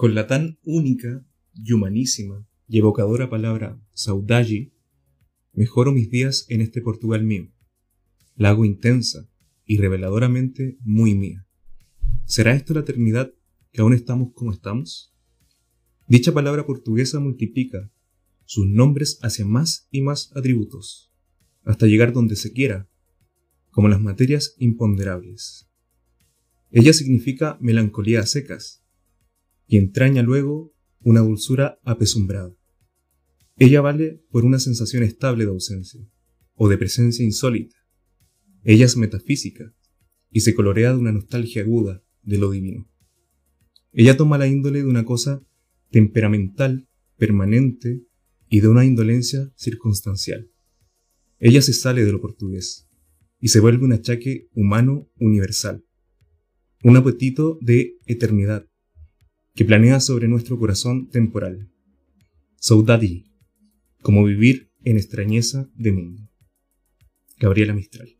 Con la tan única y humanísima y evocadora palabra saudade, mejoro mis días en este Portugal mío. La hago intensa y reveladoramente muy mía. ¿Será esto la eternidad que aún estamos como estamos? Dicha palabra portuguesa multiplica sus nombres hacia más y más atributos, hasta llegar donde se quiera, como las materias imponderables. Ella significa melancolía a secas, y entraña luego una dulzura apesumbrada. Ella vale por una sensación estable de ausencia, o de presencia insólita. Ella es metafísica, y se colorea de una nostalgia aguda de lo divino. Ella toma la índole de una cosa temperamental, permanente y de una indolencia circunstancial. Ella se sale de lo portugués y se vuelve un achaque humano universal, un apetito de eternidad que planea sobre nuestro corazón temporal. Saudade, como vivir en extrañeza de mundo. Gabriela Mistral.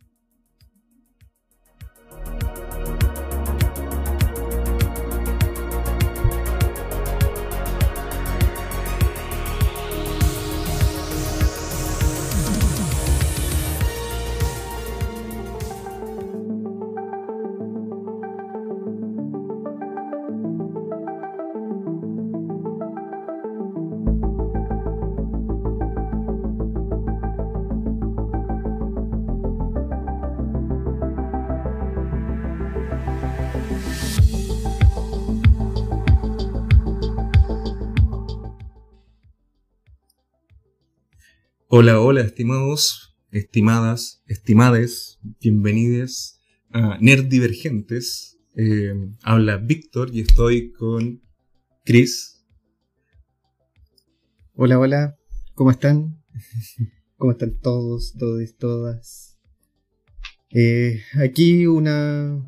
Hola, hola, estimados, estimadas, estimades, bienvenidos a Nerd Divergentes. Eh, habla Víctor y estoy con Chris. Hola, hola, ¿cómo están? ¿Cómo están todos, todos, todas? Eh, aquí una,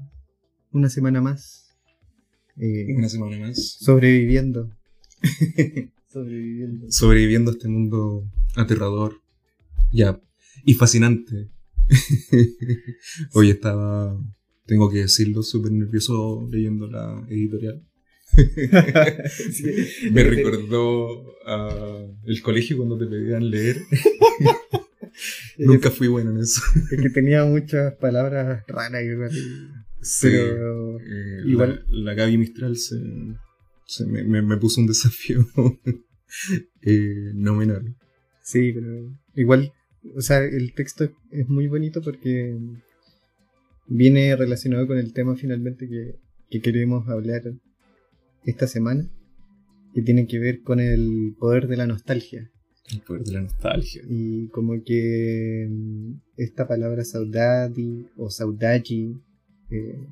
una semana más. Eh, una semana más. Sobreviviendo. sobreviviendo. Sobreviviendo a este mundo aterrador, ya, y fascinante. Hoy estaba, tengo que decirlo, súper nervioso leyendo la editorial. Me recordó a el colegio cuando te pedían leer. Nunca fui bueno en eso. Es que tenía muchas palabras raras igual. Sí, pero eh, igual la, Gaby Mistral se, me, me, puso un desafío eh, no menor. Sí, pero igual, o sea, el texto es muy bonito porque viene relacionado con el tema finalmente que, queremos hablar esta semana, que tiene que ver con el poder de la nostalgia. El poder de la nostalgia. Y como que mm, esta palabra saudade o saudade eh,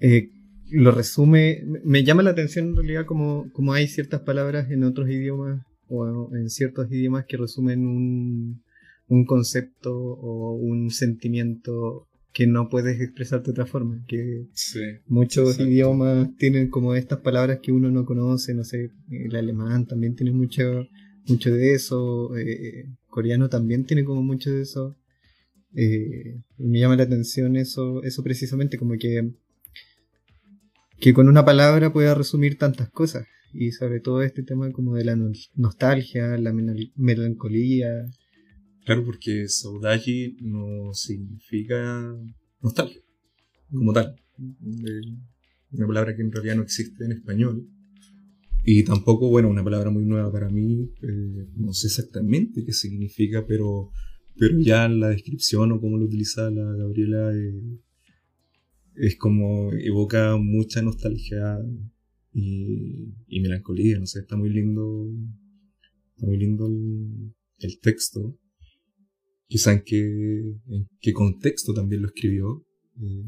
eh, lo resume, me llama la atención en realidad como, como hay ciertas palabras en otros idiomas o en ciertos idiomas que resumen un, un concepto o un sentimiento que no puedes expresar de otra forma. Que muchos idiomas tienen como estas palabras que uno no conoce, no sé, el alemán también tiene mucho, mucho de eso, eh, coreano también tiene como mucho de eso. Eh, me llama la atención eso, eso precisamente, como que, que con una palabra pueda resumir tantas cosas y sobre todo este tema como de la nostalgia, la melancolía. Claro, porque saudade no significa nostalgia, como tal. Una palabra que en realidad no existe en español. Y tampoco, bueno, una palabra muy nueva para mí, eh, no sé exactamente qué significa, pero, pero ya la descripción o cómo lo utiliza la Gabriela eh, es como evoca mucha nostalgia y, melancolía, no sé, está muy lindo, está muy lindo el, texto. Quizá en qué, en qué contexto también lo escribió, eh,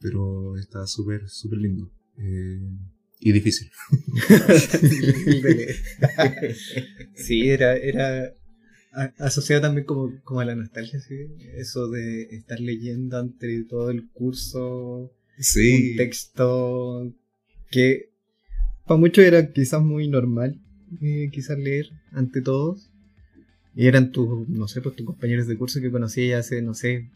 pero está súper, súper lindo. Eh, y difícil. sí, era, era asociado también como, como a la nostalgia, ¿sí? Eso de estar leyendo ante todo el curso un texto que para muchos era quizás muy normal, eh, quizás leer ante todos. Y eran tus, no sé, pues tus compañeros de curso que conocí hace, no sé,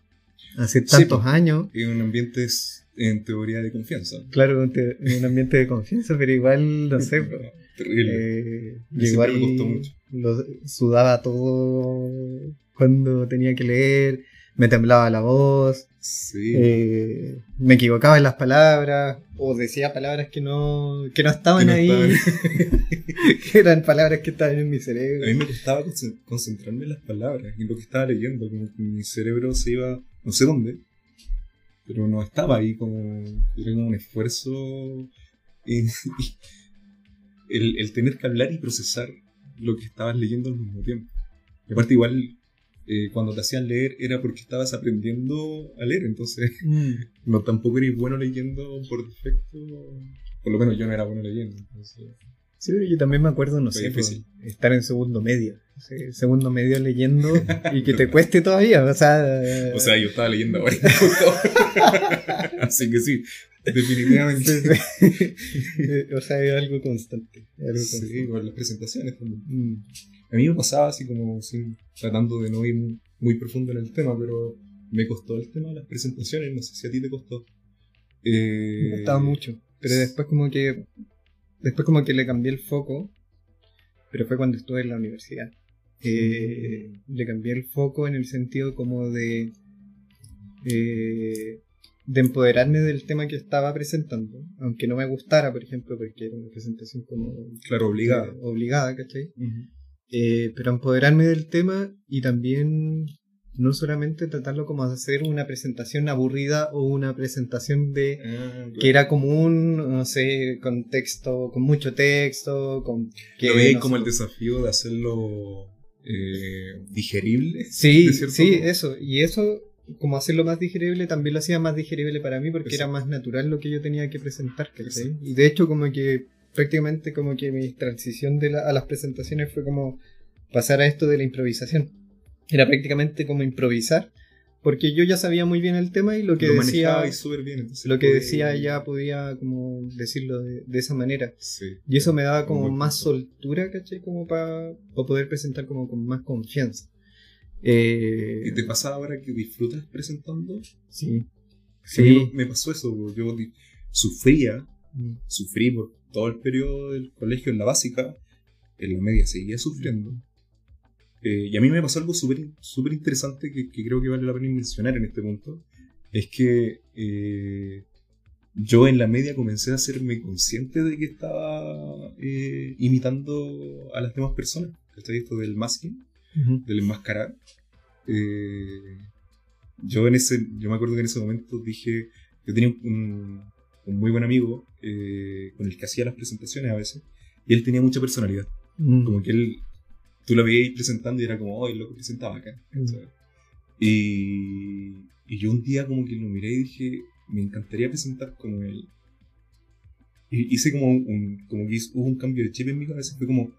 hace tantos años. Y en ambientes en teoría de confianza. Claro, en un ambiente de confianza, pero igual, no sé. Terrible. Eh, igual me costó mucho. Lo, sudaba todo cuando tenía que leer, me temblaba la voz. Sí. Eh, me equivocaba en las palabras o decía palabras que no, que no estaban ahí, que eran palabras que estaban en mi cerebro. A mí me costaba concentrarme en las palabras, en lo que estaba leyendo, como que mi cerebro se iba, no sé dónde, pero no estaba ahí como, era como un esfuerzo. El, el, tener que hablar y procesar lo que estabas leyendo al mismo tiempo. Y aparte igual eh, cuando te hacían leer era porque estabas aprendiendo a leer, entonces mm. no tampoco eres bueno leyendo por defecto. Por lo menos yo no era bueno leyendo. Sí, pero yo también me acuerdo, no sé, pues, estar en segundo medio. segundo medio leyendo y que te cueste todavía. O sea, o sea yo estaba leyendo ahora. Así que sí, definitivamente. o sea, es algo constante. sí, con las presentaciones también. Mm. A mí me pasaba así como tratando de no ir muy, profundo en el tema, pero me costó el tema de las presentaciones, no sé si a ti te costó. Eh, me costaba mucho, pero después como que después como que le cambié el foco, pero fue cuando estuve en la universidad. Eh, le cambié el foco en el sentido como de eh, de empoderarme del tema que estaba presentando, aunque no me gustara, por ejemplo, porque era una presentación como claro obligada, obligada, ¿cachai? Eh, pero empoderarme del tema y también no solamente tratarlo como hacer una presentación aburrida o una presentación de ah, que era común, no sé, con texto, con mucho texto, con que lo veis como el desafío de hacerlo eh, digerible. Sí, sí, eso. Y eso como hacerlo más digerible también lo hacía más digerible para mí porque era más natural lo que yo tenía que presentar, Y de hecho como que prácticamente como que mi transición de a las presentaciones fue como pasar a esto de la improvisación. Era prácticamente como improvisar, porque yo ya sabía muy bien el tema y lo que decía bien, lo que decía ya podía como decirlo de, esa manera. Y eso me daba como más soltura, ¿caché? Como para poder presentar como con más confianza. Eh, ¿Y te pasa ahora que disfrutas presentando? Sí. Sí. Me pasó eso, yo sufría, mm. sufrí por todo el periodo del colegio en la básica, en la media seguía sufriendo. Eh, y a mí me pasó algo súper interesante que, creo que vale la pena mencionar en este punto. Es que eh, yo en la media comencé a hacerme consciente de que estaba eh, imitando a las demás personas. ¿Cachai? Esto del masking, del enmascarar. yo en ese, yo me acuerdo que en ese momento dije, yo tenía un, un muy buen amigo eh, con el que hacía las presentaciones a veces, y él tenía mucha personalidad. Mm. Como que él, tú lo veías presentando y era como, oh, lo que presentaba acá. Mm. Y, y yo un día como que lo miré y dije, me encantaría presentar como él. Y hice como un, como que hubo un cambio de chip en mi cabeza, fue como,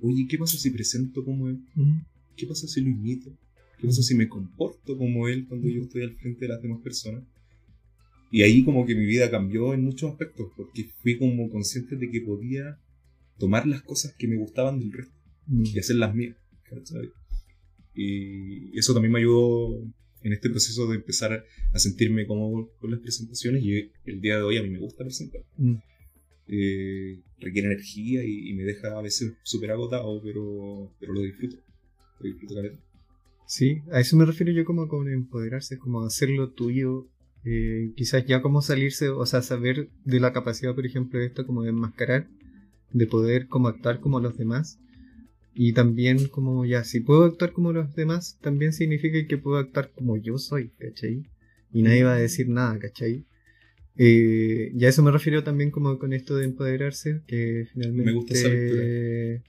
oye, ¿qué pasa si presento como él? Mm. ¿Qué pasa si lo imito? ¿Qué pasa si me comporto como él cuando yo estoy al frente de las demás personas? Y ahí como que mi vida cambió en muchos aspectos, porque fui como consciente de que podía tomar las cosas que me gustaban del resto mm. y hacerlas mías. Y eso también me ayudó en este proceso de empezar a sentirme cómodo con las presentaciones y el día de hoy a mí me gusta presentar. Mm. Eh, requiere energía y, me deja a veces súper agotado, pero, pero lo disfruto. Lo disfruto Sí, a eso me refiero yo como con empoderarse, como hacerlo tuyo eh, quizás ya como salirse, o sea, saber de la capacidad, por ejemplo, de esto como de enmascarar, de poder como actuar como los demás. Y también como ya, si puedo actuar como los demás, también significa que puedo actuar como yo soy, ¿cachai? Y nadie va a decir nada, ¿cachai? Eh, y a eso me refiero también como con esto de empoderarse, que finalmente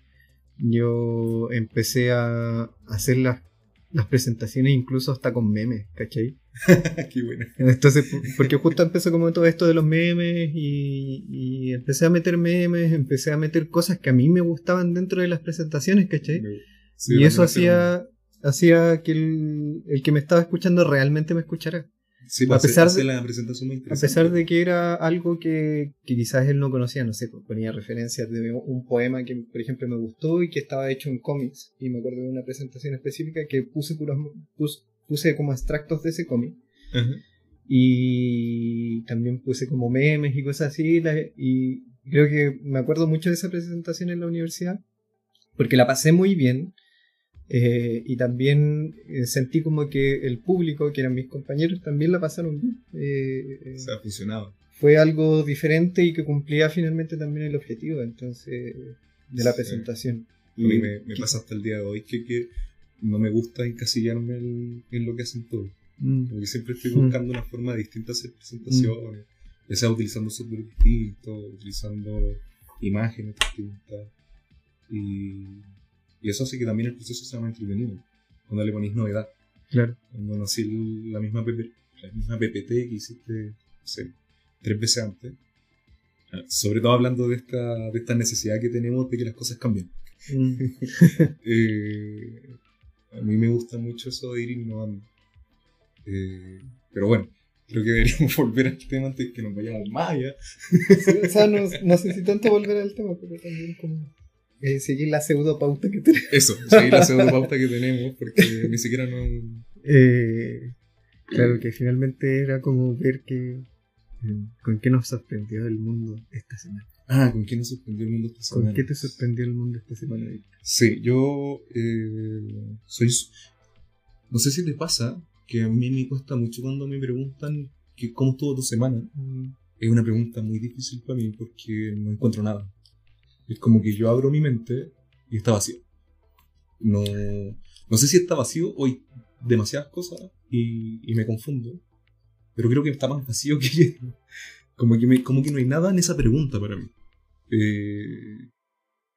yo empecé a hacer las, las presentaciones incluso hasta con memes, ¿cachai? Qué bueno. Entonces, porque justo empezó como todo esto de los memes y, empecé a meter memes, empecé a meter cosas que a mí me gustaban dentro de las presentaciones, ¿cachai? y eso hacía, hacía que el, el, que me estaba escuchando realmente me escuchara. Sí, a, pesar de, la presentación muy a pesar de que era algo que, que, quizás él no conocía, no sé, pues, ponía referencias de un poema que, por ejemplo, me gustó y que estaba hecho en cómics. Y me acuerdo de una presentación específica que puse puros, puse como extractos de ese cómic. y también puse como memes y cosas así y creo que me acuerdo mucho de esa presentación en la universidad porque la pasé muy bien eh, y también eh, sentí como que el público, que eran mis compañeros, también la pasaron bien. Eh, Se ha funcionado. Fue algo diferente y que cumplía finalmente también el objetivo entonces de la presentación. A mí me, pasa hasta el día de hoy que, que no me gusta encasillarme en, lo que hacen todos. Mm. Porque siempre estoy mm. buscando una forma distinta de hacer presentaciones, mm. ya sea utilizando software distinto, utilizando imágenes distintas. Y y eso hace que también el proceso sea más entretenido. Cuando le ponís novedad. Claro. Cuando nací la misma, la misma PPT que hiciste, no sé, tres veces antes. Sobre todo hablando de esta, de esta necesidad que tenemos de que las cosas cambien. Mm. Eh, a mí me gusta mucho eso de ir innovando. Eh, pero bueno, creo que deberíamos volver al tema antes que nos vayamos más allá. o sea, no, no sé si tanto volver al tema, pero también como eh, seguir la pseudo pauta que tenemos. Eso, seguir la pseudo pauta que tenemos, porque ni siquiera no. Eh, claro, que finalmente era como ver que. ¿Con qué nos sorprendió el mundo esta semana? Ah, ¿con qué nos sorprendió el mundo esta semana? ¿Con qué te sorprendió el mundo esta semana? Sí, yo eh, soy. No sé si te pasa que a mí me cuesta mucho cuando me preguntan que cómo estuvo tu semana. Mm. Es una pregunta muy difícil para mí porque no encuentro nada. Es como que yo abro mi mente y está vacío. No, no sé si está vacío o hay demasiadas cosas y, me confundo. Pero creo que está más vacío que como que, como que no hay nada en esa pregunta para mí. Eh,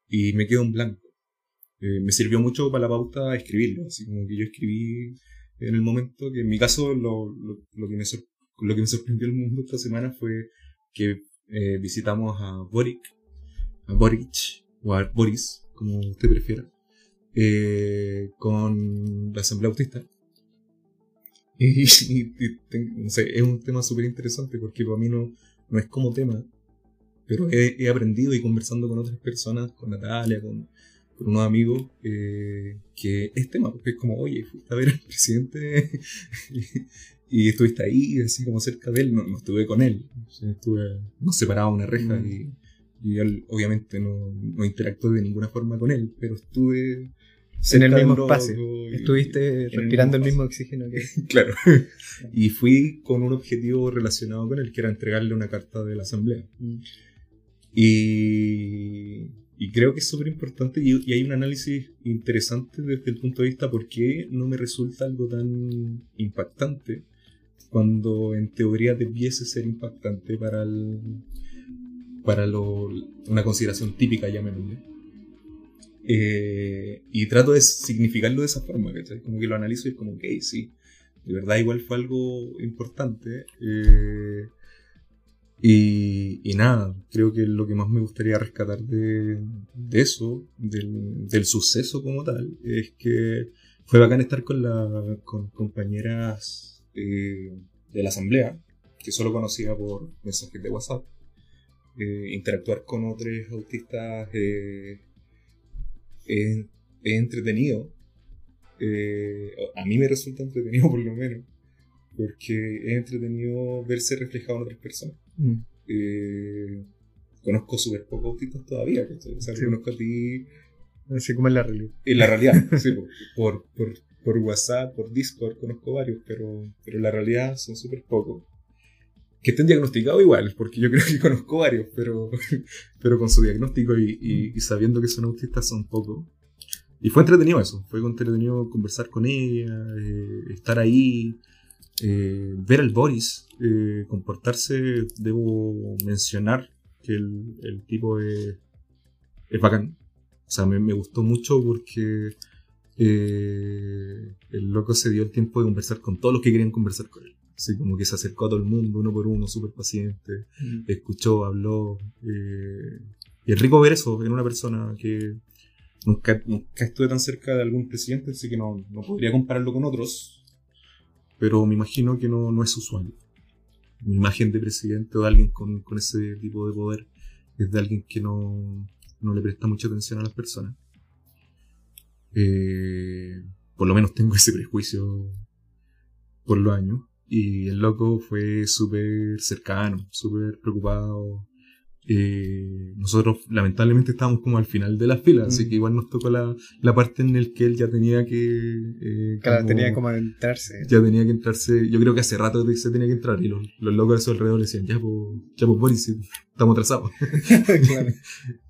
y me quedo en blanco. Eh, me sirvió mucho para la pauta escribirlo, así como que yo escribí en el momento que en mi caso lo, lo, que, me lo que me sorprendió el mundo esta semana fue que eh, visitamos a Boric, Boric, o a Boris, como usted prefiera, eh, con la Asamblea Autista. Y, no sé, es un tema súper interesante porque para mí no, no es como tema, pero he, aprendido y conversando con otras personas, con Natalia, con, unos amigos, eh, que es tema, porque es como, oye, fuiste a ver al presidente y, estuviste ahí, así como cerca de él, no, estuve con él, estuve, nos separaba una reja mm. y y obviamente no, no interactué de ninguna forma con él, pero estuve en el mismo espacio. Estuviste respirando el mismo, oxígeno que Claro. y fui con un objetivo relacionado con él, que era entregarle una carta de la asamblea. Mm. Y, y, creo que es súper importante y, y, hay un análisis interesante desde el punto de vista por qué no me resulta algo tan impactante cuando en teoría debiese ser impactante para el, para lo, una consideración típica, llamémosle. Eh, y trato de significarlo de esa forma, ¿cachai? Como que lo analizo y es como, ok, sí, de verdad igual fue algo importante. Eh, y, nada, creo que lo que más me gustaría rescatar de, eso, del, del, suceso como tal, es que fue bacán estar con, la, con compañeras eh, de la asamblea, que solo conocía por mensajes de WhatsApp. Eh, interactuar con otros autistas eh, es, entretenido. Eh, a mí me resulta entretenido por lo menos, porque es entretenido verse reflejado en otras personas. Mm. conozco súper pocos autistas todavía, o sea, conozco a ti... Así como en la realidad. En la realidad, sí, por, por, por, WhatsApp, por Discord, conozco varios, pero, pero en la realidad son súper pocos que estén diagnosticados igual, porque yo creo que conozco varios, pero, pero con su diagnóstico y, sabiendo que son autistas son pocos. Y fue entretenido eso, fue entretenido conversar con ella, eh, estar ahí, eh, ver al Boris, eh, comportarse, debo mencionar que el, tipo es, es bacán. O sea, me, me gustó mucho porque el loco se dio el tiempo de conversar con todos los que querían conversar con él. Así como que se acercó a todo el mundo, uno por uno, súper paciente, mm. escuchó, habló. Eh, y es rico ver eso en una persona que nunca, nunca estuve tan cerca de algún presidente, así que no, no podría compararlo con otros, pero me imagino que no, no es usual. Mi imagen de presidente o de alguien con, con ese tipo de poder es de alguien que no, no le presta mucha atención a las personas. Eh, por lo menos tengo ese prejuicio por los años. Y el loco fue súper cercano, súper preocupado. Eh, nosotros lamentablemente estábamos como al final de la fila, así Mm. que igual nos tocó la, la parte en la que él ya tenía que... eh, Claro, como- tenía como adentrarse. ya tenía que entrarse, yo creo que hace rato que se tenía que entrar y los, los locos a su alrededor decían, ya pues, ya pues Boris, estamos atrasados. claro.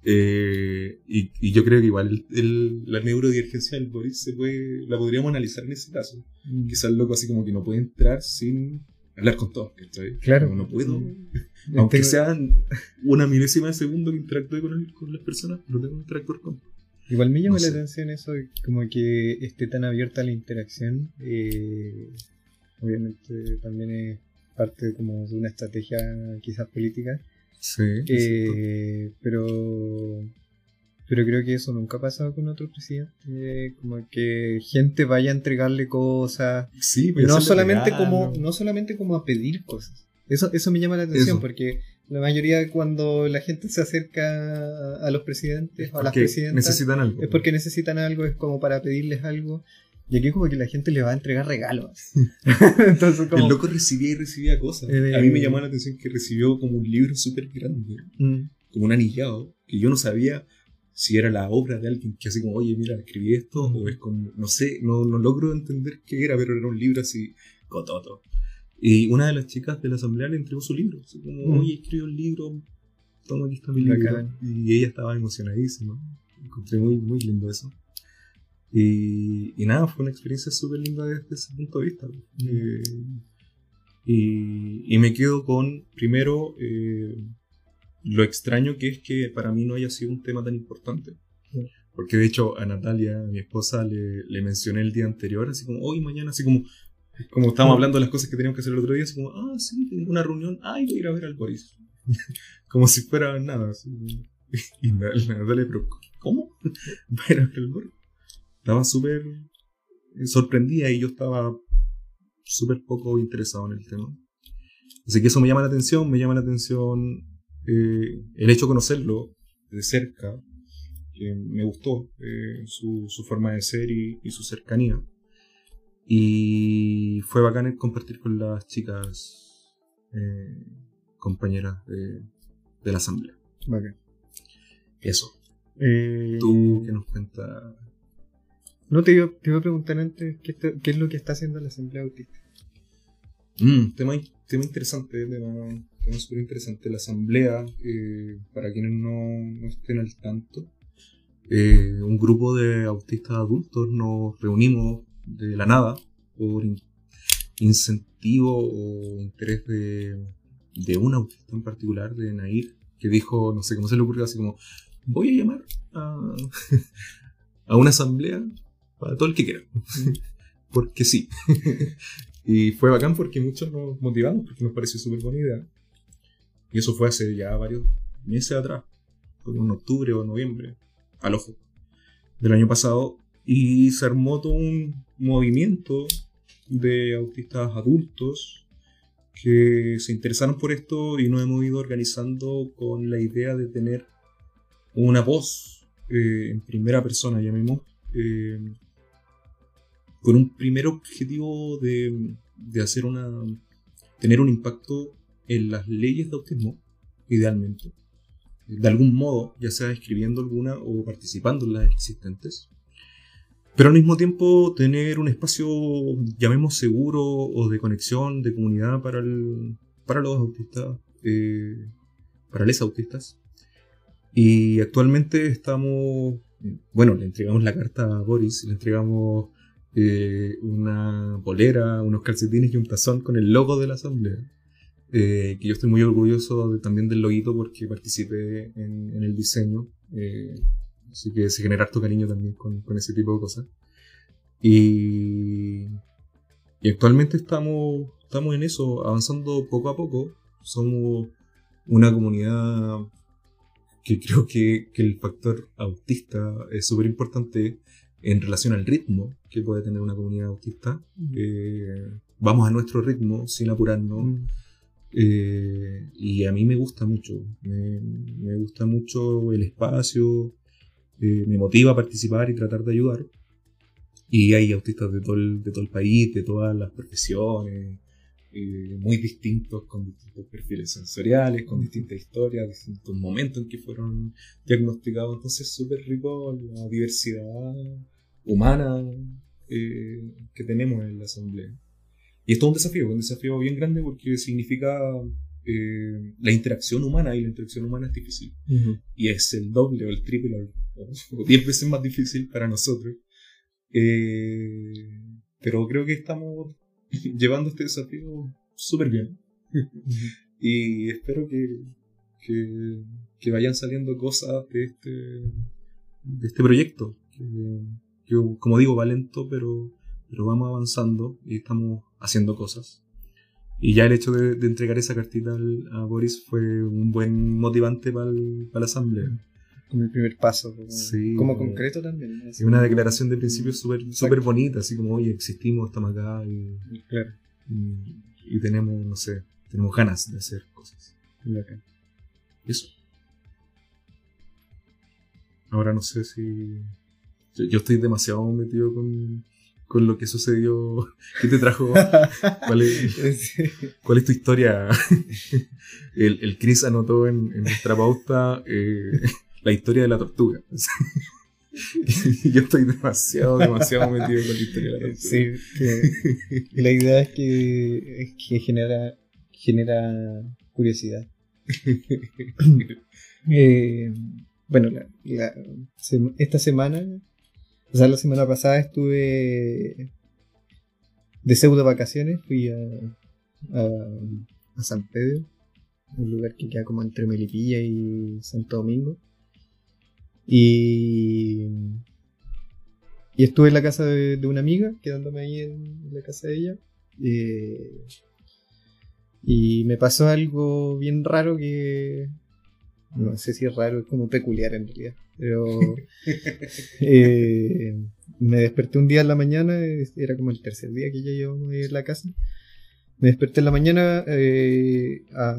Eh, y, y yo creo que igual el, el- la neurodivergencia del Boris se puede, la podríamos analizar en ese caso. Mm. Quizás el loco así como que no puede entrar sin hablar con todos, ¿cachai? Claro. Como no puedo, Mm. Aunque Tengo- sean una milésima de segundo que interactúe con, el- con las personas, no tengo que interactuar con. Igual me llama No la sé. atención eso, como que esté tan abierta a la interacción. eh, obviamente también es parte como de una estrategia quizás política. Sí, eh, pero pero creo que eso nunca ha pasado con otro presidente. Como que gente vaya a entregarle cosas. sí, pero no hacerle solamente como, no solamente como a pedir cosas. Eso, eso me llama la atención Eso. porque la mayoría cuando la gente se acerca a, los presidentes o a las presidentas necesitan algo. es porque necesitan algo, es como para pedirles algo. Y aquí como que la gente le va a entregar regalos. Entonces como... El loco recibía y recibía cosas. Eh, a mí me llamó la atención que recibió como un libro súper grande, Mm, como un anillado, que yo no sabía si era la obra de alguien que así como, oye, mira, escribí esto, o es como, no sé, no, no logro entender qué era, pero era un libro así, cototo. Y una de las chicas de la asamblea le entregó su libro, así como, Mm. oye, escribí un libro, toma aquí está mi libro. Y ella estaba emocionadísima. Encontré muy, muy lindo eso. Y, y nada, fue una experiencia súper linda desde ese punto de vista. Eh, y, y me quedo con, primero, eh, lo extraño que es que para mí no haya sido un tema tan importante. Porque de hecho a Natalia, a mi esposa, le, le mencioné el día anterior, así como, hoy, mañana, así como, como estábamos hablando de las cosas que teníamos que hacer el otro día, así como, ah, sí, tengo una reunión, ay, voy a ir a ver al Boris. como si fuera nada. así. Y Natalia, pero, ¿cómo? ¿Va a ir a ver al Boris? Estaba súper sorprendida y yo estaba súper poco interesado en el tema. Así que eso me llama la atención, me llama la atención eh, el hecho de conocerlo de cerca, que me gustó eh, su, su forma de ser y, y su cercanía. Y fue bacán el compartir con las chicas eh, compañeras de, de la asamblea. bacán. Eso. Eh, Tú que nos cuentas. No te iba, te iba a preguntar antes qué, está- qué es lo que está haciendo la Asamblea Autista. Mm, tema, tema interesante, tema, tema súper interesante. La asamblea, eh, para quienes no, no estén al tanto, eh, un grupo de autistas adultos nos reunimos de la nada por in- incentivo o interés de, de un autista en particular, de Nair, que dijo, no sé cómo se le ocurrió, así como, voy a llamar a, a una asamblea para todo el que quiera. porque sí. y fue bacán porque muchos nos motivamos, porque nos pareció súper buena idea. Y eso fue hace ya varios meses atrás, fue en octubre o noviembre, al ojo, del año pasado. Y se armó todo un movimiento de autistas adultos que se interesaron por esto y nos hemos ido organizando con la idea de tener una voz eh, en primera persona, llamemos, eh, con un primer objetivo de, de hacer una tener un impacto en las leyes de autismo, idealmente, de algún modo, ya sea escribiendo alguna o participando en las existentes, pero al mismo tiempo tener un espacio, llamemos seguro o de conexión, de comunidad para, el, para los autistas, eh, para les autistas. Y actualmente estamos, bueno, le entregamos la carta a Boris, le entregamos eh, una bolera, unos calcetines y un tazón con el logo de la asamblea. Eh, que yo estoy muy orgulloso de- también del loguito porque participé en, en el diseño. eh, así que se genera harto cariño también con, con ese tipo de cosas. Y, y actualmente estamos, estamos en eso, avanzando poco a poco. Somos una comunidad que creo que, que el factor autista es súper importante en relación al ritmo que puede tener una comunidad autista. Eh, vamos a nuestro ritmo sin apurarnos. Mm. Eh, y a mí me gusta mucho. Me, me gusta mucho el espacio. Eh, me motiva a participar y tratar de ayudar. Y hay autistas de todo el, de todo el país, de todas las profesiones, eh, muy distintos, con distintos perfiles sensoriales, con distintas historias, distintos momentos en que fueron diagnosticados. Entonces es súper rico la diversidad humana eh, que tenemos en la asamblea. Y esto es un desafío, un desafío bien grande porque significa eh, la interacción humana y la interacción humana es difícil. Y es el doble o el triple o, diez veces más difícil para nosotros. Eh, pero creo que estamos llevando este desafío súper bien. y espero que, que, vayan saliendo cosas de este, de este proyecto. Que, como digo, va lento, pero, pero vamos avanzando y estamos haciendo cosas. Y ya el hecho de, entregar esa cartita a Boris fue un buen motivante para la asamblea. Como el primer paso, como, concreto también. Es una declaración de principio súper super bonita, así como, oye, existimos, estamos acá y, y, tenemos, no sé, tenemos ganas de hacer cosas. Eso. Ahora no sé si... yo estoy demasiado metido con, con lo que sucedió. ¿Qué te trajo? ¿Cuál es, ¿cuál es tu historia? El, el Chris anotó en, nuestra pauta eh, la historia de la tortuga. Yo estoy demasiado, demasiado metido con la historia de la tortuga. Sí, que, la idea es que, que genera, genera curiosidad. Eh, bueno, esta semana o sea, la semana pasada estuve de pseudo vacaciones, fui a, a, San Pedro, un lugar que queda como entre Melipilla y Santo Domingo. Y, y estuve en la casa de, una amiga, quedándome ahí en, la casa de ella. Eh, y me pasó algo bien raro que no sé si es raro, es como peculiar en realidad. Pero eh, me desperté un día en la mañana, era como el tercer día que ya llevamos a ir a la casa. Me desperté en la mañana eh, a,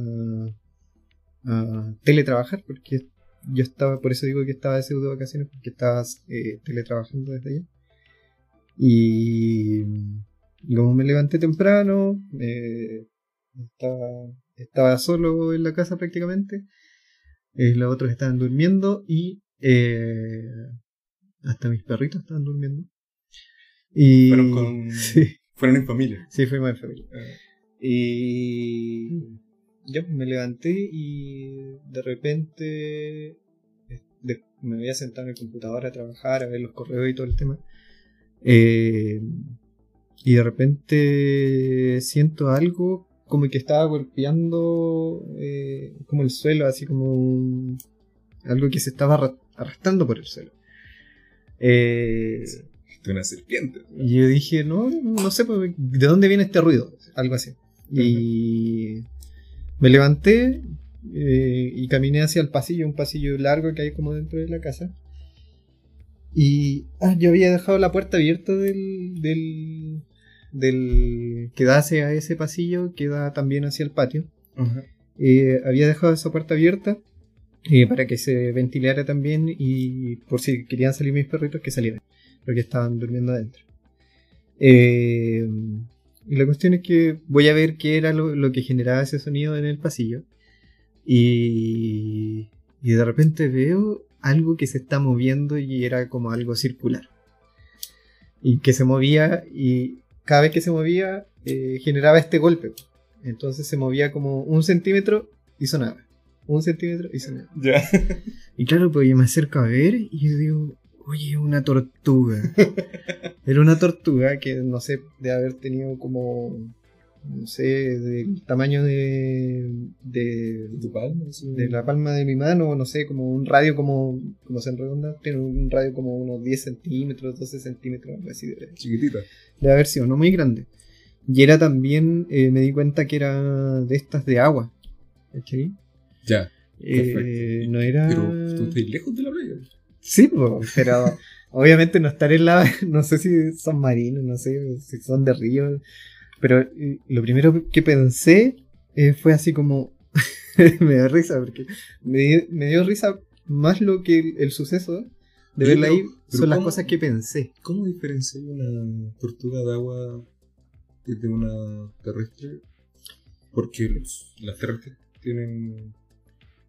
a, teletrabajar, porque yo estaba, por eso digo que estaba de pseudo vacaciones, porque estaba eh, teletrabajando desde allá. Y, como me levanté temprano, estaba, estaba solo en la casa prácticamente. Los otros estaban durmiendo y eh, hasta mis perritos estaban durmiendo. Y, fueron, con, fueron en familia. Sí, fuimos en familia. Ah. Y yo me levanté y de repente me voy a sentar en el computador a trabajar, a ver los correos y todo el tema. Eh, y de repente siento algo como que estaba golpeando eh, como el suelo, así como algo que se estaba arrastrando por el suelo. Eh, una serpiente. Y yo dije, no, no sé pues, de dónde viene este ruido, algo así. Y me levanté eh, y caminé hacia el pasillo, un pasillo largo que hay como dentro de la casa. Y ah, yo había dejado la puerta abierta del, del, del que da hacia ese pasillo, que da también hacia el patio. Eh, había dejado esa puerta abierta para que se ventilara también y por si querían salir mis perritos que salieran, porque estaban durmiendo adentro. Eh, y la cuestión es que voy a ver qué era lo, que generaba ese sonido en el pasillo y, y de repente veo algo que se está moviendo y era como algo circular. Y que se movía y cada vez que se movía eh, generaba este golpe. Entonces se movía como un centímetro y sonaba un centímetro y. Ya. Y claro, pues yo me acerco a ver y yo digo, oye, una tortuga. Era una tortuga que no sé, de haber tenido como, no sé, del tamaño de. de. ¿Tu palma? De la palma de mi mano, no sé, como un radio como. como se enredonda, tiene un radio como unos 10 centímetros, 12 centímetros, algo así. De, Chiquitita. De haber sido, no muy grande. Y era también, eh, me di cuenta que era de estas de agua. ¿Cachai? Ya. Eh, no era. Pero tú estás lejos de la playa. Sí, pero obviamente no estar en la. No sé si son marinos, no sé si son de río. Pero eh, lo primero que pensé eh, fue así como. me dio risa, porque me, dio risa más lo que el, suceso de verla ahí son las cosas que pensé. ¿Cómo diferenciar una tortuga de agua de una terrestre Porque los, las terrestres tienen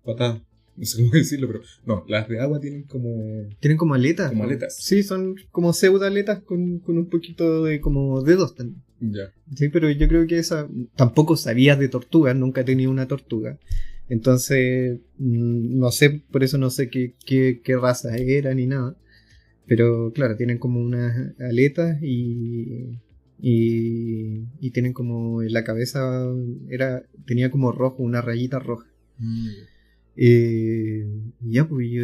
patadas. No sé cómo decirlo, pero no, las de agua tienen como. Tienen como aletas. Como aletas. Sí, son como pseudo aletas con, con un poquito de como dedos también. Ya. Sí, pero yo creo que esa. Tampoco sabías de tortugas, nunca he tenido una tortuga. Entonces, mm, no sé, por eso no sé qué, qué, qué raza era ni nada. Pero claro, tienen como unas aletas y, y, y tienen como en la cabeza, era tenía como rojo, una rayita roja. Mm. Eh, y ya, pues yo,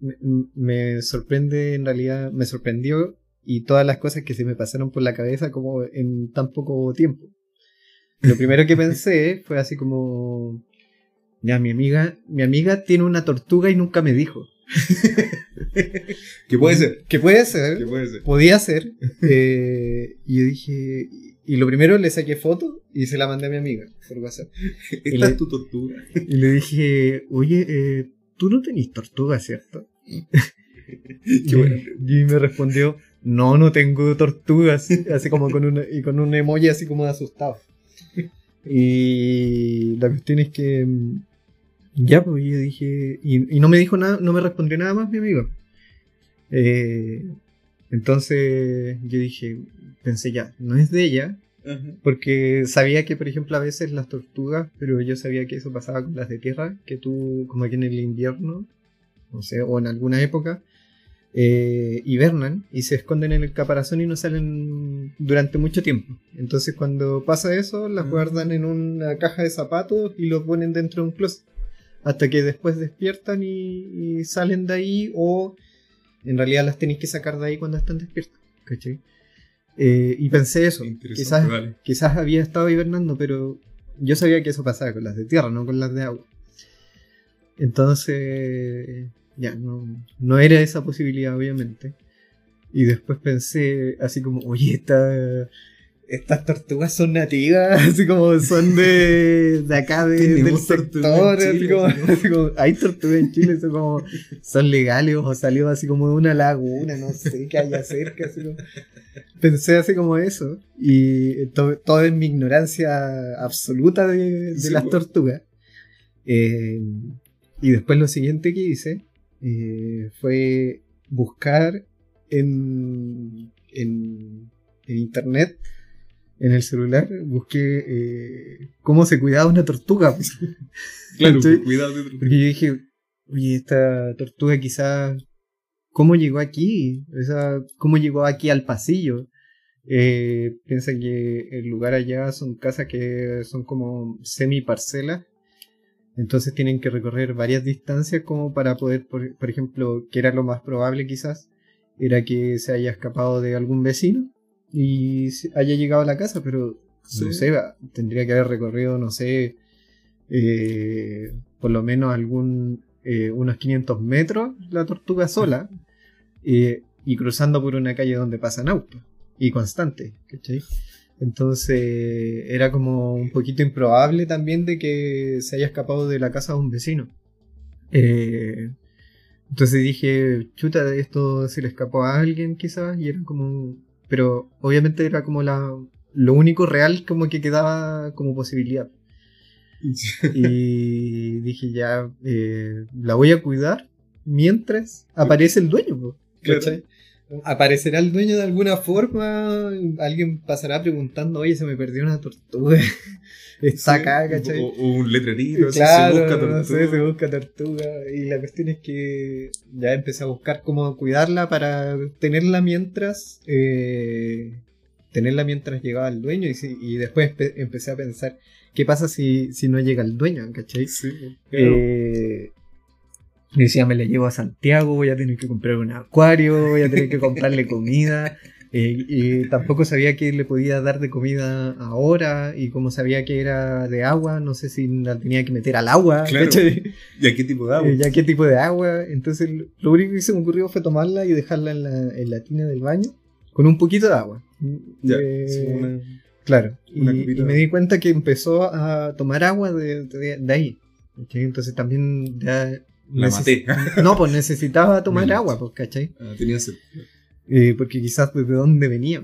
me, me sorprende, en realidad, me sorprendió y todas las cosas que se me pasaron por la cabeza como en tan poco tiempo. Lo primero que pensé fue así como, ya, mi amiga, mi amiga tiene una tortuga y nunca me dijo. ¿Qué puede ser? Que puede ser, ¿Qué puede ser? podía ser. eh, y yo dije, y lo primero le saqué foto y se la mandé a mi amiga por WhatsApp. Esta es tu tortuga. Y le dije, oye, eh, tú no tenés tortuga, ¿cierto? Qué buena y, y me respondió, no, no tengo tortugas. Así como con una, y con un emoji así como de asustado. Y la cuestión es que ya, pues yo dije, y, y no me dijo nada, no me respondió nada más mi amigo. Eh, entonces yo dije, pensé ya, no es de ella, porque sabía que, por ejemplo, a veces las tortugas, pero yo sabía que eso pasaba con las de tierra, que tú, como aquí en el invierno, no sé, o en alguna época, eh, hibernan y se esconden en el caparazón y no salen durante mucho tiempo. Entonces, cuando pasa eso, las Mm. guardan en una caja de zapatos y los ponen dentro de un closet. Hasta que después despiertan y, y salen de ahí, o en realidad las tenéis que sacar de ahí cuando están despiertas. ¿cachai? Eh, y pensé eso. Interesante, Quizás, vale. quizás había estado hibernando, pero yo sabía que eso pasaba con las de tierra, no con las de agua. Entonces, ya, no, no era esa posibilidad, obviamente. Y después pensé, así como, oye, esta, estas tortugas son nativas, así como son de, de acá, de- del sector, en así Chile, como, ¿no? así como, hay tortugas en Chile, son como, son legales o salió así como de una laguna, no sé qué haya cerca, así como. Pensé así como eso, y to- todo en mi ignorancia absoluta de, de Sí, las tortugas. Eh, y después lo siguiente que hice eh, fue buscar en, en, en internet, en el celular, busqué eh, cómo se cuidaba una tortuga. pues. Claro, ¿Cachai? cuidado de tortuga. Porque yo dije, oye, esta tortuga quizás, ¿cómo llegó aquí? O sea, ¿cómo llegó aquí al pasillo? Eh, piensa que el lugar allá son casas que son como semi parcelas. Entonces tienen que recorrer varias distancias como para poder, por, por ejemplo, que era lo más probable quizás, era que se haya escapado de algún vecino y haya llegado a la casa, pero no Sí. sé, va, tendría que haber recorrido, no sé, eh, por lo menos algún eh, unos 500 metros la tortuga sola eh, y cruzando por una calle donde pasan autos y constante, ¿cachai? Entonces era como un poquito improbable también de que se haya escapado de la casa de un vecino. Eh, entonces dije, chuta, esto se le escapó a alguien quizás y era como... Pero obviamente era como la, lo único real como que quedaba como posibilidad. Y dije, ya, eh, la voy a cuidar mientras aparece el dueño. Claro. Aparecerá el dueño de alguna forma, alguien pasará preguntando, oye, se me perdió una tortuga. Está acá, ¿cachai? O, o un letrerito, Claro, se busca no tortuga. sé, se busca tortuga. Y la cuestión es que ya empecé a buscar cómo cuidarla para tenerla mientras. eh, tenerla mientras llegaba el dueño. Y, si- y después empe- empecé a pensar, ¿qué pasa si, si no llega el dueño? ¿cachai? Sí, claro. Eh, y decía, me la llevo a Santiago, voy a tener que comprar un acuario, voy a tener que comprarle comida. eh, y tampoco sabía que le podía dar de comida ahora. Y como sabía que era de agua, no sé si la tenía que meter al agua. Claro. ¿Y a qué tipo de agua? Eh, ya qué tipo de agua. Entonces lo- único que se me ocurrió fue tomarla y dejarla en la, en la tina del baño con un poquito de agua. Ya, Eh, sí, una- Claro, y, Una copita y me di cuenta que empezó a tomar agua de, de- de ahí. Entonces también ya... La neces- maté. No, pues necesitaba tomar agua, pues, ¿cachai? Ah, tenía sed. Eh, porque quizás desde dónde venía.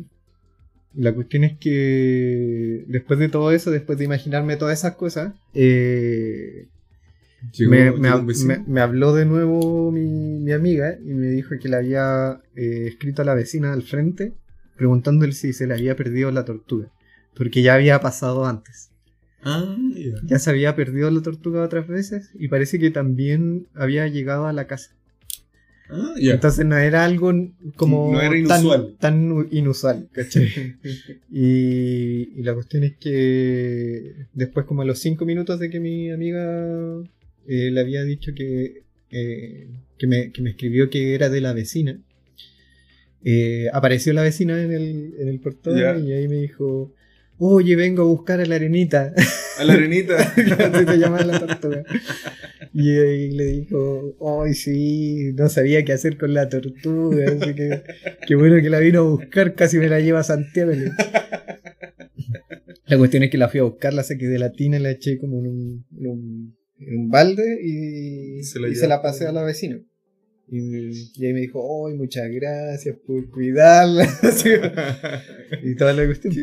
La cuestión es que después de todo eso, después de imaginarme todas esas cosas, eh, Llegó- me, llegó habló de nuevo mi, mi amiga y me dijo que le había eh, escrito a la vecina al frente preguntándole si se le había perdido la tortuga. Porque ya había pasado antes. Ah, ya. Ya se había perdido la tortuga otras veces y parece que también había llegado a la casa. Ah, ya. Entonces no era algo como No era tan- inusual. Tan, inusual, ¿cachai? y, y la cuestión es que después como a los cinco minutos de que mi amiga eh, le había dicho que, eh, que, me, que me escribió que era de la vecina, eh, apareció la vecina en el, en el portón y ahí me dijo, oye, vengo a buscar a la arenita. A la arenita. Así se llama la tortuga. Y ahí le dijo, ay sí, no sabía qué hacer con la tortuga, así que qué bueno que la vino a buscar, casi me la lleva a Santiago. La cuestión es que la fui a buscar, la saqué de la tina, la eché como en un, en un, en un balde y, Se la y se la pasé a la vecina. Y, y ahí me dijo, ay, muchas gracias por cuidarla. Y toda la cuestión.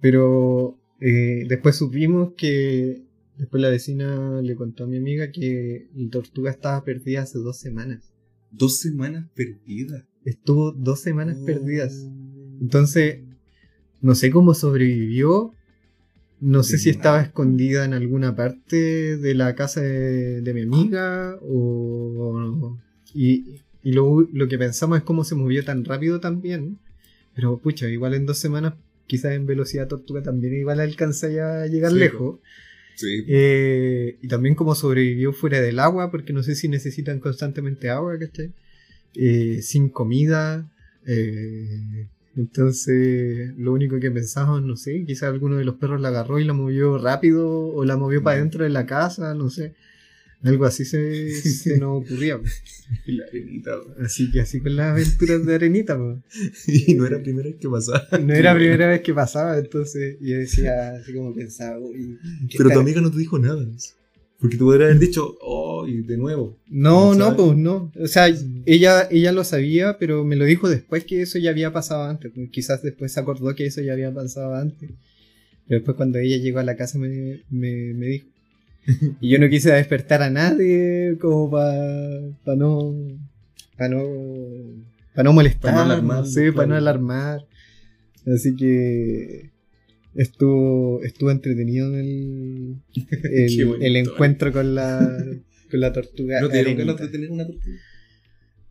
Pero eh, después supimos que después la vecina le contó a mi amiga que la tortuga estaba perdida hace dos semanas. Dos semanas perdidas. Estuvo dos semanas Oh. perdidas. Entonces, no sé cómo sobrevivió. No sé si estaba escondida en alguna parte de la casa de, de mi amiga o... Y, y lo, lo que pensamos es cómo se movió tan rápido también. Pero pucha, igual en dos semanas, quizás en velocidad tortuga también igual alcanza ya a llegar Sí, lejos. Sí. Eh, y también cómo sobrevivió fuera del agua, porque no sé si necesitan constantemente agua, ¿cachai? Eh, sin comida. eh, entonces, lo único que pensamos, no sé, quizás alguno de los perros la agarró y la movió rápido, o la movió para Mm. dentro de la casa, no sé. Algo así se, se nos ocurría. pues. La arenita. Así que así con las aventuras de Arenita. Y no era la primera vez que pasaba. No era la primera vez que pasaba, entonces yo decía, así como pensaba, uy, ¿qué Pero tu amiga no te dijo nada. Porque tú podrías haber dicho, oh, y de nuevo. No, no, ¿Sabes? pues no. O sea, ella, ella lo sabía, pero me lo dijo después que eso ya había pasado antes. Quizás después se acordó que eso ya había pasado antes. Pero después cuando ella llegó a la casa me, me, me dijo. Y yo no quise despertar a nadie como para no... Para no... Para no molestar, Pa' no alarmar, sé, para no claro. alarmar. Así que estuvo, estuvo entretenido el, el, el eh. encuentro con la, con la tortuga. ¿No te dieron ganas de tener una tortuga?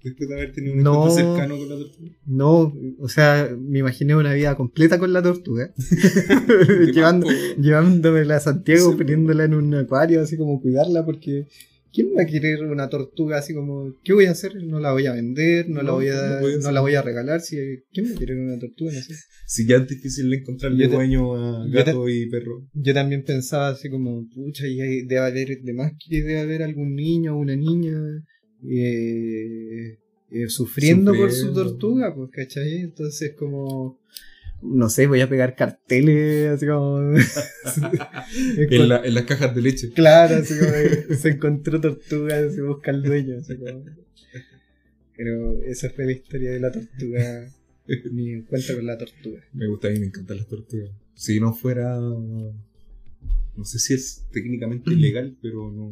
Después de haber tenido un No. encuentro cercano con la tortuga. No, o sea, me imaginé una vida completa con la tortuga. Llevando, llevándomela a Santiago, Sí. poniéndola en un acuario, así como cuidarla, porque ¿quién va a querer una tortuga así como, ¿qué voy a hacer? No la voy a vender, no, la voy a, no la voy a regalar. Si, ¿Quién va a querer una tortuga? No sé. Si ya es difícil encontrarle dueño a gato y perro. Yo también pensaba así como, pucha, y debe haber, de más que debe haber algún niño o una niña eh, eh, sufriendo, por su tortuga, pues, ¿cachai? Entonces como, no sé, voy a pegar carteles, así como... En, la- en las cajas de leche. Claro, así como se encontró tortuga, se busca el dueño, así como... Pero esa fue la historia de la tortuga, mi encuentro con la tortuga. Me gusta mí, me encantan las tortugas. Si no fuera. No sé si es técnicamente ilegal, pero no.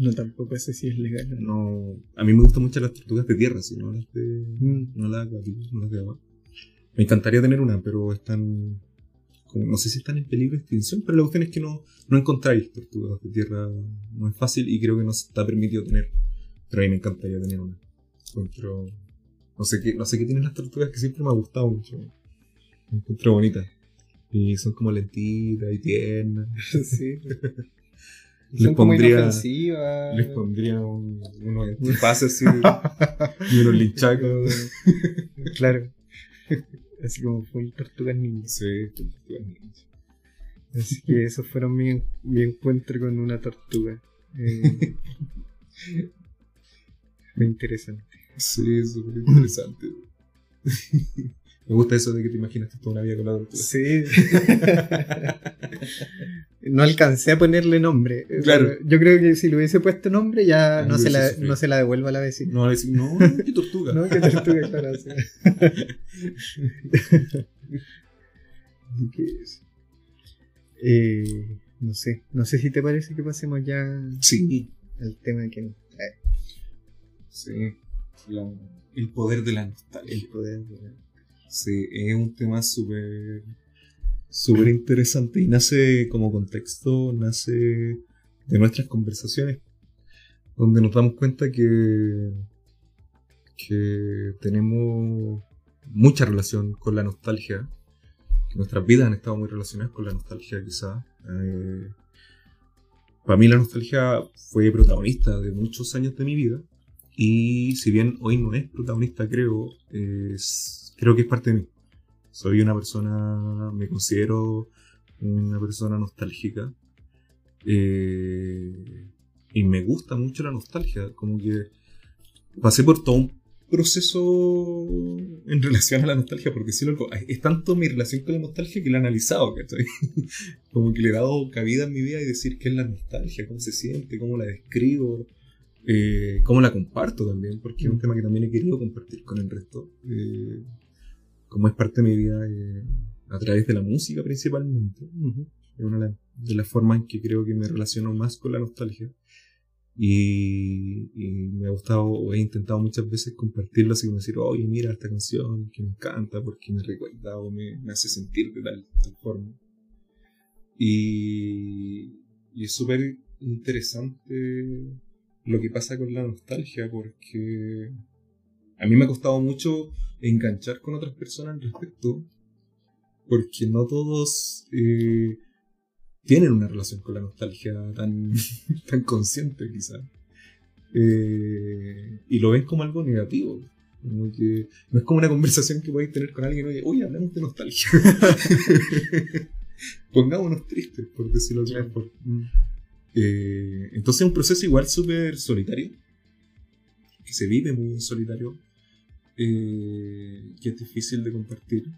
No, tampoco sé si es legal. no. a mí me gustan mucho las tortugas de tierra, si no las de. Mm. No las acuáticas, no las de agua. Me encantaría tener una, pero están. como- no sé si están en peligro de extinción, pero la cuestión es que no, no encontráis tortugas de tierra. No es fácil y creo que no se está permitido tener. Pero a mí me encantaría tener una. Encuentro. No sé qué, no sé qué tienen las tortugas que siempre me ha gustado mucho. Me encuentro bonitas. Y son como lentitas y tiernas. Sí. Les Son pondría-. Les pondría un, unos antifaces así y unos linchacos. Claro. Así como full tortugas ninja. Sí, tortugas ninja. Así que esos fueron mi, mi encuentro con una tortuga. Eh, fue interesante. Sí, súper interesante. Me gusta eso de que te imaginaste toda una vida con la tortuga. Sí. no alcancé a ponerle nombre. Claro. Yo creo que si le hubiese puesto nombre ya no se, la, no se la devuelvo a la vecina. No, decir, no, qué tortuga. No, que tortuga, claro. ¿Qué es? Eh, no sé, no sé si te parece que pasemos ya Sí, al tema que eh, sí. La- el poder de la nostalgia. el poder de la- Sí, es un tema súper súper interesante y nace como contexto, nace de nuestras conversaciones, donde nos damos cuenta que, que tenemos mucha relación con la nostalgia, que nuestras vidas han estado muy relacionadas con la nostalgia quizás. Eh, para mí la nostalgia fue protagonista de muchos años de mi vida y si bien hoy no es protagonista creo, es- creo que es parte de mí. Soy una persona, me considero una persona nostálgica eh, y me gusta mucho la nostalgia, como que pasé por todo un proceso en relación a la nostalgia, porque si es tanto mi relación con la nostalgia que la he analizado, ¿cachai? Como que le he dado cabida en mi vida y decir qué es la nostalgia, cómo se siente, cómo la describo, eh, cómo la comparto también, porque es un tema que también he querido compartir con el resto, eh, como es parte de mi vida eh, a través de la música principalmente. Es una de la- de las formas en que creo que me relaciono más con la nostalgia. Y, y me ha gustado, o he intentado muchas veces compartirlo así como decir, oye, mira esta canción que me encanta porque me recuerda o me, me hace sentir de tal, tal forma. Y, y es súper interesante lo que pasa con la nostalgia porque a mí me ha costado mucho enganchar con otras personas al respecto porque no todos eh, tienen una relación con la nostalgia tan, tan consciente quizás. Eh, y lo ven como algo negativo. Como que no es como una conversación que podéis tener con alguien, oye, oye, hablemos de nostalgia. Pongámonos tristes, por decirlo de alguna forma. Eh, entonces es un proceso igual súper solitario, que se vive muy en solitario, eh, que es difícil de compartir,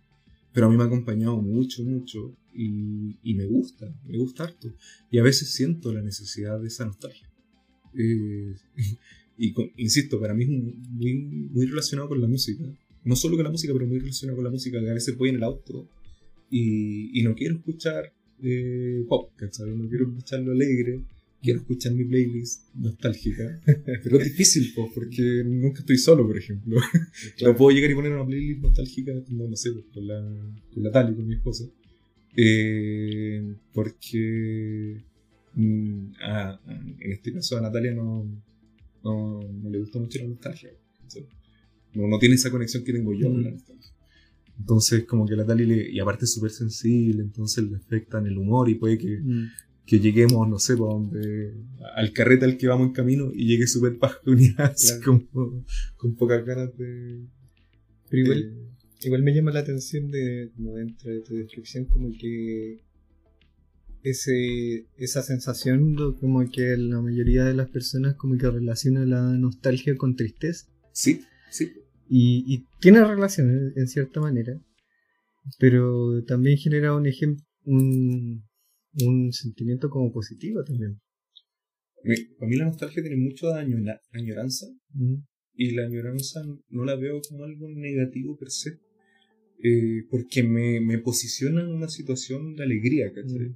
pero a mí me ha acompañado mucho, mucho, y, me gusta, me gusta harto, y a veces siento la necesidad de esa nostalgia. Eh, y insisto, para mí es muy, muy relacionado con la música, no solo con la música, pero muy relacionado con la música, que a veces voy en el auto y, no quiero escuchar eh, pop. No quiero escuchar lo alegre, quiero escuchar mi playlist nostálgica. Pero es difícil, po, porque nunca estoy solo, por ejemplo. No puedo llegar y poner una playlist nostálgica, como no sé, pues, con la, con la Tali, con mi esposa. Eh, porque mm, a- a- en este caso a Natalia no, no, no le gusta mucho la nostalgia. No, no tiene esa conexión que tengo yo con la Mm. nostalgia. Entonces, como que la Tali, le, y aparte es súper sensible, entonces le afecta en el humor y puede que, Mm. Que lleguemos, no sé, donde, al carrete al que vamos en camino y llegue súper bajoneada, así Claro. como con pocas ganas de. Pero igual, de- igual me llama la atención de, como dentro de tu descripción, como que ese, esa sensación, de como que la mayoría de las personas como que relaciona la nostalgia con tristeza. Sí, sí. Y, y tiene relación en, en cierta manera, pero también genera un ejemplo, un, un sentimiento como positivo también. Para mí la nostalgia tiene mucho de añora- añoranza Mm. y la añoranza no la veo como algo negativo per se, eh, porque me, me posiciona en una situación de alegría, ¿cachai?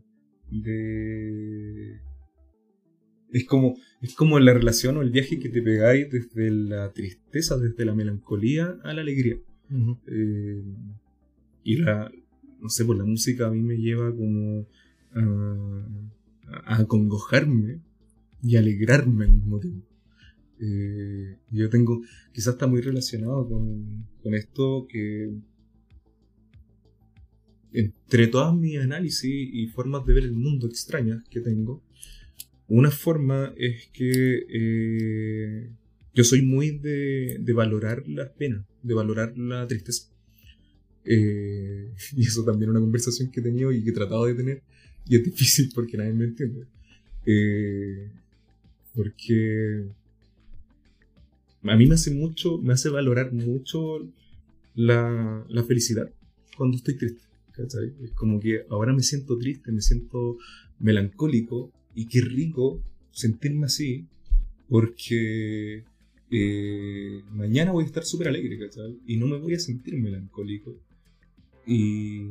De... Es como, es como la relación o el viaje que te pegáis desde la tristeza, desde la melancolía a la alegría. Ujú. Eh, y la, no sé, por la música a mí me lleva como a, a acongojarme y alegrarme al mismo tiempo. Eh, yo tengo, quizás está muy relacionado con, esto que entre todas mis análisis y formas de ver el mundo extrañas que tengo, una forma es que eh, yo soy muy de, de valorar las penas, de valorar la tristeza. Eh, y eso también es una conversación que he tenido y que he tratado de tener, y es difícil porque nadie me entiende. Eh, porque a mí me hace mucho, me hace valorar mucho la, la felicidad cuando estoy triste. ¿cachai? Es como que ahora me siento triste, me siento melancólico y qué rico sentirme así porque eh, mañana voy a estar súper alegre, ¿cachai? Y no me voy a sentir melancólico. Y,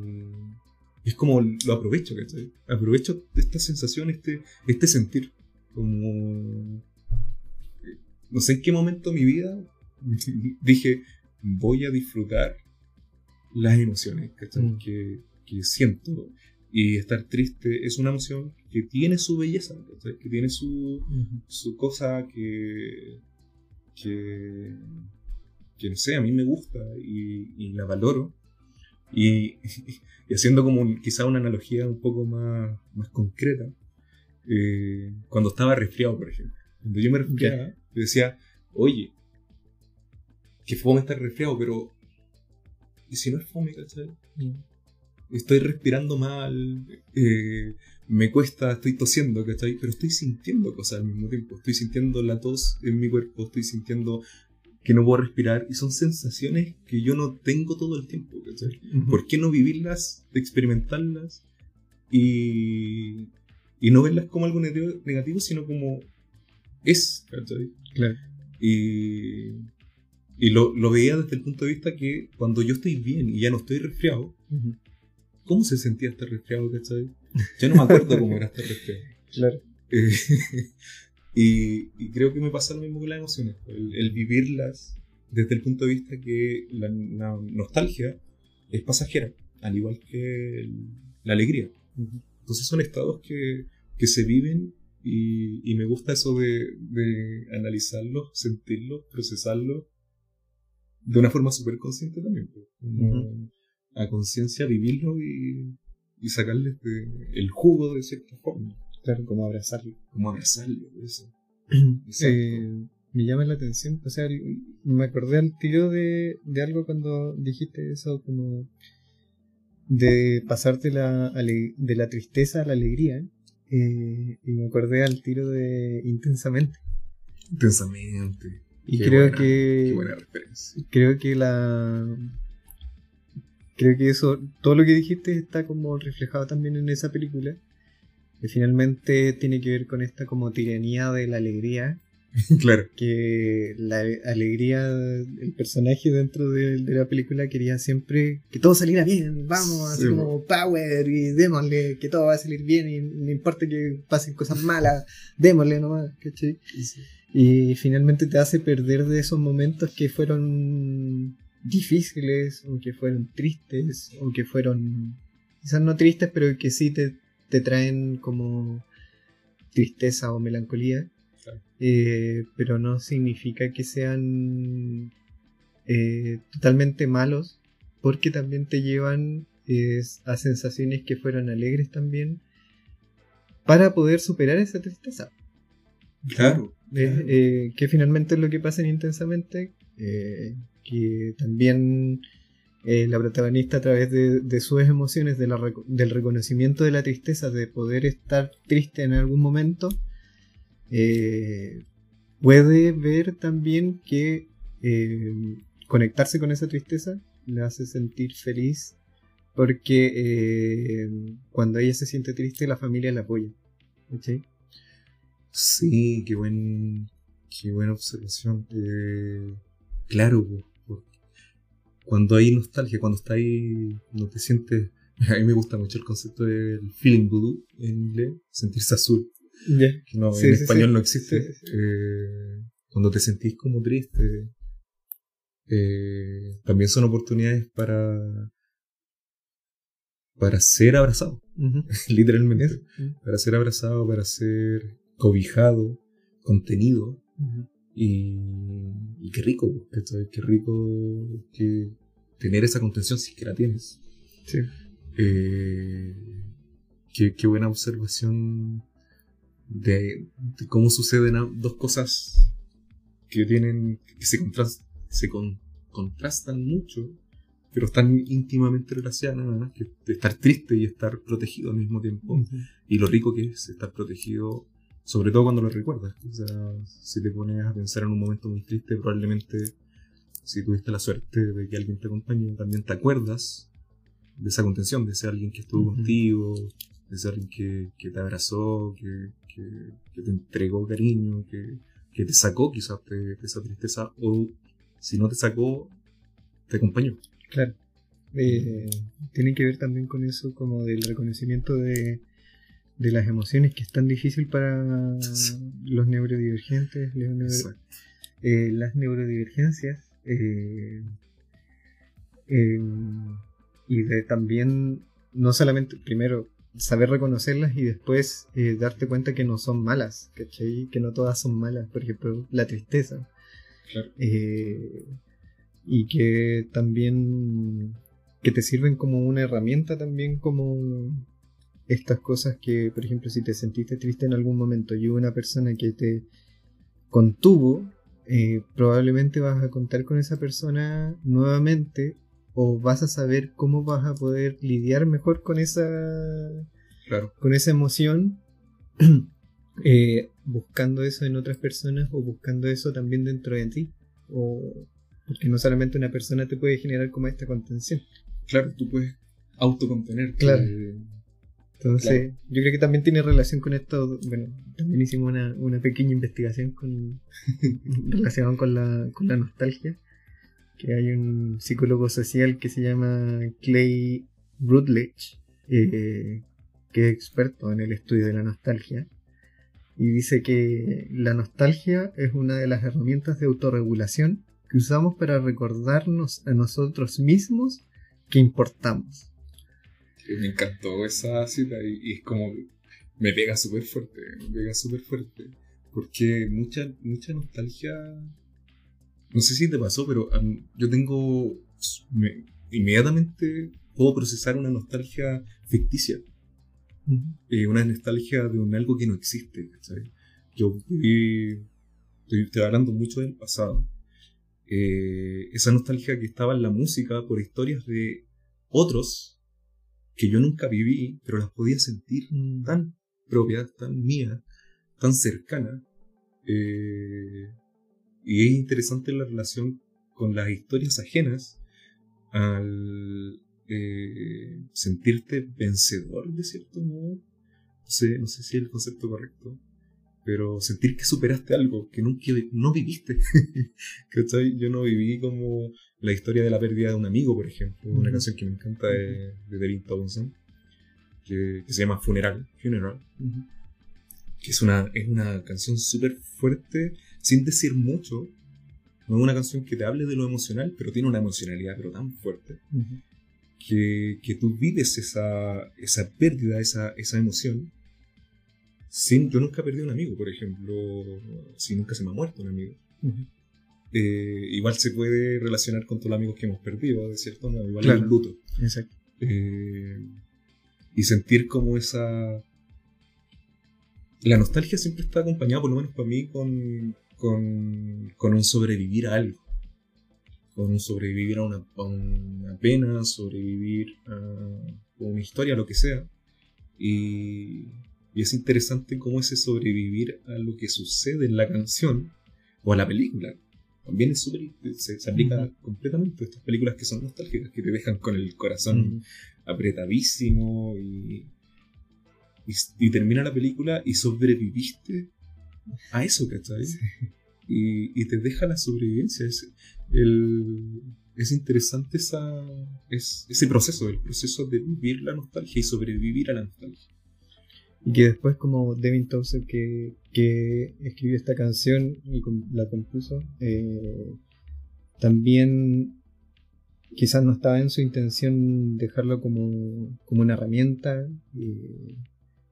es como lo aprovecho, ¿cachai? Aprovecho esta sensación, este, este sentir. Como. No sé en qué momento de mi vida dije, voy a disfrutar las emociones. Mm. que, que siento. Y estar triste es una emoción que tiene su belleza, ¿cachai? que tiene su, su cosa que, que, que no sé, a mí me gusta y, y la valoro. Y, y haciendo como un- quizá una analogía un poco más, más concreta, eh, cuando estaba resfriado, por ejemplo. Cuando yo me resfriaba, yo decía, oye, que fome estar resfriado, pero ¿y si no es fome, cachai? Estoy respirando mal, eh, me cuesta, estoy tosiendo, ¿cachai? Pero estoy sintiendo cosas al mismo tiempo. Estoy sintiendo la tos en mi cuerpo, estoy sintiendo que no puedo respirar. Y son sensaciones que yo no tengo todo el tiempo, ¿cachai? Ujú. ¿Por qué no vivirlas, experimentarlas y, y no verlas como algo neg- negativo, sino como es, ¿cachai? Claro. Y, y lo, lo veía desde el punto de vista que cuando yo estoy bien y ya no estoy resfriado, Ujú. ¿cómo se sentía estar resfriado, cachai? Yo no me acuerdo cómo era estar resfriado. Claro. Eh, y, y creo que me pasa lo mismo con las emociones, el, el vivirlas desde el punto de vista que la, la nostalgia es pasajera, al igual que el- la alegría. Entonces son estados que, que se viven y, y me gusta eso de, de analizarlos, sentirlos, procesarlos de una forma súper consciente también. pues, como Ujú. A conciencia vivirlo y, y sacarles de- el jugo de cierta forma, Claro, como abrazarlo. como abrazarlo. Eso. Eh, me llama la atención, o sea, me acordé al tiro de, de algo cuando dijiste eso, como de pasarte la, de la tristeza a la alegría, eh, y me acordé al tiro de intensamente. Intensamente. Y Qué creo buena, que Qué buena referencia. creo que la creo que eso todo lo que dijiste está como reflejado también en esa película que finalmente tiene que ver con esta como tiranía de la alegría claro. que la alegría el personaje dentro de, de la película quería siempre que todo saliera bien vamos así Sí, como power y démosle que todo va a salir bien y no importa que pasen cosas malas démosle nomás ¿cachai? Y finalmente te hace perder de esos momentos que fueron difíciles, o que fueron tristes, o que fueron quizás no tristes, pero que sí te, te traen como tristeza o melancolía. Claro. Eh, pero no significa que sean eh, totalmente malos, porque también te llevan eh, a sensaciones que fueron alegres también, para poder superar esa tristeza. Claro. Eh, Claro. que finalmente es lo que pasa en intensamente, que también eh, la protagonista a través de, sus emociones, del reconocimiento de la tristeza, de poder estar triste en algún momento, eh, puede ver también que eh, conectarse con esa tristeza le hace sentir feliz porque cuando ella se siente triste la familia la apoya. Sí, qué buen, qué buena observación. Claro. Cuando hay nostalgia, cuando está ahí, no te sientes. A mí me gusta mucho el concepto del feeling voodoo en inglés, sentirse azul, que no, Sí, en sí, español sí. no existe. Eh, cuando te sentís como triste, eh, también son oportunidades para para ser abrazado, Ujú. literalmente. Para ser abrazado, para ser cobijado, contenido. Y, y qué rico, ¿cachai? Qué rico que tener esa contención si es que la tienes. Sí. Eh, qué, qué buena observación de, de cómo suceden dos cosas que tienen que se, contras- se con- contrastan mucho, pero están íntimamente relacionadas nada más que estar triste y estar protegido al mismo tiempo y lo rico que es estar protegido, sobre todo cuando lo recuerdas. O sea, si te pones a pensar en un momento muy triste, probablemente si tuviste la suerte de que alguien te acompañe, también te acuerdas de esa contención, de ese alguien que estuvo contigo, de ese alguien que, que te abrazó, que, que, que te entregó cariño, que, que te sacó quizás de, de esa tristeza, o si no te sacó, te acompañó. Claro. Eh, tiene que ver también con eso, como del reconocimiento de, de las emociones, que es tan difícil para los neurodivergentes, eh, las neurodivergencias. Eh, y de también, no solamente, primero, saber reconocerlas y después darte cuenta que no son malas, Que no todas son malas, por ejemplo, la tristeza. y que también que te sirven como una herramienta también como estas cosas que, por ejemplo, si te sentiste triste en algún momento y hubo una persona que te contuvo, eh, probablemente vas a contar con esa persona nuevamente o vas a saber cómo vas a poder lidiar mejor con esa, con esa emoción, eh, buscando eso en otras personas o buscando eso también dentro de ti. O, porque no solamente una persona te puede generar como esta contención. Claro, tú puedes autocontener. Claro. Entonces, yo creo que también tiene relación con esto. Bueno, también hicimos una, pequeña investigación con relacionada con la, con la nostalgia. Que hay un psicólogo social que se llama Clay Rutledge, eh, que es experto en el estudio de la nostalgia. Y dice que la nostalgia es una de las herramientas de autorregulación que usamos para recordarnos a nosotros mismos que importamos. Me encantó esa cita y, es como me pega súper fuerte, me pega súper fuerte. Porque mucha, mucha nostalgia. No sé si te pasó, pero yo tengo. inmediatamente puedo procesar una nostalgia ficticia. Eh, una nostalgia de un algo que no existe. Yo viví. Estoy hablando mucho del pasado. Eh, esa nostalgia que estaba en la música por historias de otros que yo nunca viví, pero las podía sentir mm. tan propias, tan mías, tan cercanas. Eh, y es interesante la relación con las historias ajenas al eh, sentirte vencedor de cierto modo. No sé, no sé si es el concepto correcto pero sentir que superaste algo que nunca no viviste. Yo no viví como la historia de la pérdida de un amigo, por ejemplo, una canción que me encanta de, de Devin Townsend, que, se llama Funeral, Funeral, que es una, es una canción súper fuerte, sin decir mucho. No es una canción que te hable de lo emocional, pero tiene una emocionalidad pero tan fuerte. que, que, tú vives esa, esa pérdida, esa, esa emoción, yo nunca perdí un amigo, por ejemplo, si nunca se me ha muerto un amigo. Eh, igual se puede relacionar con todos los amigos que hemos perdido, de cierto modo, igual es un luto. Exacto. Eh, y sentir como esa... La nostalgia siempre está acompañada, por lo menos para mí, con, con, con un sobrevivir a algo. Con un sobrevivir a una, a una pena, sobrevivir a una historia, lo que sea. Y, y es interesante cómo ese sobrevivir a lo que sucede en la canción o a la película. También es súper. Se, aplica completamente a estas películas que son nostálgicas, que te dejan con el corazón apretadísimo y, y, termina la película y sobreviviste a eso, ¿cachai? Y, y, te deja la sobrevivencia. Es, el, es interesante esa, es, ese proceso, el proceso de vivir la nostalgia y sobrevivir a la nostalgia. Y que después como Devin Townsend que, que escribió esta canción y la compuso, eh, también quizás no estaba en su intención dejarlo como, como una herramienta eh,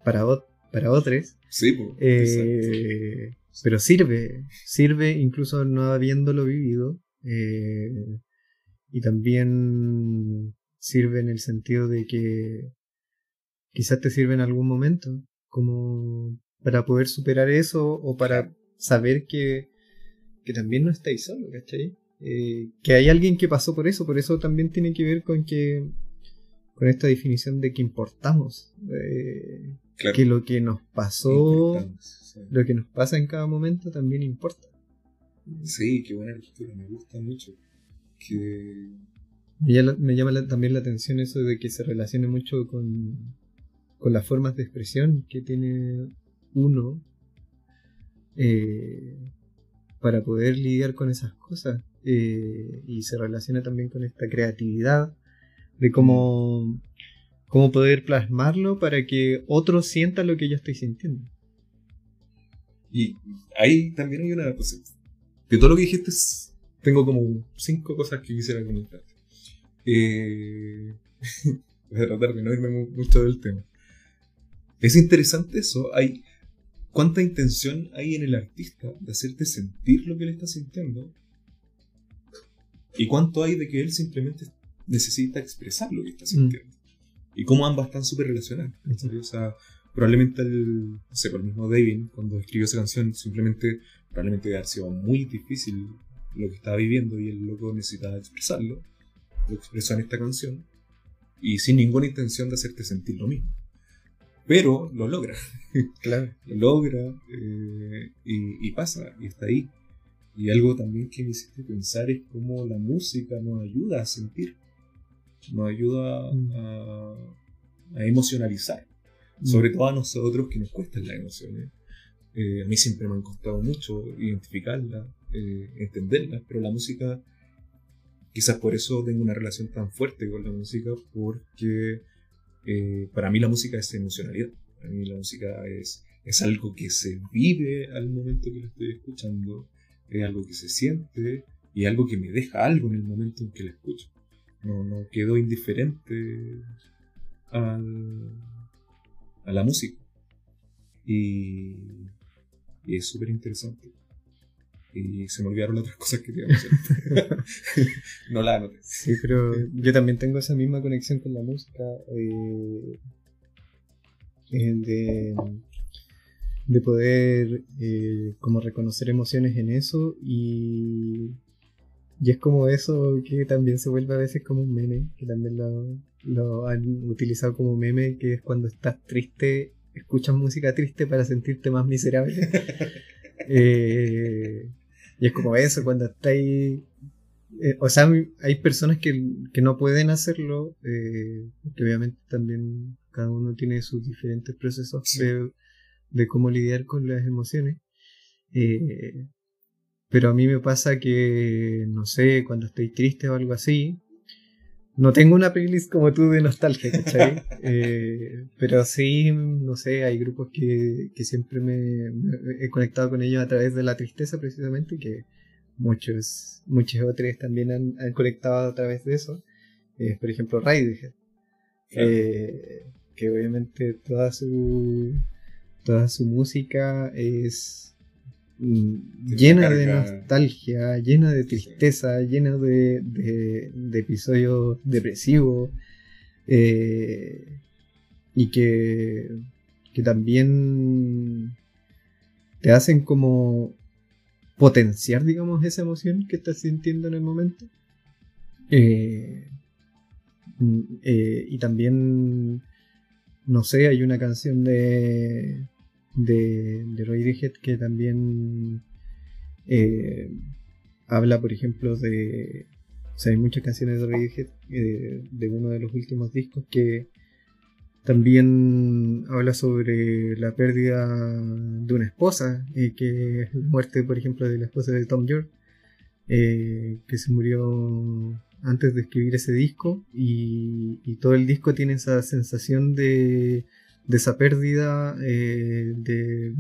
para, para otros. Sí, eh, pero sirve, sirve incluso no habiéndolo vivido. y también sirve en el sentido de que quizás te sirve en algún momento, como para poder superar eso o para saber que, que también no estáis solo, ¿cachai? Eh, que hay alguien que pasó por eso, por eso también tiene que ver con que con esta definición de que importamos, eh, que lo que nos pasó, lo que nos pasa en cada momento también importa. Sí, qué buena lectura, me gusta mucho. Que... Me llama, también la atención eso de que se relacione mucho con, con las formas de expresión que tiene uno eh, para poder lidiar con esas cosas. Eh, y se relaciona también con esta creatividad de cómo, cómo poder plasmarlo para que otros sientan lo que yo estoy sintiendo. Y ahí también hay una cosa. De todo lo que dijiste, tengo como cinco cosas que quisiera comentar. Eh, voy a tratar de no irme mucho del tema. Es interesante eso. Hay cuánta intención hay en el artista de hacerte sentir lo que él está sintiendo. Y cuánto hay de que él simplemente necesita expresar lo que está sintiendo. Y cómo ambas están súper relacionadas. O sea, probablemente el, no sé, el mismo David, cuando escribió esa canción, simplemente, probablemente debe haber sido muy difícil lo que estaba viviendo y el loco necesitaba expresarlo. Lo expresó en esta canción. Y sin ninguna intención de hacerte sentir lo mismo pero lo logra. Claro. lo logra eh, y, pasa, y está ahí. Y algo también que me hiciste pensar es cómo la música nos ayuda a sentir, nos ayuda mm. a, emocionalizar, mm. sobre todo a nosotros que nos cuestan las emociones. Eh, a mí siempre me han costado mucho identificarlas, eh, entenderlas, pero la música, quizás por eso tengo una relación tan fuerte con la música, porque eh, para mí la música es emocionalidad. Para mí la música es, es algo que se vive al momento que lo estoy escuchando, es algo que se siente y algo que me deja algo en el momento en que la escucho. No, no quedo indiferente al, a la música. Y, y es súper interesante. Y se me olvidaron las otras cosas que te no la anoté. Sí, pero yo también tengo esa misma conexión con la música. Eh, de, de poder eh, como reconocer emociones en eso y, y es como eso que también se vuelve a veces como un meme, que también lo, lo han utilizado como meme, que es cuando estás triste, escuchas música triste para sentirte más miserable. eh, y es como eso, cuando estáis... Eh, o sea, hay personas que, no pueden hacerlo, eh, porque obviamente también cada uno tiene sus diferentes procesos de, cómo lidiar con las emociones. Eh, pero a mí me pasa que, no sé, cuando estoy triste o algo así, no tengo una playlist como tú de nostalgia, ¿cachai? eh, pero sí, no sé, hay grupos que, que siempre me, he conectado con ellos a través de la tristeza precisamente, que muchos, muchos otros también han, han conectado a través de eso. Eh, por ejemplo, Radiohead. Eh, que obviamente toda su, toda su música es llena de nostalgia, llena de tristeza, llena de, de, episodios depresivos eh, y que, que también te hacen como potenciar, digamos, esa emoción que estás sintiendo en el momento. Eh, mm, eh, y también, no sé, hay una canción de de, de Radiohead que también eh, habla, por ejemplo, de. O sea, hay muchas canciones de Radiohead eh, de uno de los últimos discos que también habla sobre la pérdida de una esposa, eh, que es la muerte, por ejemplo, de la esposa de Tom York, que se murió antes de escribir ese disco, y todo el disco tiene esa sensación de de esa pérdida, eh, de...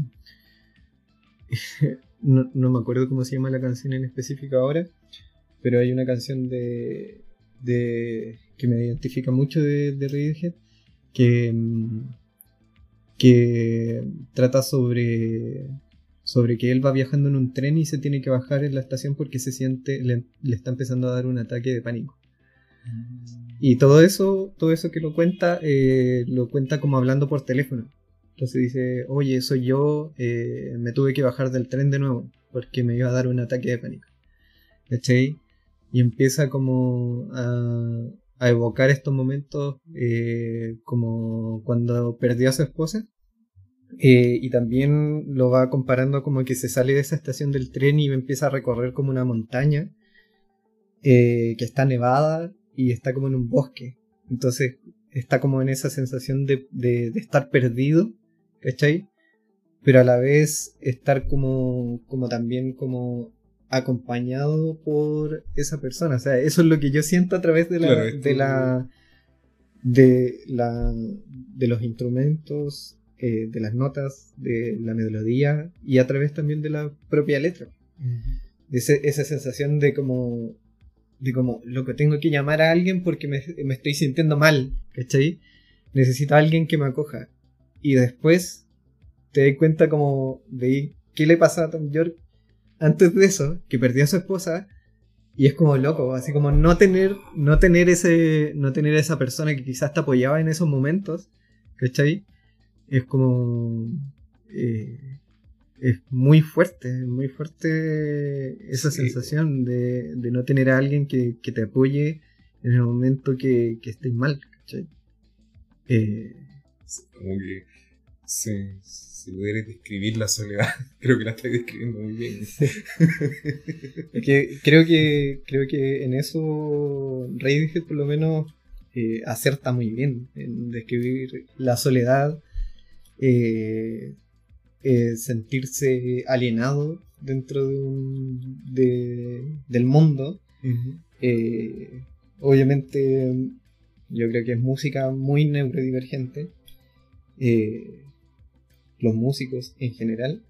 no, me acuerdo cómo se llama la canción en específico ahora, pero hay una canción de, de que me identifica mucho de, de Radiohead, que, mm, que trata sobre, sobre que él va viajando en un tren y se tiene que bajar en la estación porque se siente, le, le está empezando a dar un ataque de pánico. Y todo eso, todo eso que lo cuenta, eh, lo cuenta como hablando por teléfono. Entonces dice, oye, soy yo, eh, me tuve que bajar del tren de nuevo, porque me iba a dar un ataque de pánico. ¿Cachai? Y empieza como a, evocar estos momentos eh, como cuando perdió a su esposa. y también lo va comparando como que se sale de esa estación del tren y empieza a recorrer como una montaña que está nevada y está como en un bosque. Entonces está como en esa sensación de, de, estar perdido, ¿cachai? Pero a la vez estar como, como también como acompañado por esa persona. O sea, eso es lo que yo siento a través de la, de la, de, la, de los instrumentos, eh, de las notas, de la melodía y a través también de la propia letra. esa sensación de como, de como, lo que tengo que llamar a alguien porque me, me estoy sintiendo mal, ¿cachai? Necesito alguien que me acoja. Y después te das cuenta como de qué le pasa a Tom York antes de eso, que perdió a su esposa y es como loco, así como no tener, no tener ese, no tener esa persona que quizás te apoyaba en esos momentos, ¿cachai? Es como, eh, es muy fuerte, muy fuerte esa sensación de, de, no tener a alguien que, que, te apoye en el momento que, que estés mal, ¿cachai? Eh, como que se, si pudieras describir la soledad, creo que la estás describiendo muy bien. que, creo que creo que en eso Radiohead por lo menos eh, acerta muy bien en describir la soledad, eh, eh, sentirse alienado dentro de un, del mundo. obviamente yo creo que es música muy neurodivergente. Eh, los músicos en general,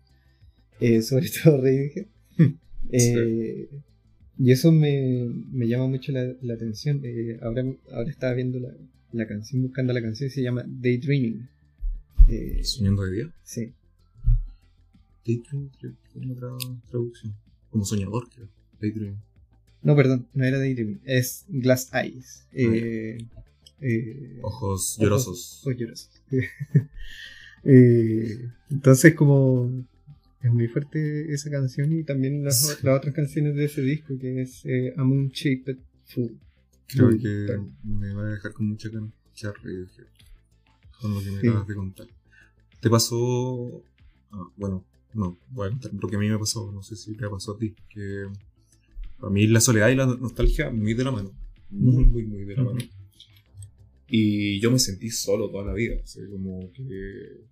eh, sobre todo Radiohead. Eh, y eso me, llama mucho la, atención. Eh, ahora, ahora estaba viendo la, canción, buscando la canción, se llama Daydreaming. ¿Soñando de día? Sí. Daydreaming, tiene otra traducción. Como soñador, creo. Daydreaming. No, perdón, no era Daydreaming, es Glass Eyes. ojos llorosos. Ojos llorosos. Eh, entonces como es muy fuerte esa canción y también las, otras canciones de ese disco que es eh, A Moon Shaped Fool. Creo que me va a dejar con mucha ganas con lo que me acabas de contar. ¿Te pasó? Ah, bueno, no, contar lo que a mí me pasó, no sé si te pasó a ti, que a mí la soledad y la nostalgia muy de la mano, muy, muy, muy de la mano. Y yo me sentí solo toda la vida, o sea, como que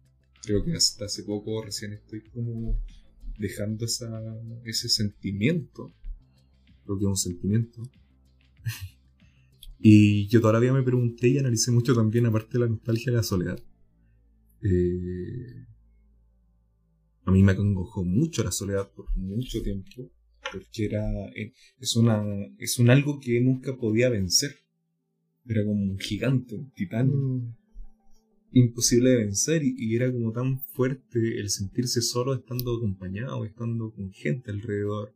creo que hasta hace poco recién estoy como dejando esa, ese sentimiento. Creo que es un sentimiento. y yo todavía me pregunté y analicé mucho también, aparte de la nostalgia de la soledad. Eh, a mí me acongojó mucho la soledad por mucho tiempo, porque era, eh, es, una, es un algo que nunca podía vencer. Era como un gigante, un titán. Mm imposible de vencer y, era como tan fuerte el sentirse solo estando acompañado, estando con gente alrededor,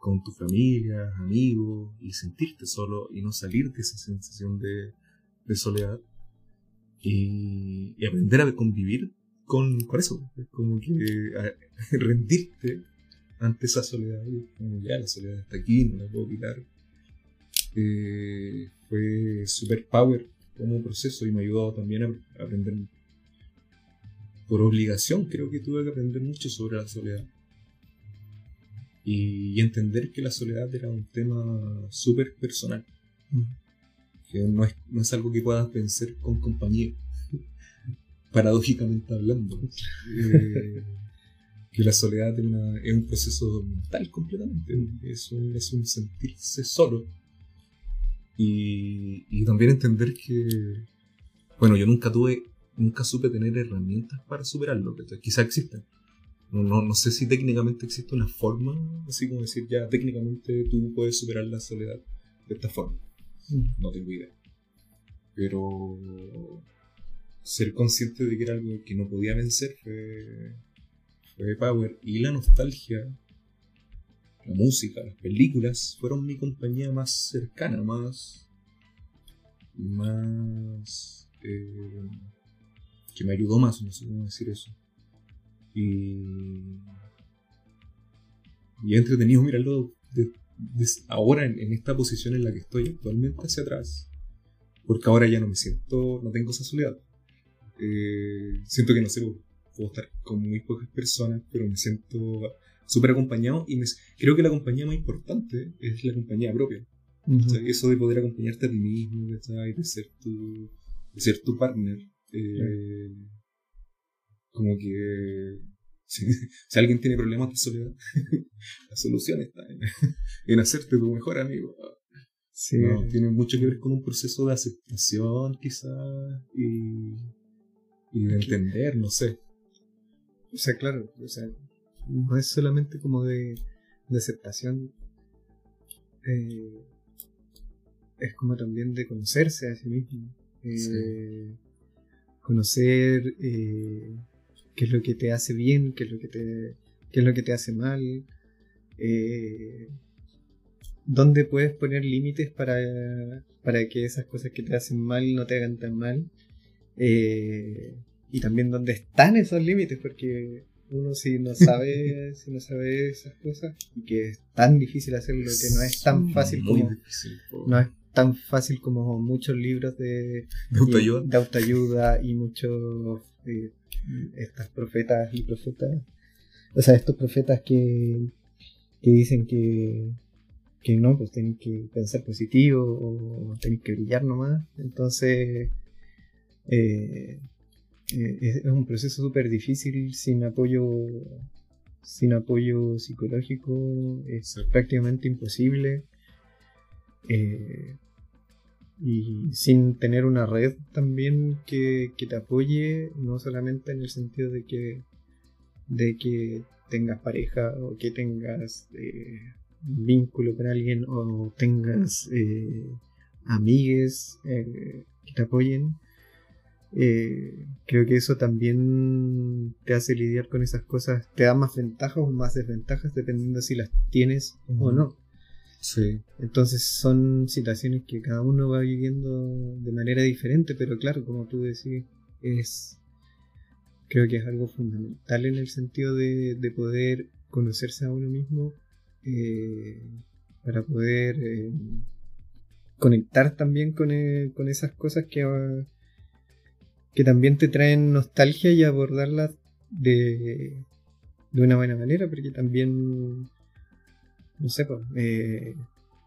con tu familia, amigos, y sentirte solo y no salir de esa sensación de, soledad y, aprender a convivir con, con eso, como que rendirte ante esa soledad, como ya la soledad está aquí, no la puedo quitar. Eh, fue super power como proceso y me ayudó también a aprender. Por obligación creo que tuve que aprender mucho sobre la soledad. Y, entender que la soledad era un tema súper personal. Que no es, no es algo que puedas pensar con compañía. Paradójicamente hablando. Eh, que la soledad es, es, un proceso mental completamente. Es un, es un sentirse solo y, también entender que, bueno, yo nunca tuve, nunca supe tener herramientas para superarlo, que quizá existen. No, no, sé si técnicamente existe una forma, así como decir, ya técnicamente tú puedes superar la soledad de esta forma. Mm. No tengo idea. Pero ser consciente de que era algo que no podía vencer fue, fue power. Y la nostalgia la música, las películas fueron mi compañía más cercana, más. más. Eh, que me ayudó más, no sé cómo decir eso. Y. y entretenido mirarlo de, ahora en, esta posición en la que estoy actualmente hacia atrás. Porque ahora ya no me siento, no tengo esa soledad. Eh, siento que no sé, puedo estar con muy pocas personas, pero me siento súper acompañado y creo que la compañía más importante es la compañía propia. eso de poder acompañarte a ti mismo, De ser tu, de ser tu partner. Eh, como que si, alguien tiene problemas de soledad, la solución está en, hacerte tu mejor amigo. Sí. No, tiene mucho que ver con un proceso de aceptación, quizás, y, y de entender, no sé. O sea, claro, o sea, no es solamente como de, de aceptación, eh, es como también de conocerse a sí mismo. Eh, Conocer eh, qué es lo que te hace bien, qué es lo que te, qué es lo que te hace mal. Eh, dónde puedes poner límites para, para que esas cosas que te hacen mal no te hagan tan mal. Eh, y también dónde están esos límites, porque uno si no sabe, si no sabe esas cosas, y que es tan difícil hacerlo, que no es tan fácil Muy como. difícil. No es tan fácil como muchos libros de, ¿De autoayuda? de autoayuda y muchos eh, estas profetas y profetas o sea estos profetas que, que dicen que que no pues tienen que pensar positivo o tienen que brillar nomás entonces eh, eh, es, un proceso súper difícil sin apoyo sin apoyo psicológico es prácticamente imposible eh, y sin tener una red también que, que te apoye, no solamente en el sentido de que, de que tengas pareja o que tengas eh, vínculo con alguien o tengas amigues que te apoyen. Eh, creo que eso también te hace lidiar con esas cosas, te da más ventajas o más desventajas dependiendo si las tienes o no. Sí. Entonces son situaciones que cada uno va viviendo de manera diferente, pero claro, como tú decís, es creo que es algo fundamental en el sentido de, de poder conocerse a uno mismo eh, para poder eh, conectar también con, eh, con esas cosas que, ah, que también te traen nostalgia y abordarlas de, de una buena manera, porque también no sé, pues, eh,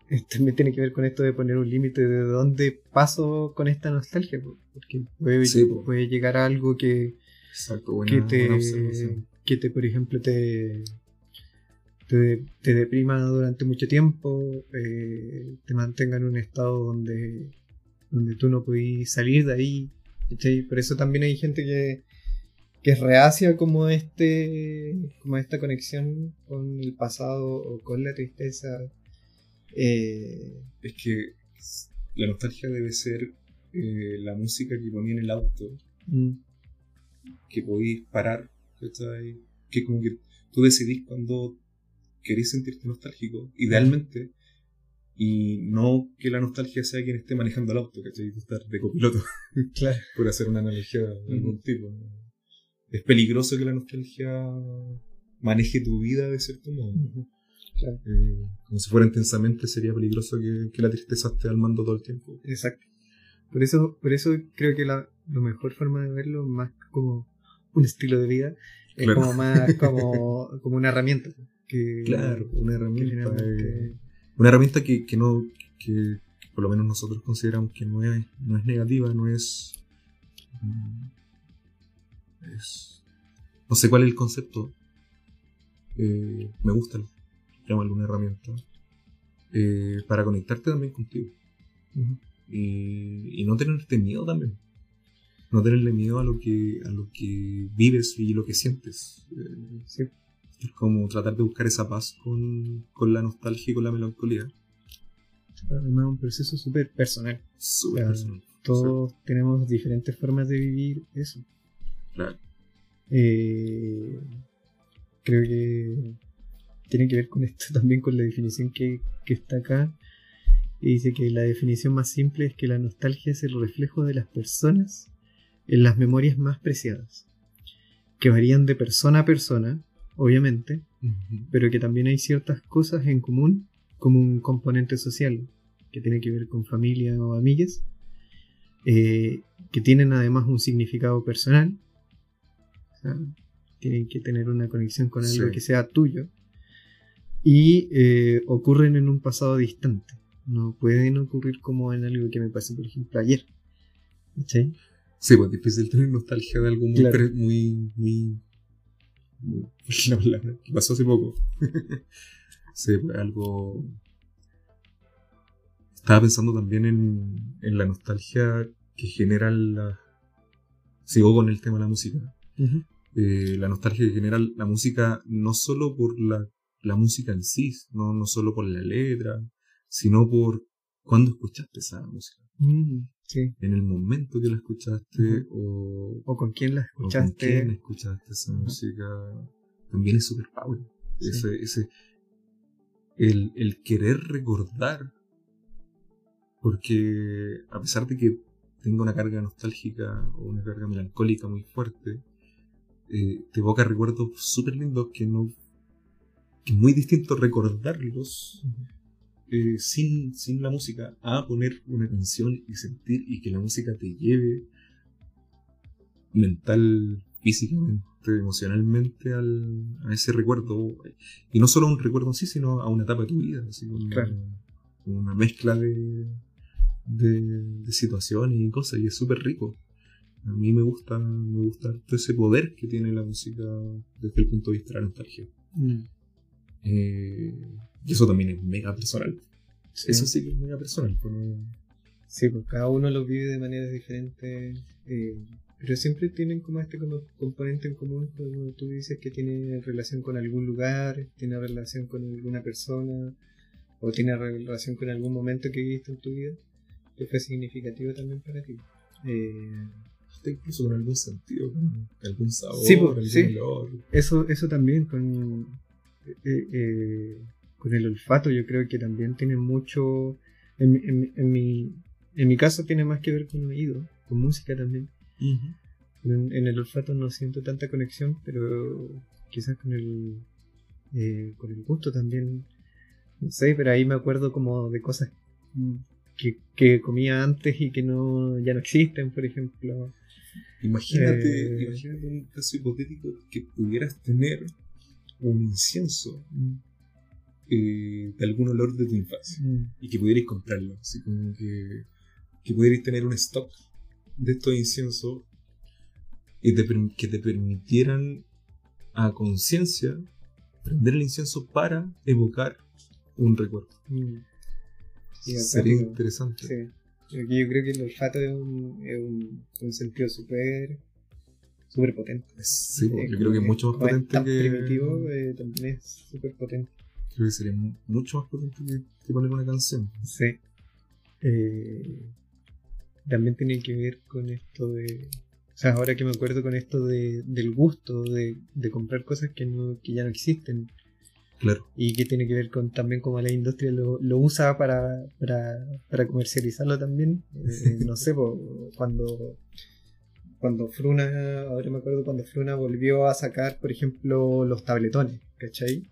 también tiene que ver con esto de poner un límite de dónde paso con esta nostalgia, po, porque puede, Sí, po. puede llegar a algo que, Exacto, buena, que te, que te, por ejemplo, te, te, te deprima durante mucho tiempo, eh, te mantenga en un estado donde, donde tú no podís salir de ahí. Por eso también hay gente que, que es reacia como este como esta conexión con el pasado o con la tristeza. Eh, Es que la nostalgia debe ser eh, la música que ponía en el auto, mm, que podéis parar, ¿cachai? Que como que tú decidís cuando querés sentirte nostálgico, idealmente, y no que la nostalgia sea quien esté manejando el auto, ¿cachai? Estar de copiloto, claro. por hacer una analogía de algún tipo. Es peligroso que la nostalgia maneje tu vida de cierto modo. Claro. Eh, como si fuera intensamente, sería peligroso que, que la tristeza esté al mando todo el tiempo. Exacto. Por eso, por eso creo que la, la mejor forma de verlo, más como un estilo de vida, es Claro. como más como, como una herramienta. Que, una que herramienta. eh, una herramienta que, que no, que por lo menos nosotros consideramos que no es, no es negativa, no es, mm, es- no sé cuál es el concepto. Eh, me gusta, llamarlo una herramienta. eh, para conectarte también contigo. Y, y no tenerte miedo también. No tenerle miedo a lo que, a lo que vives y lo que sientes. Eh, Sí. Es como tratar de buscar esa paz con, con la nostalgia y con la melancolía. Además, un proceso súper personal. Súper personal. Todos tenemos diferentes formas de vivir eso. Claro. Eh, creo que tiene que ver con esto también, con la definición que, que está acá. Y dice que la definición más simple es que la nostalgia es el reflejo de las personas en las memorias más preciadas, que varían de persona a persona, obviamente, pero que también hay ciertas cosas en común, como un componente social, que tiene que ver con familia o amigues, eh, que tienen además un significado personal, o sea, tienen que tener una conexión con algo Sí. que sea tuyo, y eh, ocurren en un pasado distante, no pueden ocurrir como en algo que me pasó, por ejemplo, ayer. ¿Cachai? Sí, pues es difícil tener nostalgia de algo muy, Claro. pre- muy, muy, muy- la palabra que pasó hace poco. sí, pues algo estaba pensando también en, en la nostalgia que genera la... Sigo con el tema de la música. Eh, la nostalgia que genera la música no solo por la, la música en sí, no, no solo por la letra, sino por cuándo escuchaste esa música. Mm, sí. En el momento que la escuchaste o, O con quién la o con escuchaste. quién escuchaste esa música, también es super power. Sí. Ese, ese, el, el querer recordar, porque a pesar de que tenga una carga nostálgica o una carga melancólica muy fuerte, eh, te evoca recuerdos súper lindos que no que es muy distinto recordarlos eh, sin, sin la música a poner una canción y sentir y que la música te lleve mental, físicamente, emocionalmente al, a ese recuerdo. Y no solo a un recuerdo en sí, sino a una etapa de tu vida, así Claro. como una mezcla de, de, de situaciones y cosas, y es súper rico. A mí me gusta, me gusta todo ese poder que tiene la música desde el punto de vista de la nostalgia. Mm, Eh, y eso también es mega personal. sí. Eso sí que es mega personal. no- Sí, pues cada uno lo vive de maneras diferentes, eh, pero siempre tienen como este como componente en común, como tú dices que tiene relación con algún lugar, tiene relación con alguna persona, o tiene relación con algún momento que viviste en tu vida, que fue significativo también para ti. Eh, incluso con algún sentido, con algún sabor, Sí, pues, algún sí. olor. eso, eso también con, eh, eh, con el olfato, yo creo que también tiene mucho, en, mi- en, mi- en mi, en mi caso tiene más que ver con oído, con música también. En, en el olfato no siento tanta conexión, pero quizás con el eh, con el gusto también. No sé, pero ahí me acuerdo como de cosas mm, que, que comía antes y que no ya no existen, por ejemplo. Imagínate, Eh. imagínate un caso hipotético que pudieras tener un incienso eh, de algún olor de tu infancia Mm, y que pudierais comprarlo. Así como que, que pudierais tener un stock de estos inciensos y te que te permitieran a conciencia prender el incienso para evocar un recuerdo. mm. Sí, Sería interesante. Sí. Yo creo que el olfato es un, es un, un sentido súper súper potente. Sí, Eh, yo creo que es mucho más potente tan que. primitivo, eh, también es súper potente. Creo que sería mu- mucho más potente que, que poner una canción. Sí. Eh, también tiene que ver con esto de. O sea, ahora que me acuerdo con esto de, del gusto, de, de comprar cosas que, no, que ya no existen. Claro. Y que tiene que ver con también cómo la industria lo, lo usa para, para, para comercializarlo también. Eh, no sé, po, cuando, cuando Fruna, ahora me acuerdo cuando Fruna volvió a sacar, por ejemplo, los tabletones, ¿cachai?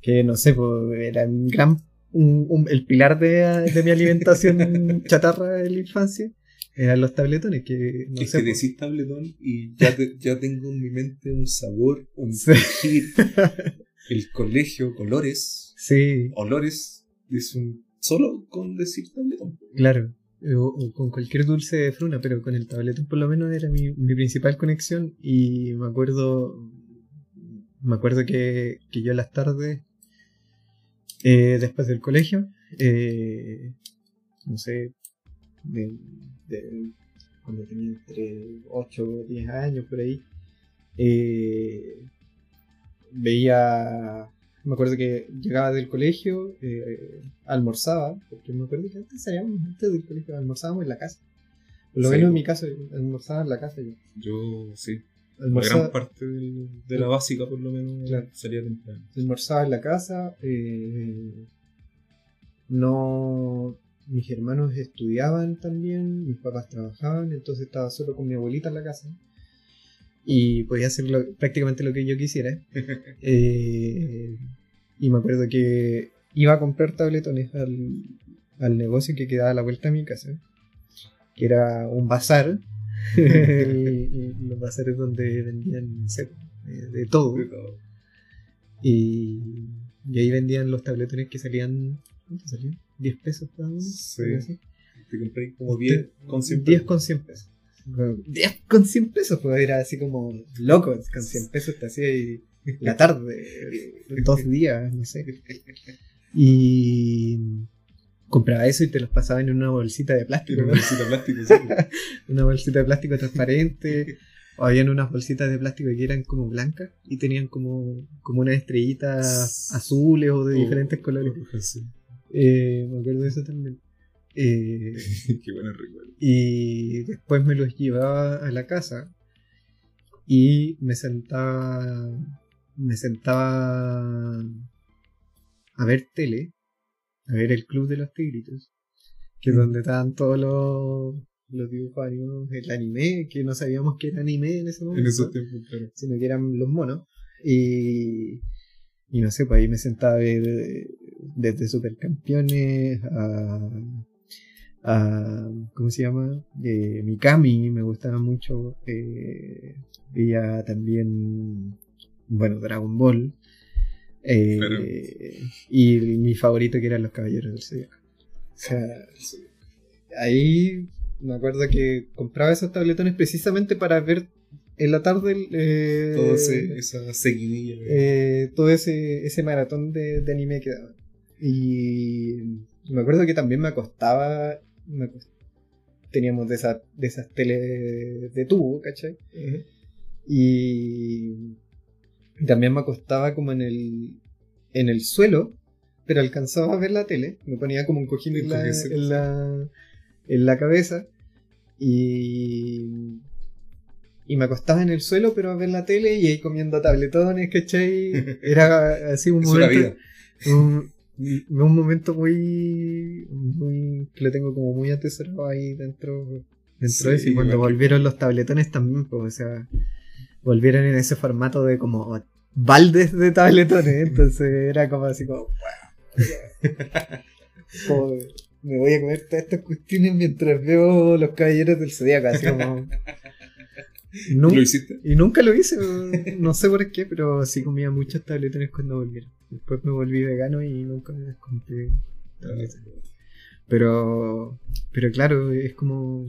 Que no sé, po, era un gran, un- un- el pilar de, de mi alimentación chatarra de la infancia. Eran los tabletones, que no es sé. que decís tabletón y ya, te- ya tengo en mi mente un sabor, un Sí. el colegio, colores, sí, olores. Es un. Solo con decir tabletón. Claro, o, o con cualquier dulce de fruna, pero con el tabletón por lo menos era mi, mi principal conexión y me acuerdo me acuerdo que, que yo en las tardes eh, después del colegio eh, no sé de, de- cuando tenía entre 8 o 10 años por ahí eh, veía me acuerdo que llegaba del colegio, eh, almorzaba, porque me acuerdo que antes salíamos antes del colegio, almorzábamos en la casa. Por lo Sí. menos en mi caso, almorzaba en la casa yo. Yo, sí. Almorzaba, gran parte del- de la básica, por lo menos, Claro. sería temprano. almorzaba en la casa. eh, no. Mis hermanos estudiaban también, mis papás trabajaban, entonces estaba solo con mi abuelita en la casa. Y podía hacer lo- prácticamente lo que yo quisiera. Eh, y me acuerdo que iba a comprar tabletones al, al negocio que quedaba a la vuelta de mi casa, que era un bazar. y, y los bazares donde vendían no sé, eh, de todo. De todo. Y, y ahí vendían los tabletones que salían. ¿Cuánto salían? ¿10 pesos cada uno? Sí. Así. Te compré como 10 con 100 10 con 100 pesos. 10 con 100 pesos, pues era así como loco. Con 100 pesos te hacía ahí la tarde, dos días, no sé. Y, compraba eso y te los pasaban en una bolsita de plástico. Una bolsita de plástico, sí. una bolsita de plástico transparente. o habían unas bolsitas de plástico que eran como blancas y tenían como, como unas estrellitas azules o de Oh, diferentes colores. sí. Eh, me acuerdo de eso también. Eh, Qué buena recuerdo. y después me los llevaba a la casa y me sentaba me sentaba a ver tele a ver el club de los tigritos que es Mm. donde estaban todos los, los dibujos animados el anime que no sabíamos que era anime en ese momento En esos tiempos, claro. sino que eran los monos. Y, y no sé, pues ahí me sentaba a ver desde Supercampeones a, a ¿cómo se llama? Eh, Mikami, me gustaba mucho. Eh, veía también, bueno, Dragon Ball. Eh. Y mi favorito que eran los Caballeros del Zodiaco. O sea, ahí me acuerdo que compraba esos tabletones precisamente para ver en la tarde eh, Todo ese, esa seguidilla. eh, todo ese, ese maratón de, de anime que daban. Y me acuerdo que también me acostaba. me teníamos de, esa- de esas tele de tubo, ¿cachai? Y también me acostaba como en el, en el suelo, pero alcanzaba a ver la tele. Me ponía como un cojín en la, en la, en la cabeza. Y, y me acostaba en el suelo, pero a ver la tele y ahí comiendo tabletones, ¿cachai? Era así un momento. Un, un momento muy, muy. que lo tengo como muy atesorado ahí dentro, dentro de eso. Y cuando volvieron los tabletones también, pues, o sea, volvieron en ese formato de como baldes de tabletones. Entonces era como así como. como, me voy a comer todas estas cuestiones mientras veo los caballeros del zodiaco, así como. Nun- ¿Lo hiciste? y nunca lo hice, no sé por qué, pero sí comía muchos tabletones cuando volvieron. Después me volví vegano y nunca me desconté. Pero, pero claro, es como.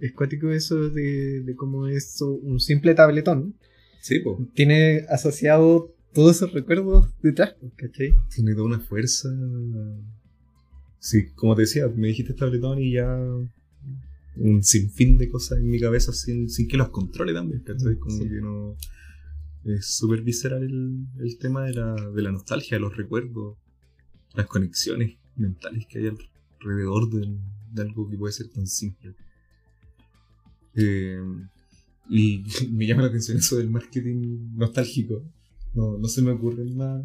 Es cuático eso de, de cómo es un simple tabletón. Sí, pues. Tiene asociado todos esos recuerdos detrás, ¿cachai? Tiene toda una fuerza. Sí, como te decía, me dijiste tabletón y ya. Un sinfín de cosas en mi cabeza sin, sin que los controle también, ¿cachai? Como Sí. que no. Es súper visceral el, el tema de la, de la nostalgia, de los recuerdos, las conexiones mentales que hay alrededor de, de algo que puede ser tan simple. Eh, y me llama la atención eso del marketing nostálgico. No, no se me ocurre más.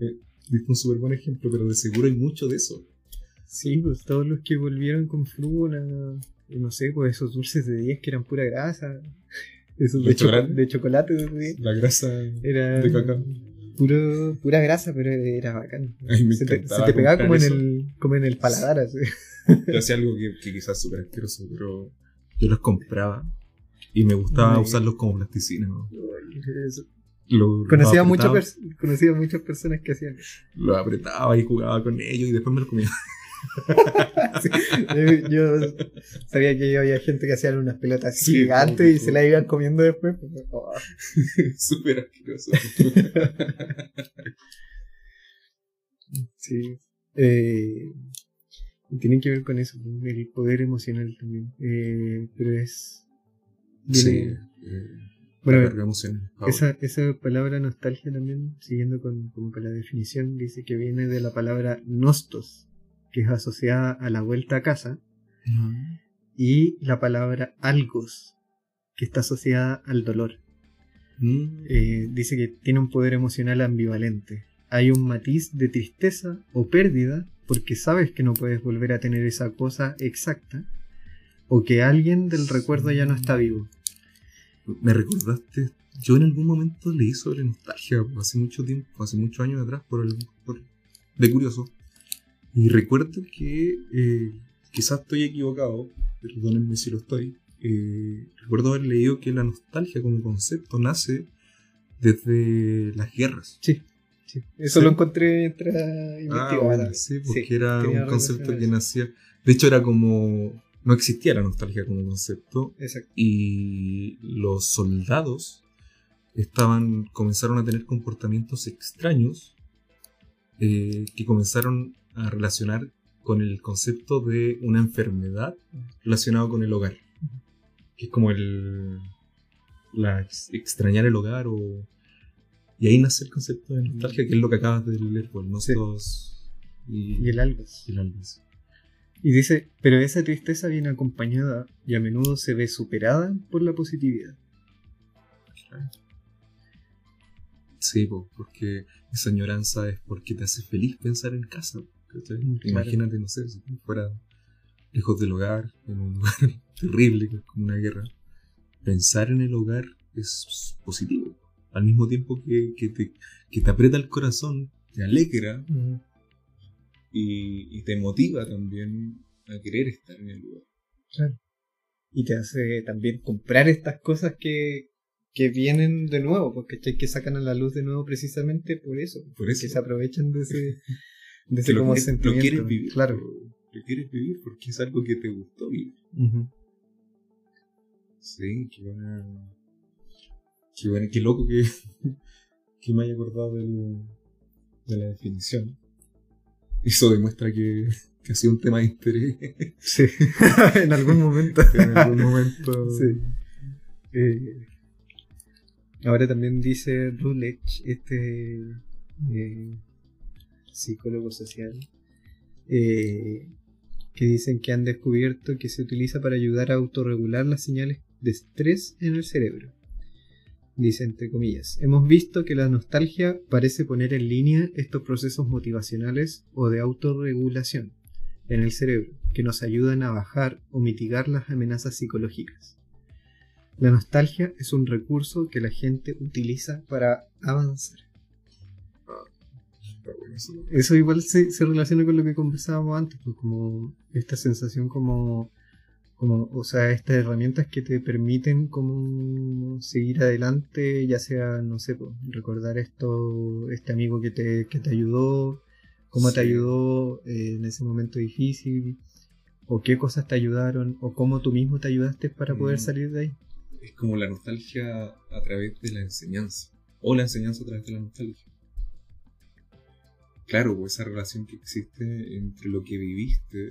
Eh, diste un súper buen ejemplo, pero de seguro hay mucho de eso. Sí, pues todos los que volvieron con Fruna, no sé, pues esos dulces de 10 que eran pura grasa, esos de, chocolate de 10. La grasa. Era De cacao. Puro, pura grasa, pero era bacán. Ay, me se, te, se te pegaba como en, el, como en el paladar, así. Yo hacía algo que, que quizás es súper asqueroso, pero yo los compraba y me gustaba Ay. usarlos como plasticina. ¿no? Eso. Lo- Conocía, pers- conocía muchas personas que hacían eso. Los apretaba y jugaba con ellos y después me los comía. Sí, yo, yo sabía que había gente que hacían unas pelotas Sí, gigantes y se las iban comiendo después. pues, oh. súper asqueroso. Sí. Eh, y tiene que ver con eso, el poder emocional también. Eh, pero es. sí. eh, bueno, la emocional. Ahora. esa, esa palabra nostalgia también, siguiendo con, como con la definición, dice que viene de la palabra nostos, que es asociada a la vuelta a casa, y la palabra algos, que está asociada al dolor. Mm. Eh, dice que tiene un poder emocional ambivalente. Hay un matiz de tristeza o pérdida porque sabes que no puedes volver a tener esa cosa exacta o que alguien del recuerdo ya no está vivo. Me recordaste, yo en algún momento leí sobre nostalgia, hace mucho tiempo, hace muchos años atrás, por el, por- de curioso. Y recuerdo que, eh, quizás estoy equivocado, perdónenme si lo estoy, eh, recuerdo haber leído que la nostalgia como concepto nace desde las guerras. Sí, sí. Eso Sí. lo encontré entre Ah, investigada. bueno, sí, porque Sí, era un concepto que nacía. De hecho, era como. No existía la nostalgia como concepto. Exacto. Y los soldados estaban. comenzaron a tener comportamientos extraños. eh, que comenzaron a relacionar con el concepto de una enfermedad relacionada con el hogar. Que es como el. La, extrañar el hogar o. Y ahí nace el concepto de nostalgia, que es lo que acabas de leer, por pues, nosotros y, el albas. Y el albas. Y dice, pero esa tristeza viene acompañada y a menudo se ve superada por la positividad. Sí, porque esa añoranza es porque te hace feliz pensar en casa. Imagínate, no sé, si fuera lejos del hogar, en un lugar terrible como una guerra. Pensar en el hogar es positivo. Al mismo tiempo que, te, que te aprieta el corazón, te alegra y, te motiva también a querer estar en el lugar. Claro. Y te hace también comprar estas cosas que, que vienen de nuevo, porque que sacan a la luz de nuevo precisamente por eso. Por eso. Que se aprovechan de ese, de ese como sentimiento. Lo quieres vivir. Claro. Lo, quieres vivir porque es algo que te gustó vivir. Sí, qué buena. Qué, buena, qué loco que, que me haya acordado del, de la definición. Eso demuestra que, que ha sido un tema de interés. Sí, en algún momento. en algún momento. Sí. Eh, Ahora también dice Rulech, este eh, psicólogo social, eh, que dicen que han descubierto que se utiliza para ayudar a autorregular las señales de estrés en el cerebro. Dice entre comillas, hemos visto que la nostalgia parece poner en línea estos procesos motivacionales o de autorregulación en el cerebro que nos ayudan a bajar o mitigar las amenazas psicológicas. La nostalgia es un recurso que la gente utiliza para avanzar. Eso igual se, relaciona con lo que conversábamos antes, pues como esta sensación como, como, o sea, estas herramientas que te permiten como seguir adelante, ya sea, no sé, pues, recordar esto, este amigo que te, que te ayudó, cómo te ayudó eh, en ese momento difícil, o qué cosas te ayudaron, o cómo tú mismo te ayudaste para poder mm. salir de ahí es como la nostalgia a través de la enseñanza, o la enseñanza a través de la nostalgia. Claro, pues, esa relación que existe entre lo que viviste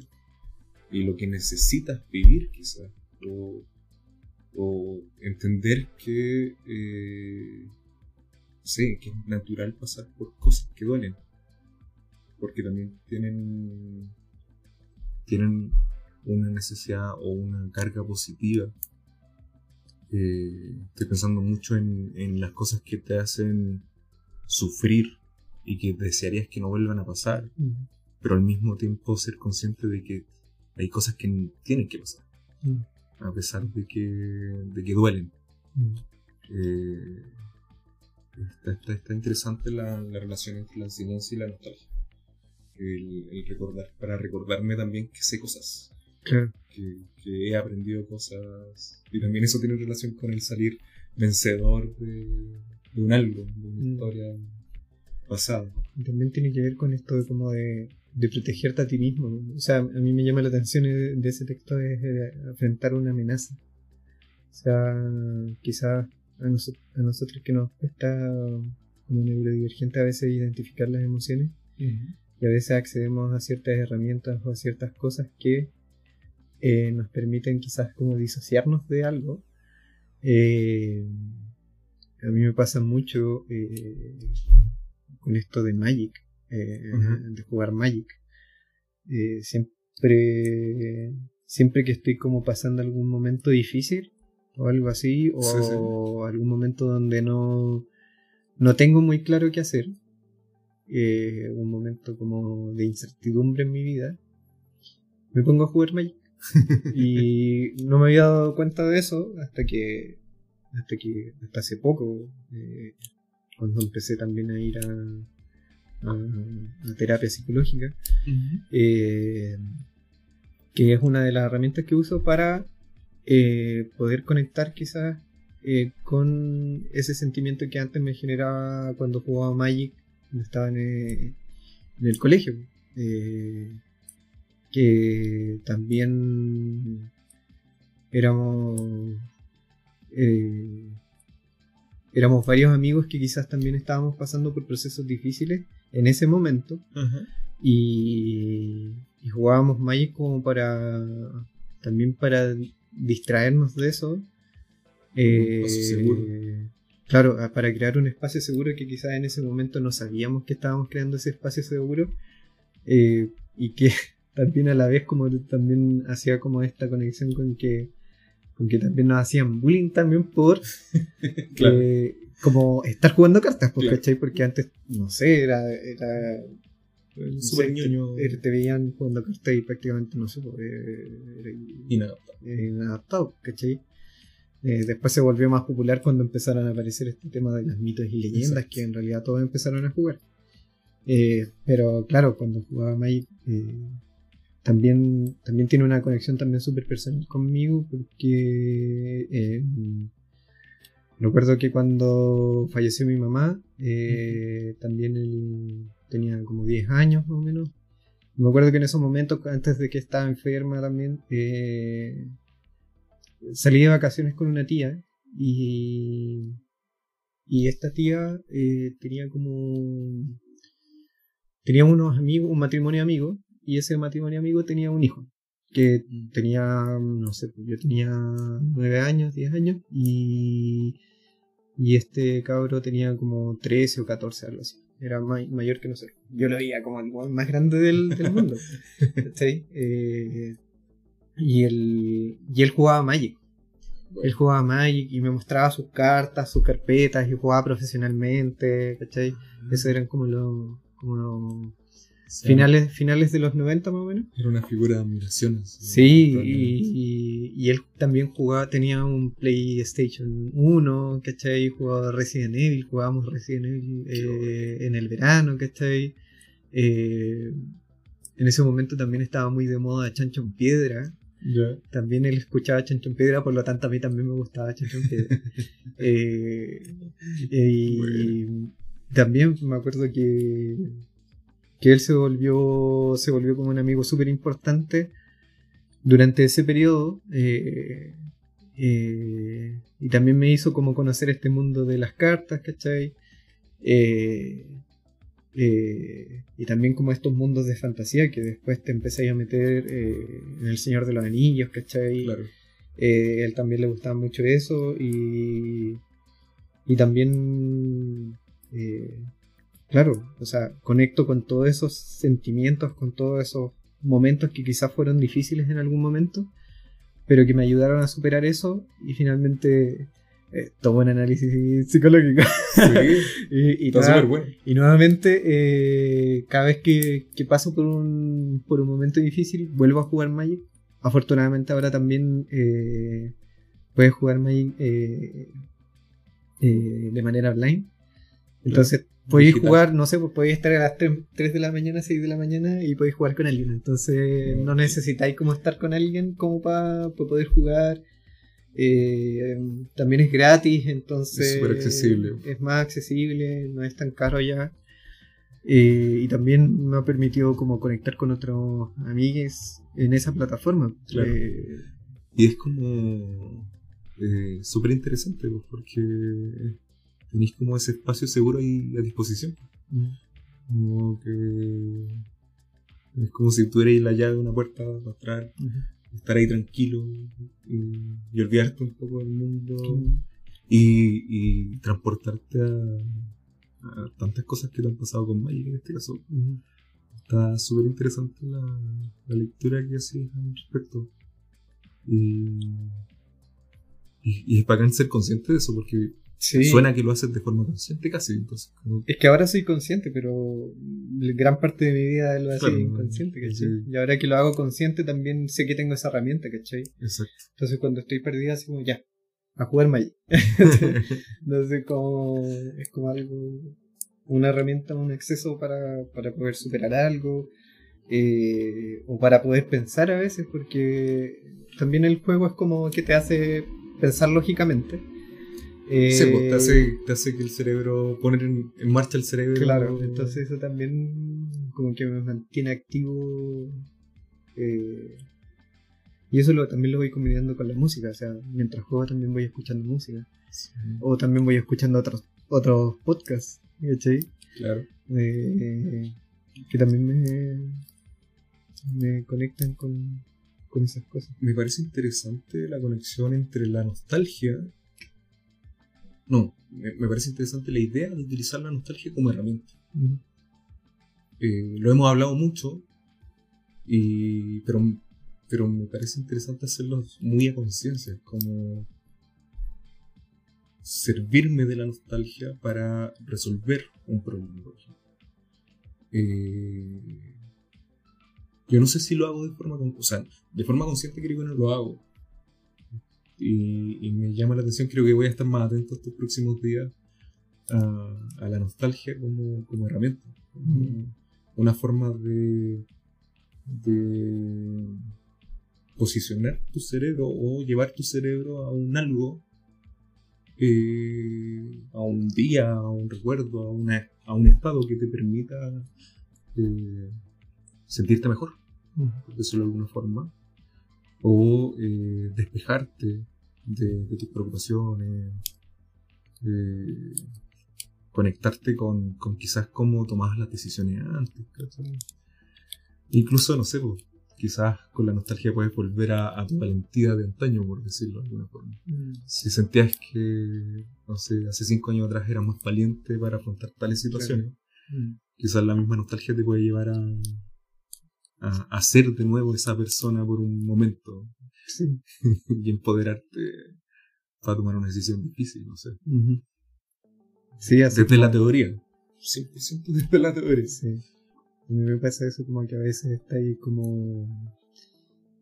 y lo que necesitas vivir, quizás, o, entender que, eh, sé, que es natural pasar por cosas que duelen, porque también tienen, tienen una necesidad o una carga positiva. Eh, estoy pensando mucho en, las cosas que te hacen sufrir y que desearías que no vuelvan a pasar, pero al mismo tiempo ser consciente de que hay cosas que tienen que pasar, a pesar de que, de que duelen. Eh, está, interesante la, relación entre la enseñanza y la nostalgia. el recordar, para recordarme también que sé cosas. Que, he aprendido cosas. Y también eso tiene relación con el salir vencedor de, un algo, de una mm. historia pasada. también tiene que ver con esto de como de, protegerte a ti mismo. O sea, a mí me llama la atención de, ese texto es enfrentar una amenaza. O sea, quizás a, nosotros que nos cuesta como neurodivergente a veces identificar las emociones y a veces accedemos a ciertas herramientas o a ciertas cosas que eh, nos permiten quizás como disociarnos de algo. Eh, a mí me pasa mucho eh, con esto de Magic, de jugar Magic. siempre, siempre que estoy como pasando algún momento difícil o algo así, o algún momento donde no, no tengo muy claro qué hacer, un momento como de incertidumbre en mi vida, me pongo a jugar Magic. Y no me había dado cuenta de eso hasta que hasta que hasta hace poco eh, cuando empecé también a ir a, a, terapia psicológica eh, que es una de las herramientas que uso para eh, poder conectar quizás con ese sentimiento que antes me generaba cuando jugaba Magic cuando estaba en, en el colegio. Que también éramos eh, éramos varios amigos que quizás también estábamos pasando por procesos difíciles en ese momento y, y jugábamos Magic como para también para distraernos de eso. Eh, seguro. Claro, para crear un espacio seguro que quizás en ese momento no sabíamos que estábamos creando ese espacio seguro eh, y que también a la vez como también hacía como esta conexión con que con que también nos hacían bullying también por eh, como estar jugando cartas, ¿cachai? Porque antes, no sé, era, era ñoño. te, te veían jugando cartas y prácticamente, no sé, pues, era Inadaptado. inadaptado, ¿cachai? Eh, después se volvió más popular cuando empezaron a aparecer este tema de las mitos y leyendas, Exacto. que en realidad todos empezaron a jugar. Eh, pero claro, cuando jugaba Magic, eh, también, también tiene una conexión también súper personal conmigo, porque recuerdo que cuando falleció mi mamá, eh, también él tenía como 10 años más o menos. Me acuerdo que en esos momentos, antes de que estaba enferma también, eh, salí de vacaciones con una tía y, y esta tía eh, tenía como... Tenía unos amigos, un matrimonio amigo, y ese matrimonio amigo tenía un hijo, que tenía, no sé, yo tenía 9 años, 10 años, y, y este cabro tenía como 13 o 14, algo así. Era ma- mayor que nosotros. Yo lo veía como el más grande del, del mundo. ¿cachai? Eh, y, él, y él jugaba Magic. Él jugaba Magic y me mostraba sus cartas, sus carpetas y jugaba profesionalmente, ¿cachai? Eso eran como los como finales, finales de los 90 más o menos. Era una figura de admiración. así, Sí, y, y- y él también jugaba, tenía un PlayStation 1, ¿cachai? Jugaba Resident Evil, jugábamos Resident Evil eh, en el verano, ¿cachai? Eh, en ese momento también estaba muy de moda Chancho en Piedra. También él escuchaba Chancho en Piedra, por lo tanto a mí también me gustaba Chancho en Piedra. Eh, y también me acuerdo que, que él se volvió, se volvió como un amigo súper importante durante ese periodo. eh, eh, y también me hizo como conocer este mundo de las cartas, ¿cachai? Eh, eh, y también como estos mundos de fantasía que después te empezáis a meter en El Señor de los Anillos, ¿cachai? Claro. Él también le gustaba mucho eso y, y también, eh, claro, o sea, conecto con todos esos sentimientos, con todos esos momentos que quizás fueron difíciles en algún momento, pero que me ayudaron a superar eso y finalmente eh, tomo un análisis psicológico. Sí, y, y está nada, súper bueno. y nuevamente, eh, cada vez que, que paso por un, por un momento difícil, vuelvo a jugar Magic. Afortunadamente ahora también eh, puedes jugar Magic eh, eh, de manera online. Entonces podéis Digital. jugar, no sé, pues podéis estar a las 3, 3 de la mañana, 6 de la mañana y podéis jugar con alguien. Entonces no necesitáis como estar con alguien como para poder jugar. Eh, también es gratis, entonces Es súper accesible. es más accesible, no es tan caro ya. Eh, y también me ha permitido como conectar con otros amigues en esa plataforma. Claro. Eh, Y es como eh, súper interesante, pues, porque tenéis como ese espacio seguro ahí a disposición. Como que es como si tuvierais la llave de una puerta para entrar, estar ahí tranquilo y, y olvidarte un poco del mundo y, y transportarte a, a tantas cosas que te han pasado con Magic en este caso. Está súper interesante la, la lectura que haces al respecto. Y, y, y es bacán ser consciente de eso, porque Sí. suena que lo haces de forma consciente casi. Entonces, como- Es que ahora soy consciente, pero gran parte de mi vida lo hacía Claro, inconsciente, ¿cachai? sí. Y ahora que lo hago consciente también sé que tengo esa herramienta, ¿cachai? exacto. Entonces cuando estoy perdida, así como ya, a jugar Magic. Entonces como es como algo, una herramienta, un acceso para, para poder superar algo, eh, o para poder pensar a veces, porque también el juego es como que te hace pensar lógicamente. Eh, Sí, pues, te, hace, te hace que el cerebro, poner en, en marcha el cerebro. Claro, entonces eso también como que me mantiene activo. eh, y eso lo, también lo voy combinando con la música, o sea, mientras juego también voy escuchando música. Sí, O también voy escuchando otros otros podcasts, ¿cachai? claro. Eh, que también me... me conectan con, con esas cosas. Me parece interesante la conexión entre la nostalgia. No, me, me parece interesante la idea de utilizar la nostalgia como herramienta. Eh, lo hemos hablado mucho, y, pero, pero me parece interesante hacerlo muy a conciencia, como servirme de la nostalgia para resolver un problema. Eh, yo no sé si lo hago de forma, o sea, de forma consciente creo que no lo hago. Y, y me llama la atención, creo que voy a estar más atento estos próximos días a, a la nostalgia como, como herramienta. como una forma de, de posicionar tu cerebro o llevar tu cerebro a un algo, eh, a un día, a un recuerdo, a, una, a un estado que te permita eh, sentirte mejor, por decirlo de alguna forma, o eh, despejarte de, de tus preocupaciones, eh, conectarte con, con quizás cómo tomabas las decisiones antes. ¿cachai? Incluso, no sé, pues, quizás con la nostalgia puedes volver a, a tu valentía de antaño, por decirlo de alguna forma. Mm. Si sentías que, no sé, hace cinco años atrás eras más valiente para afrontar tales situaciones, Mm. quizás la misma nostalgia te puede llevar a, a, a ser de nuevo esa persona por un momento Sí. y empoderarte para tomar una decisión difícil, no sé. Ujú. Sí, así Desde como- la teoría. 100% desde la teoría. Sí. A mí me pasa eso como que a veces está ahí como,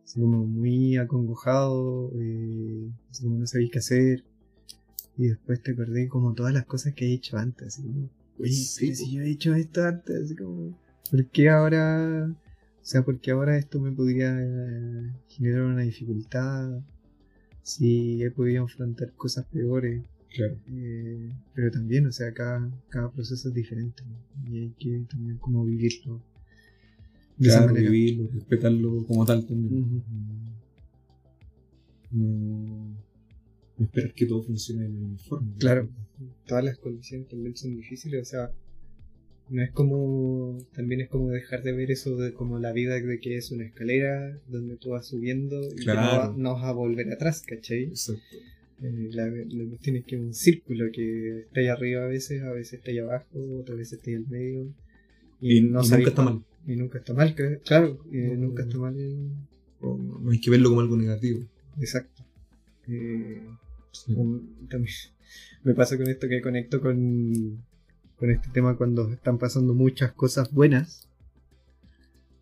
así como muy acongojado, eh, así como no sabéis qué hacer. Y después te acordé como todas las cosas que he hecho antes. Así como, oye, Sí, si yo he hecho esto antes, así como, ¿por qué ahora? O sea, porque ahora esto me podría eh, generar una dificultad. Si he podido enfrentar cosas peores. Claro. Eh, pero también, o sea, cada, cada proceso es diferente ¿no? y hay que también como vivirlo de esa Claro, manera. vivirlo, respetarlo como tal también. No esperar que todo funcione de la misma forma. Claro. Todas las condiciones también son difíciles, o sea, no es como, también es como dejar de ver eso de como la vida de que es una escalera donde tú vas subiendo y no, no vas a volver atrás, ¿cachai? Exacto. Eh, la, la cuestión es que es un círculo que está ahí arriba a veces, a veces está ahí abajo, otras veces está ahí en medio. Y, y nunca está mal. Y nunca está mal, claro, eh, No. nunca está mal. No, no hay que verlo como algo negativo. Exacto. Eh, un- también me pasa con esto que conecto con, con este tema cuando están pasando muchas cosas buenas.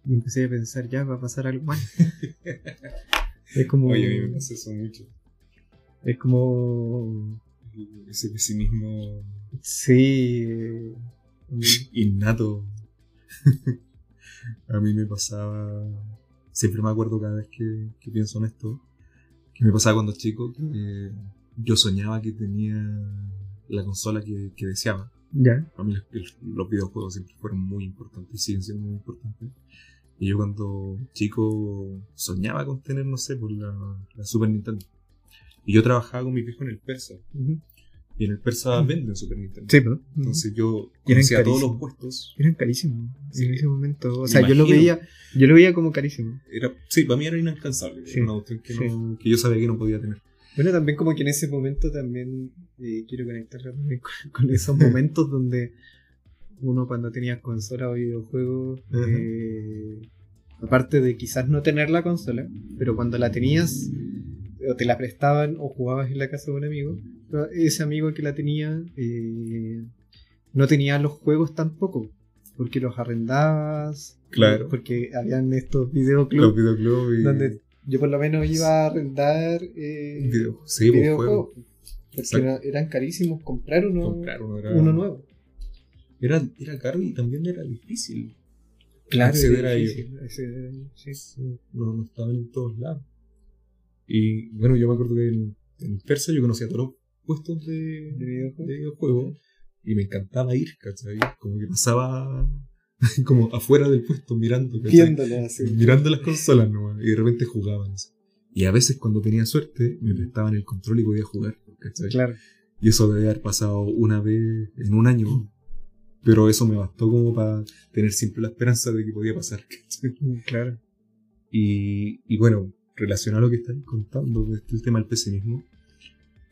Y empecé a pensar, ya va a pasar algo mal. es como. Oye, me pasa eso mucho. Es como. Ese pesimismo Sí. eh, innato. a mí me pasaba. Siempre me acuerdo cada vez que, que pienso en esto. Que me pasaba cuando chico que yo soñaba que tenía la consola que, que deseaba. Ya. Para mí los, los videojuegos siempre fueron muy importantes y siguen siendo muy importantes. Y yo cuando chico soñaba con tener, no sé, por la, la Super Nintendo. Y yo trabajaba con mi viejo en el Persa. Y en el Persa venden Super Nintendo. Sí, ¿no? Entonces yo conocía todos los puestos. Eran carísimos Sí. en ese momento. O sea, yo lo veía, yo lo veía como carísimo. Era, sí, para mí era inalcanzable. Sí, Era una cuestión que, no- que yo sabía que no podía tener. Bueno, también como que en ese momento también eh, quiero conectarlo también con, con esos momentos donde uno cuando tenía consola o videojuegos, eh, aparte de quizás no tener la consola, pero cuando la tenías o te la prestaban o jugabas en la casa de un amigo, ese amigo que la tenía eh, no tenía los juegos tampoco, porque los arrendabas, Claro. porque habían estos videoclubs y donde yo por lo menos iba a arrendar eh, video- sí, pues, videojuegos. juegos. Porque era- eran carísimos comprar uno, Comprar uno era, uno nuevo. Era, era caro y también era difícil. Claro, acceder era a ello. difícil, acceder a ello, sí. Sí, no, no estaban en todos lados. Y bueno, yo me acuerdo que en, en Persa yo conocía todos los puestos de, De videojuegos. de videojuegos y me encantaba ir, ¿cachai? Como que pasaba como afuera del puesto mirando, así. Mirando las consolas nomás y de repente jugaban. así. Y a veces cuando tenía suerte me prestaban el control y podía jugar, ¿cachai? Claro. Y eso debe haber pasado una vez en un año. Pero eso me bastó como para tener siempre la esperanza de que podía pasar. ¿cachai? Mm, Claro. Y, y bueno, relacionado a lo que estás contando, el tema del pesimismo,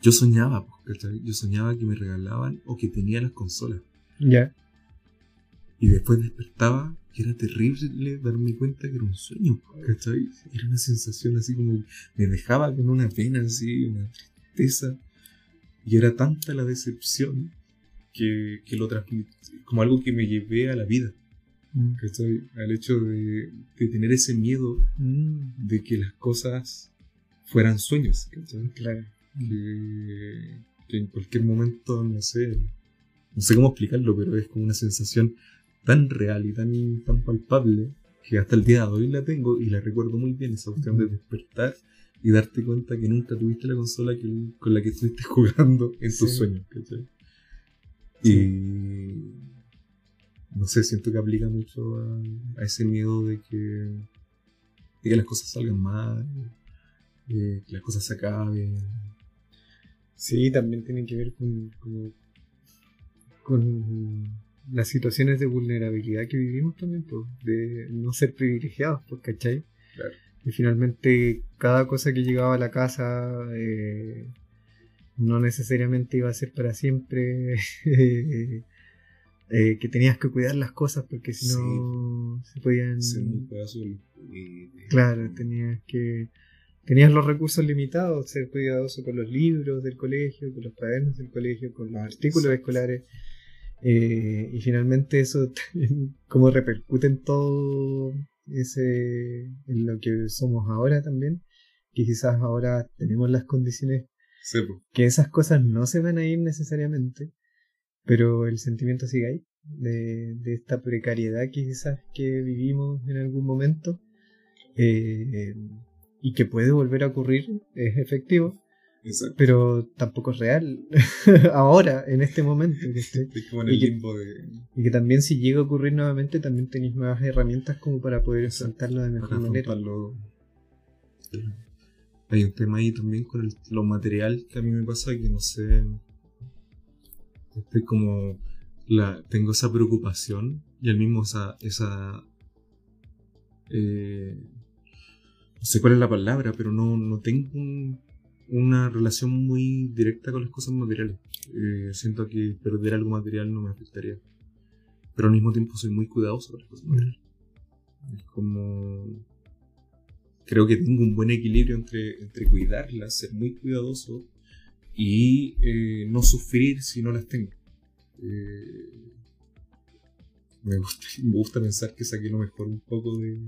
yo soñaba, pues, ¿cachai? Yo soñaba que me regalaban o que tenía las consolas. Ya. Y después despertaba y era terrible darme cuenta que era un sueño, ¿cachai? Era una sensación así como me dejaba con una pena así, una tristeza. Y era tanta la decepción que, que lo transmití, como algo que me llevé a la vida. Mm. ¿cachai? Al hecho de, de tener ese miedo Mm, de que las cosas fueran sueños, ¿cachai? claro. que, que en cualquier momento, no sé, no sé cómo explicarlo, pero es como una sensación tan real y tan, tan palpable que hasta el día de hoy la tengo y la recuerdo muy bien, esa cuestión de despertar y darte cuenta que nunca tuviste la consola que, con la que estuviste jugando en tus Sí. sueños, ¿cachai? Y no sé, siento que aplica mucho a, a ese miedo de que, de que las cosas salgan mal, eh, que las cosas se acaben. Sí, también tiene que ver con, como- con las situaciones de vulnerabilidad que vivimos también, pues, de no ser privilegiados, pues, ¿cachai? Claro. Y finalmente cada cosa que llegaba a la casa eh, no necesariamente iba a ser para siempre, eh, eh, que tenías que cuidar las cosas porque si no se podían... Claro, tenías que tenías los recursos limitados, ser cuidadoso con los libros del colegio, con los cuadernos del colegio, con los artículos Exacto. escolares. Eh, y finalmente eso como repercute en todo ese en lo que somos ahora también, que quizás ahora tenemos las condiciones Sí, que esas cosas no se van a ir necesariamente, pero el sentimiento sigue ahí, de, de esta precariedad que quizás que vivimos en algún momento, eh, y que puede volver a ocurrir, es efectivo, Exacto. pero tampoco es real ahora, en este momento. ¿cachai? Es como en el Y que- limbo de. Y que también si llega a ocurrir nuevamente, también tenéis nuevas herramientas como para poder enfrentarlo de mejor para manera. Hay un tema ahí también con el- lo material que a mí me pasa que no sé. Estoy como. La, tengo esa preocupación y al mismo esa. esa eh, no sé cuál es la palabra, pero no, no tengo un- una relación muy directa con las cosas materiales. Eh, siento que perder algo material no me afectaría. Pero al mismo tiempo soy muy cuidadoso con las cosas materiales. Es como. Creo que tengo un buen equilibrio entre, entre cuidarlas, ser muy cuidadoso y eh, no sufrir si no las tengo. Eh, me, gusta, me gusta pensar que saqué lo mejor un poco de,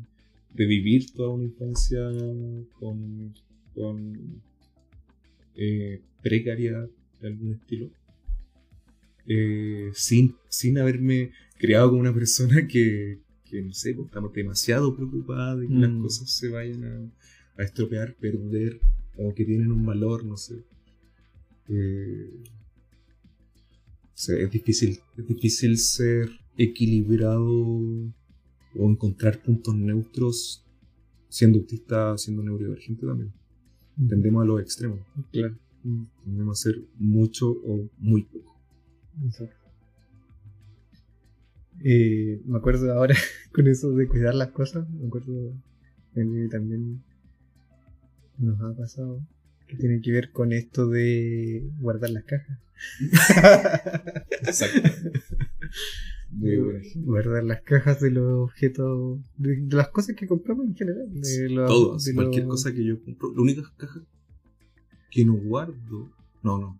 de vivir toda una infancia con, con eh, precariedad de algún estilo. Eh, sin, sin haberme creado como una persona que, que no sé, pues, estamos demasiado preocupada de que las Mm. cosas se vayan a, a estropear, perder, o que tienen un valor, no sé. Eh, o sea, es difícil, es difícil ser equilibrado o encontrar puntos neutros siendo autista, siendo neurodivergente también. Tendemos a los extremos. Claro. Tendemos a ser mucho o muy poco. Exacto. Eh, me acuerdo ahora con eso de cuidar las cosas, me acuerdo que también nos ha pasado que tiene que ver con esto de guardar las cajas. Exacto. Guardar las cajas de los objetos, de, de las cosas que compramos en general. De los- Todos, de cualquier los- cosa que yo compro. La única caja que no guardo. No, no.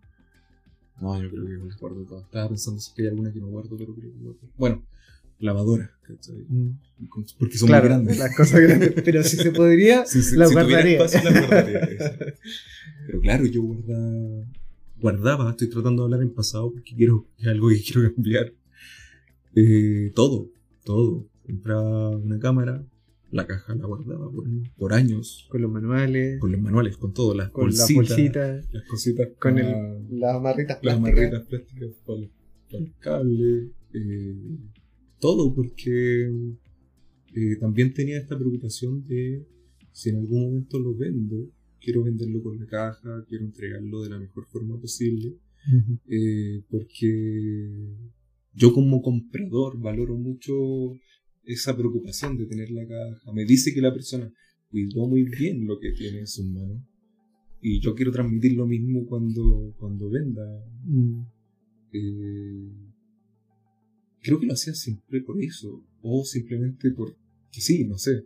No, yo creo que las guardo todas. Estaba pensando si hay alguna que no guardo, pero creo que guardo. Bueno, lavadora, ¿cachai? Mm. Porque son Claro, muy grandes. las cosas grandes, pero si se podría, Si, si- las si guardaría. espacio, las guardaría. exacto. Pero claro, yo guarda, guardaba, estoy tratando de hablar en pasado porque quiero, es algo que quiero cambiar. Eh, todo, todo. Compraba una cámara, la caja la guardaba por, por años, con los manuales, con los manuales, con todo, las con las bolsitas, bolsitas, las cositas, con para- el, las amarritas las plásticas. marretas plásticas para, el- para el cable, eh, todo, porque eh, también tenía esta preocupación de si en algún momento lo vendo, quiero venderlo con la caja, quiero entregarlo de la mejor forma posible, eh, porque yo como comprador valoro mucho esa preocupación de tener la caja. Me dice que la persona cuidó muy bien lo que tiene en sus manos. Y yo quiero transmitir lo mismo cuando, cuando venda. Mm. Eh, creo que lo hacía siempre por eso. O simplemente porque sí, no sé.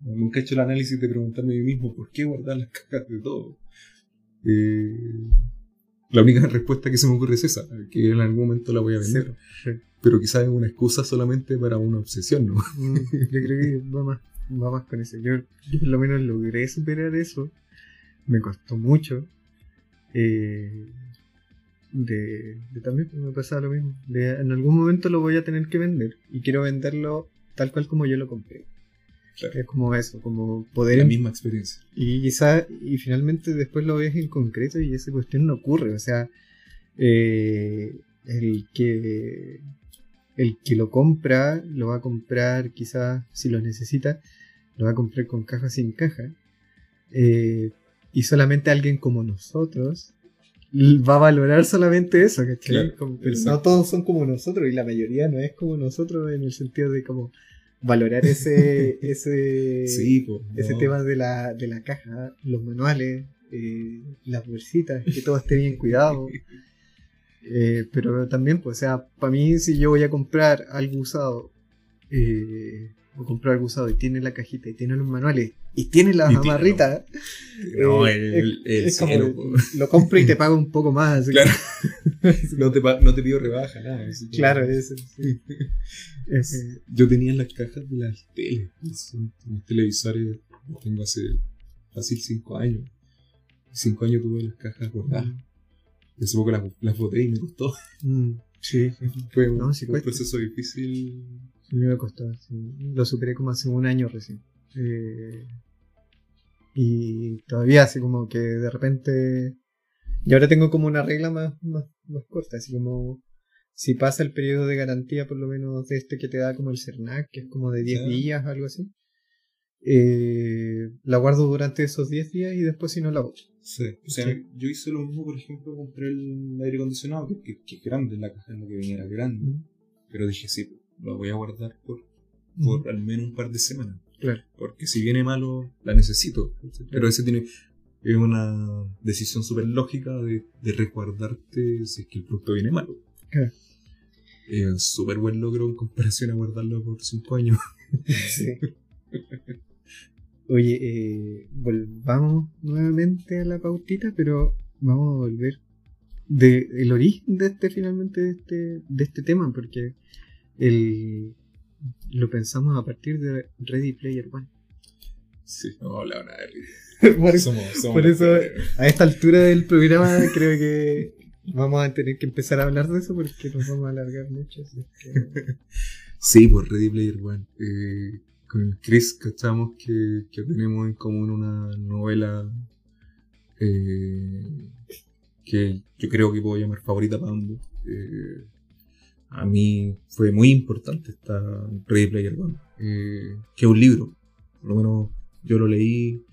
Nunca he hecho el análisis de preguntarme a mí mismo por qué guardar las cajas de todo. Eh, la única respuesta que se me ocurre es esa, que en algún momento la voy a vender. Sí. Pero quizás es una excusa solamente para una obsesión, ¿no? Mm, Yo creo que va más, va más con eso. Yo, yo por lo menos logré superar eso. Me costó mucho. Eh, de, de también me pasaba lo mismo. De, en algún momento lo voy a tener que vender. Y quiero venderlo tal cual como yo lo compré. Claro. Es como eso, como poder... La misma experiencia. Y quizá, y finalmente después lo ves en concreto y esa cuestión no ocurre. O sea, eh, el que el que lo compra, lo va a comprar quizás si lo necesita, lo va a comprar con caja sin caja. Eh, y solamente alguien como nosotros va a valorar solamente eso, ¿cachai? Claro, Como- no todos son como nosotros y la mayoría no es como nosotros en el sentido de como valorar ese, ese, Sí, pues. ese no. tema de la, de la caja, los manuales, eh, las bolsitas, que todo esté bien cuidado. Eh, pero también, pues, o sea, para mí, si yo voy a comprar algo usado, eh, o comprar usado y tiene la cajita y tiene los manuales y tiene tiene- amarritas, No, eh, el, es como, lo compro y te pago un poco más. Claro. No te, no te pido rebaja, nada. claro, eso. sí. Yo tenía en las cajas de las teles, los televisores, los tengo hace fácil 5 años. 5 años tuve las cajas guardadas. Y hace poco las, las boté y me costó. mm, sí. Fue un, No, sí fue un cuesta. proceso difícil. A mí me costó, sí. lo superé como hace un año recién. Eh, y todavía así como que de repente... Y ahora tengo como una regla más, más, más corta, así como si pasa el periodo de garantía por lo menos de este que te da como el CERNAC, que es como de 10 Ya. días, algo así. eh, la guardo durante esos 10 días y después si no la boto. Sí. O sea, Sí. yo hice lo mismo, por ejemplo, compré el aire acondicionado, que, que, que es grande, la caja en la que venía era grande. Pero dije, sí, lo voy a guardar por, por al menos un par de semanas. Claro. Porque si viene malo, la necesito. Pero ese tiene es una decisión súper lógica de, de resguardarte si es que el producto viene malo. Claro. Es un súper buen logro en comparación a guardarlo por 5 años. Sí. Oye, eh, volvamos nuevamente a la pautita, pero vamos a volver de el origen de este finalmente de este, de este tema, porque el, lo pensamos a partir de Ready Player One. Sí, no hemos hablado nada de por, eso, Somos, somos por eso, a esta altura del programa creo que vamos a tener que empezar a hablar de eso porque nos vamos a alargar mucho. así que- Sí, por Ready Player One. Eh, con Chris cachamos que, que tenemos en común una novela eh, que yo creo que puedo llamar favorita para ambos. Eh, a mí fue muy importante esta Ready Player One, eh, que es un libro. Por lo menos yo lo leí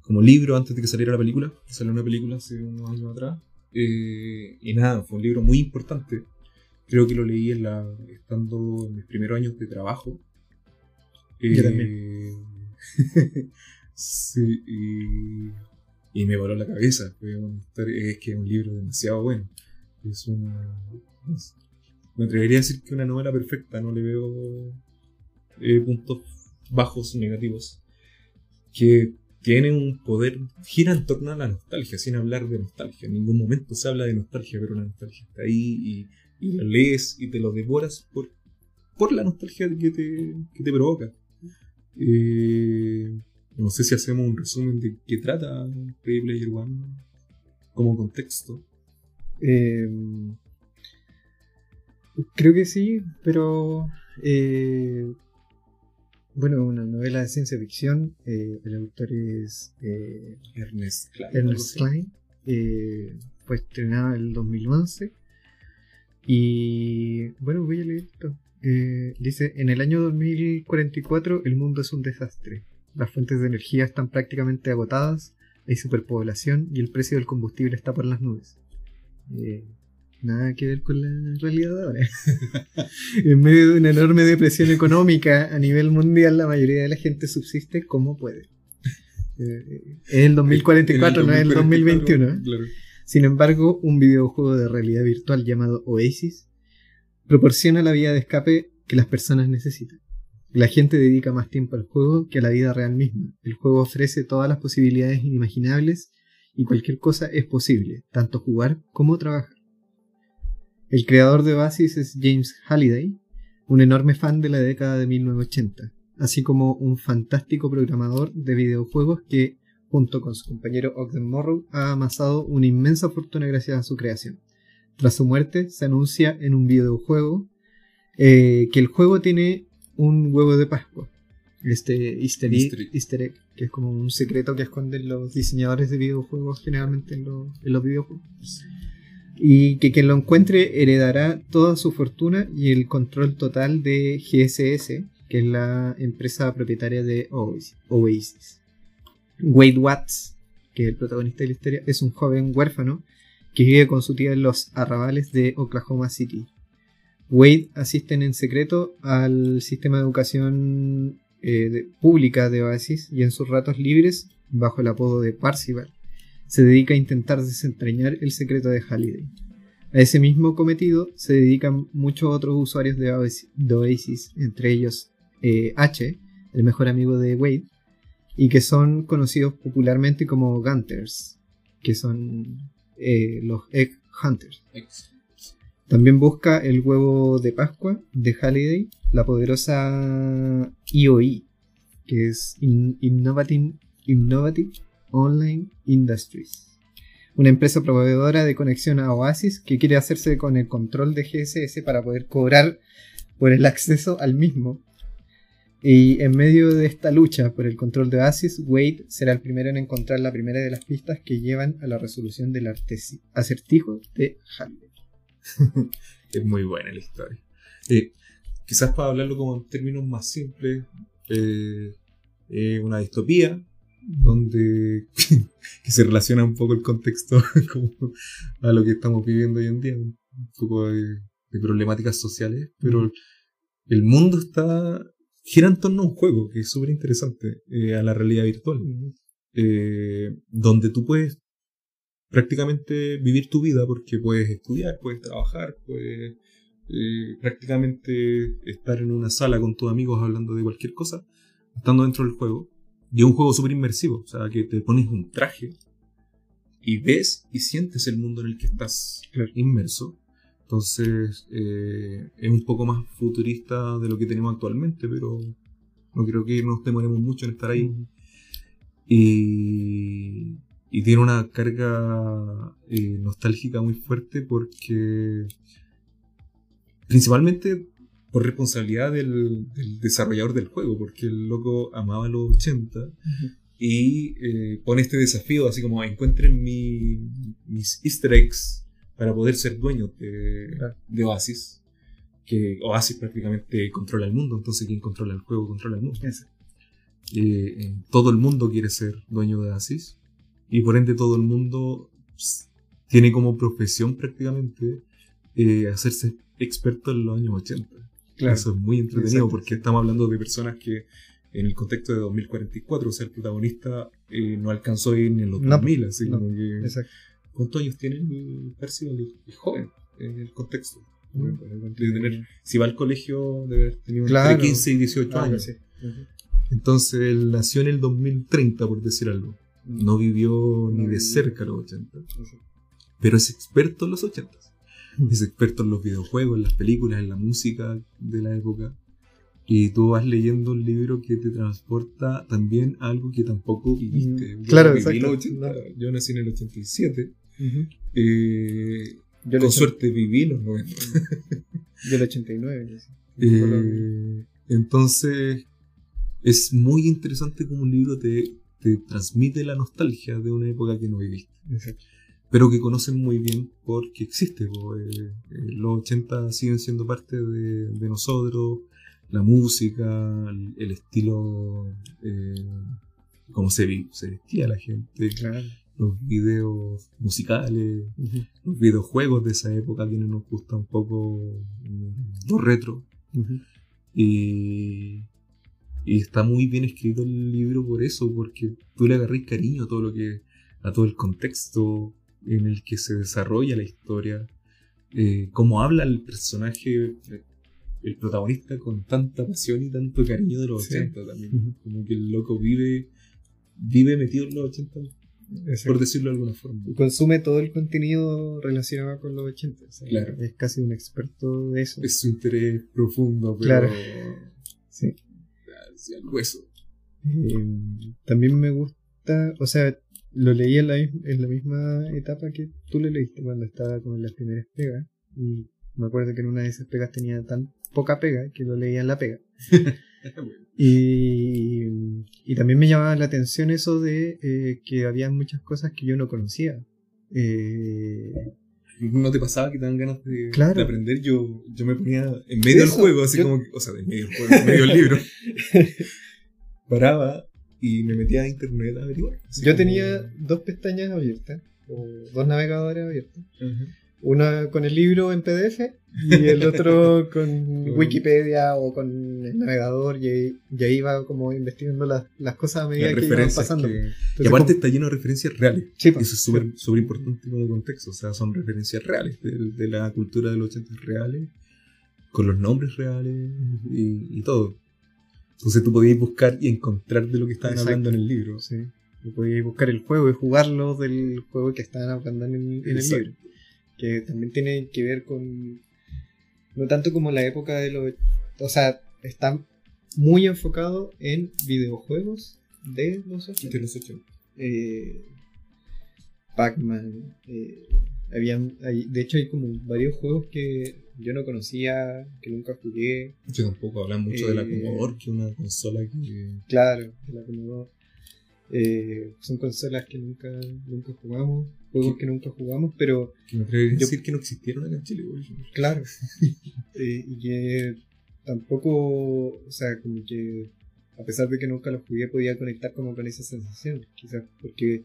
como libro antes de que saliera la película. Salió una película hace unos años atrás. Eh, y nada, fue un libro muy importante. Creo que lo leí en la, estando en mis primeros años de trabajo. Yo Eh, sí, y, y me voló la cabeza. Fue una historia- es que es un libro demasiado bueno. Es una. es- me atrevería a decir que una novela perfecta, no le veo eh, puntos bajos negativos. Que tiene un poder, gira en torno a la nostalgia, sin hablar de nostalgia. En ningún momento se habla de nostalgia, pero la nostalgia está ahí y, y lo lees y te lo devoras por, por la nostalgia que te, que te provoca. Eh, no sé si hacemos un resumen de qué trata Ready Player One como contexto. Eh, creo que sí, pero eh, bueno, una novela de ciencia ficción. eh, el autor es eh, Ernest Klein. Ernest. Klein. eh, fue estrenada en el 2011. Y bueno, voy a leer esto. Eh, dice, en el año 2044 el mundo es un desastre. Las fuentes de energía están prácticamente agotadas, hay superpoblación y el precio del combustible está por las nubes. Eh, nada que ver con la realidad de ahora. en medio de una enorme depresión económica a nivel mundial, la mayoría de la gente subsiste como puede. Eh, es el 2044, no es el 2021. ¿eh? Sin embargo, un videojuego de realidad virtual llamado Oasis proporciona la vía de escape que las personas necesitan. La gente dedica más tiempo al juego que a la vida real misma. El juego ofrece todas las posibilidades inimaginables y cualquier cosa es posible, tanto jugar como trabajar. El creador de Oasis es James Halliday, un enorme fan de la década de 1980, así como un fantástico programador de videojuegos que, junto con su compañero Ogden Morrow, ha amasado una inmensa fortuna gracias a su creación. Tras su muerte, se anuncia en un videojuego eh, que el juego tiene un huevo de Pascua. Este easter egg, que es como un secreto que esconden los diseñadores de videojuegos generalmente en, en los videojuegos. Y que quien lo encuentre heredará toda su fortuna y el control total de GSS, que es la empresa propietaria de Oasis. Wade Watts, que es el protagonista de la historia, es un joven huérfano que vive con su tía en los arrabales de Oklahoma City. Wade asiste en secreto al sistema de educación eh, pública de Oasis y en sus ratos libres, bajo el apodo de Parcival, se dedica a intentar desentrañar el secreto de Halliday. A ese mismo cometido se dedican muchos otros usuarios de Oasis, entre ellos eh, H, el mejor amigo de Wade, y que son conocidos popularmente como Gunters, que son eh, los Egg Hunters. También busca el huevo de Pascua de Halliday, la poderosa IOI, que es Innovative, Online Industries, una empresa proveedora de conexión a Oasis que quiere hacerse con el control de GSS para poder cobrar por el acceso al mismo. Y en medio de esta lucha por el control de Oasis, Wade será el primero en encontrar la primera de las pistas que llevan a la resolución del acertijo de Halliday. es muy buena la historia. Eh, quizás para hablarlo como en términos más simples, eh, una distopía donde que se relaciona un poco el contexto a lo que estamos viviendo hoy en día, un poco de, problemáticas sociales, pero el mundo está gira en torno a un juego que es súper interesante, eh, a la realidad virtual, donde tú puedes prácticamente vivir tu vida porque puedes estudiar, puedes trabajar, puedes eh, prácticamente estar en una sala con tus amigos hablando de cualquier cosa, estando dentro del juego. Y es un juego súper inmersivo, o sea, que te pones un traje y ves y sientes el mundo en el que estás inmerso. Entonces, eh, es un poco más futurista de lo que tenemos actualmente, pero no creo que nos demoremos mucho en estar ahí. Y y tiene una carga eh, nostálgica muy fuerte porque principalmente por responsabilidad del, desarrollador del juego, porque el loco amaba los 80 y eh, pone este desafío, así como encuentren mis easter eggs para poder ser dueño de, Oasis, que Oasis prácticamente controla el mundo, entonces quien controla el juego controla el mundo. Eh, todo el mundo quiere ser dueño de Oasis y por ende todo el mundo tiene como profesión prácticamente eh, hacerse experto en los años 80. Eso es muy entretenido porque estamos hablando de personas que en el contexto de 2044, o sea, el protagonista eh, no alcanzó a ir ni en los 2000, así como que... Exacto. ¿Cuántos años tiene el Percival? Es joven en el contexto. Mm. si va al colegio debe haber tenido entre 15 y 18 años. Entonces él nació en el 2030, por decir algo. No vivió ni de cerca los 80. Pero es experto en los 80. Es experto en los videojuegos, en las películas, en la música de la época. Y tú vas leyendo un libro que te transporta también a algo que tampoco viviste. Yo claro, exacto. Yo nací en el 87. Eh, yo con suerte viví los 90. Del 89. Eh, entonces, es muy interesante como un libro te, te transmite la nostalgia de una época que no viviste. Pero que conocen muy bien porque existe. Eh, eh, los 80 siguen siendo parte de, nosotros, la música, el, estilo, eh, cómo se, se vestía la gente, los videos musicales, los videojuegos de esa época que nos gusta un poco mm, los retro. Y Y está muy bien escrito el libro por eso, porque tú le agarrás cariño a todo lo que. a todo el contexto en el que se desarrolla la historia. Eh, cómo habla el personaje, el protagonista con tanta pasión y tanto cariño de los 80 también. Como que el loco vive, vive metido en los 80, por decirlo de alguna forma. consume todo el contenido relacionado con los 80. claro. Es casi un experto de eso. Es su interés profundo, pero. Claro. Sí. Hacia el hueso. Eh, también me gusta, o sea, lo leí en la, en la misma etapa que tú lo leíste cuando estaba con las primeras pegas. Y me acuerdo que en una de esas pegas tenía tan poca pega que lo leía en la pega. y, y, también me llamaba la atención eso de eh, que había muchas cosas que yo no conocía. Eh, ¿No te pasaba que te dan ganas de, Claro. de aprender? Yo, yo me ponía en medio del juego, así yo- como, que- o sea, en medio del juego, en medio del libro. Paraba y me metía a internet a averiguar. así yo como- tenía dos pestañas abiertas, o dos navegadores abiertos. Ajá. Una con el libro en PDF y el otro con Wikipedia o con el navegador y, y ahí iba como investigando las, las cosas a medida Las que iban pasando. que- Entonces, y aparte como- está lleno de referencias reales. Sí, pues, Eso es súper súper importante como contexto. O sea, son referencias reales de, de la cultura de los 80 reales, con los nombres reales y, y todo. Entonces tú podías buscar y encontrar de lo que estaban Exacto. hablando en el libro. Sí. Y podíais buscar el juego y jugarlo del juego que estaban hablando en, en el libro. Que también tiene que ver con. No tanto como la época de los. O sea, está muy enfocado en videojuegos de los 80. De los 80. eh, Pac-Man. eh, habían, hay- de hecho, hay como varios juegos que yo no conocía, que nunca jugué. Yo tampoco hablan mucho de la Eh, Commodore, que es una consola que. Claro, de la Commodore. Eh, son consolas que nunca, nunca jugamos, juegos ¿Qué? que nunca jugamos, pero que me atrevería Yo- decir que no existieron acá en Chile, ejemplo. claro. Eh, y que tampoco, o sea, como que a pesar de que nunca los jugué, podía conectar como con esa sensación. Quizás porque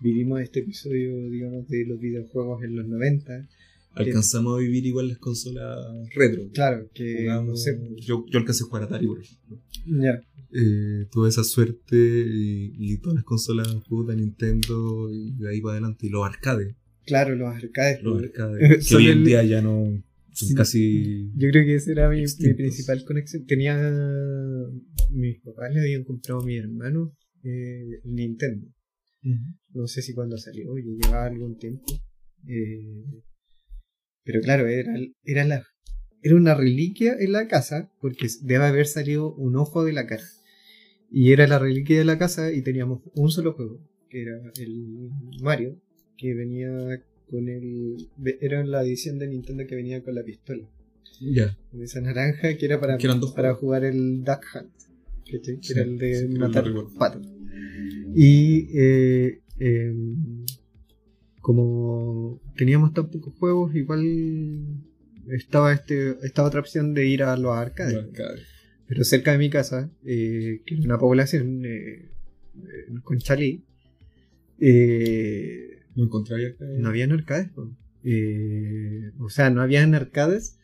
vivimos este episodio, digamos, de los videojuegos en los 90. Alcanzamos a vivir igual las consolas retro. Claro, que Jugamos- no sé. yo, yo alcancé a jugar Atari, por ejemplo. Ya, Eh, tuve esa suerte y, y todas las consolas puta Nintendo y de ahí para adelante. Y los arcades. claro, los arcades. Los arcades. que hoy en día ya no. Son Sí. casi. Yo creo que esa era mi, principal conexión. Tenía. Mis papás le habían comprado a mi hermano eh, el Nintendo. No sé si cuando salió, ya llevaba algún tiempo. Eh, pero claro, era, era, la, era una reliquia en la casa, porque debe haber salido un ojo de la cara. Y era la reliquia de la casa y teníamos un solo juego, que era el Mario, que venía con el... Era la edición de Nintendo que venía con la pistola. Ya. Con esa naranja que era para, para jugar el Duck Hunt. Que Sí, era el de sí, matar patos. Y eh, eh, como teníamos tan pocos juegos, igual estaba este esta otra opción de ir a los arcades. Los arcades. Pero cerca de mi casa, eh, que era una población eh, eh, con Chalí, eh, ¿No encontré arcades? no habían arcades. po. Eh, o sea, no habían arcades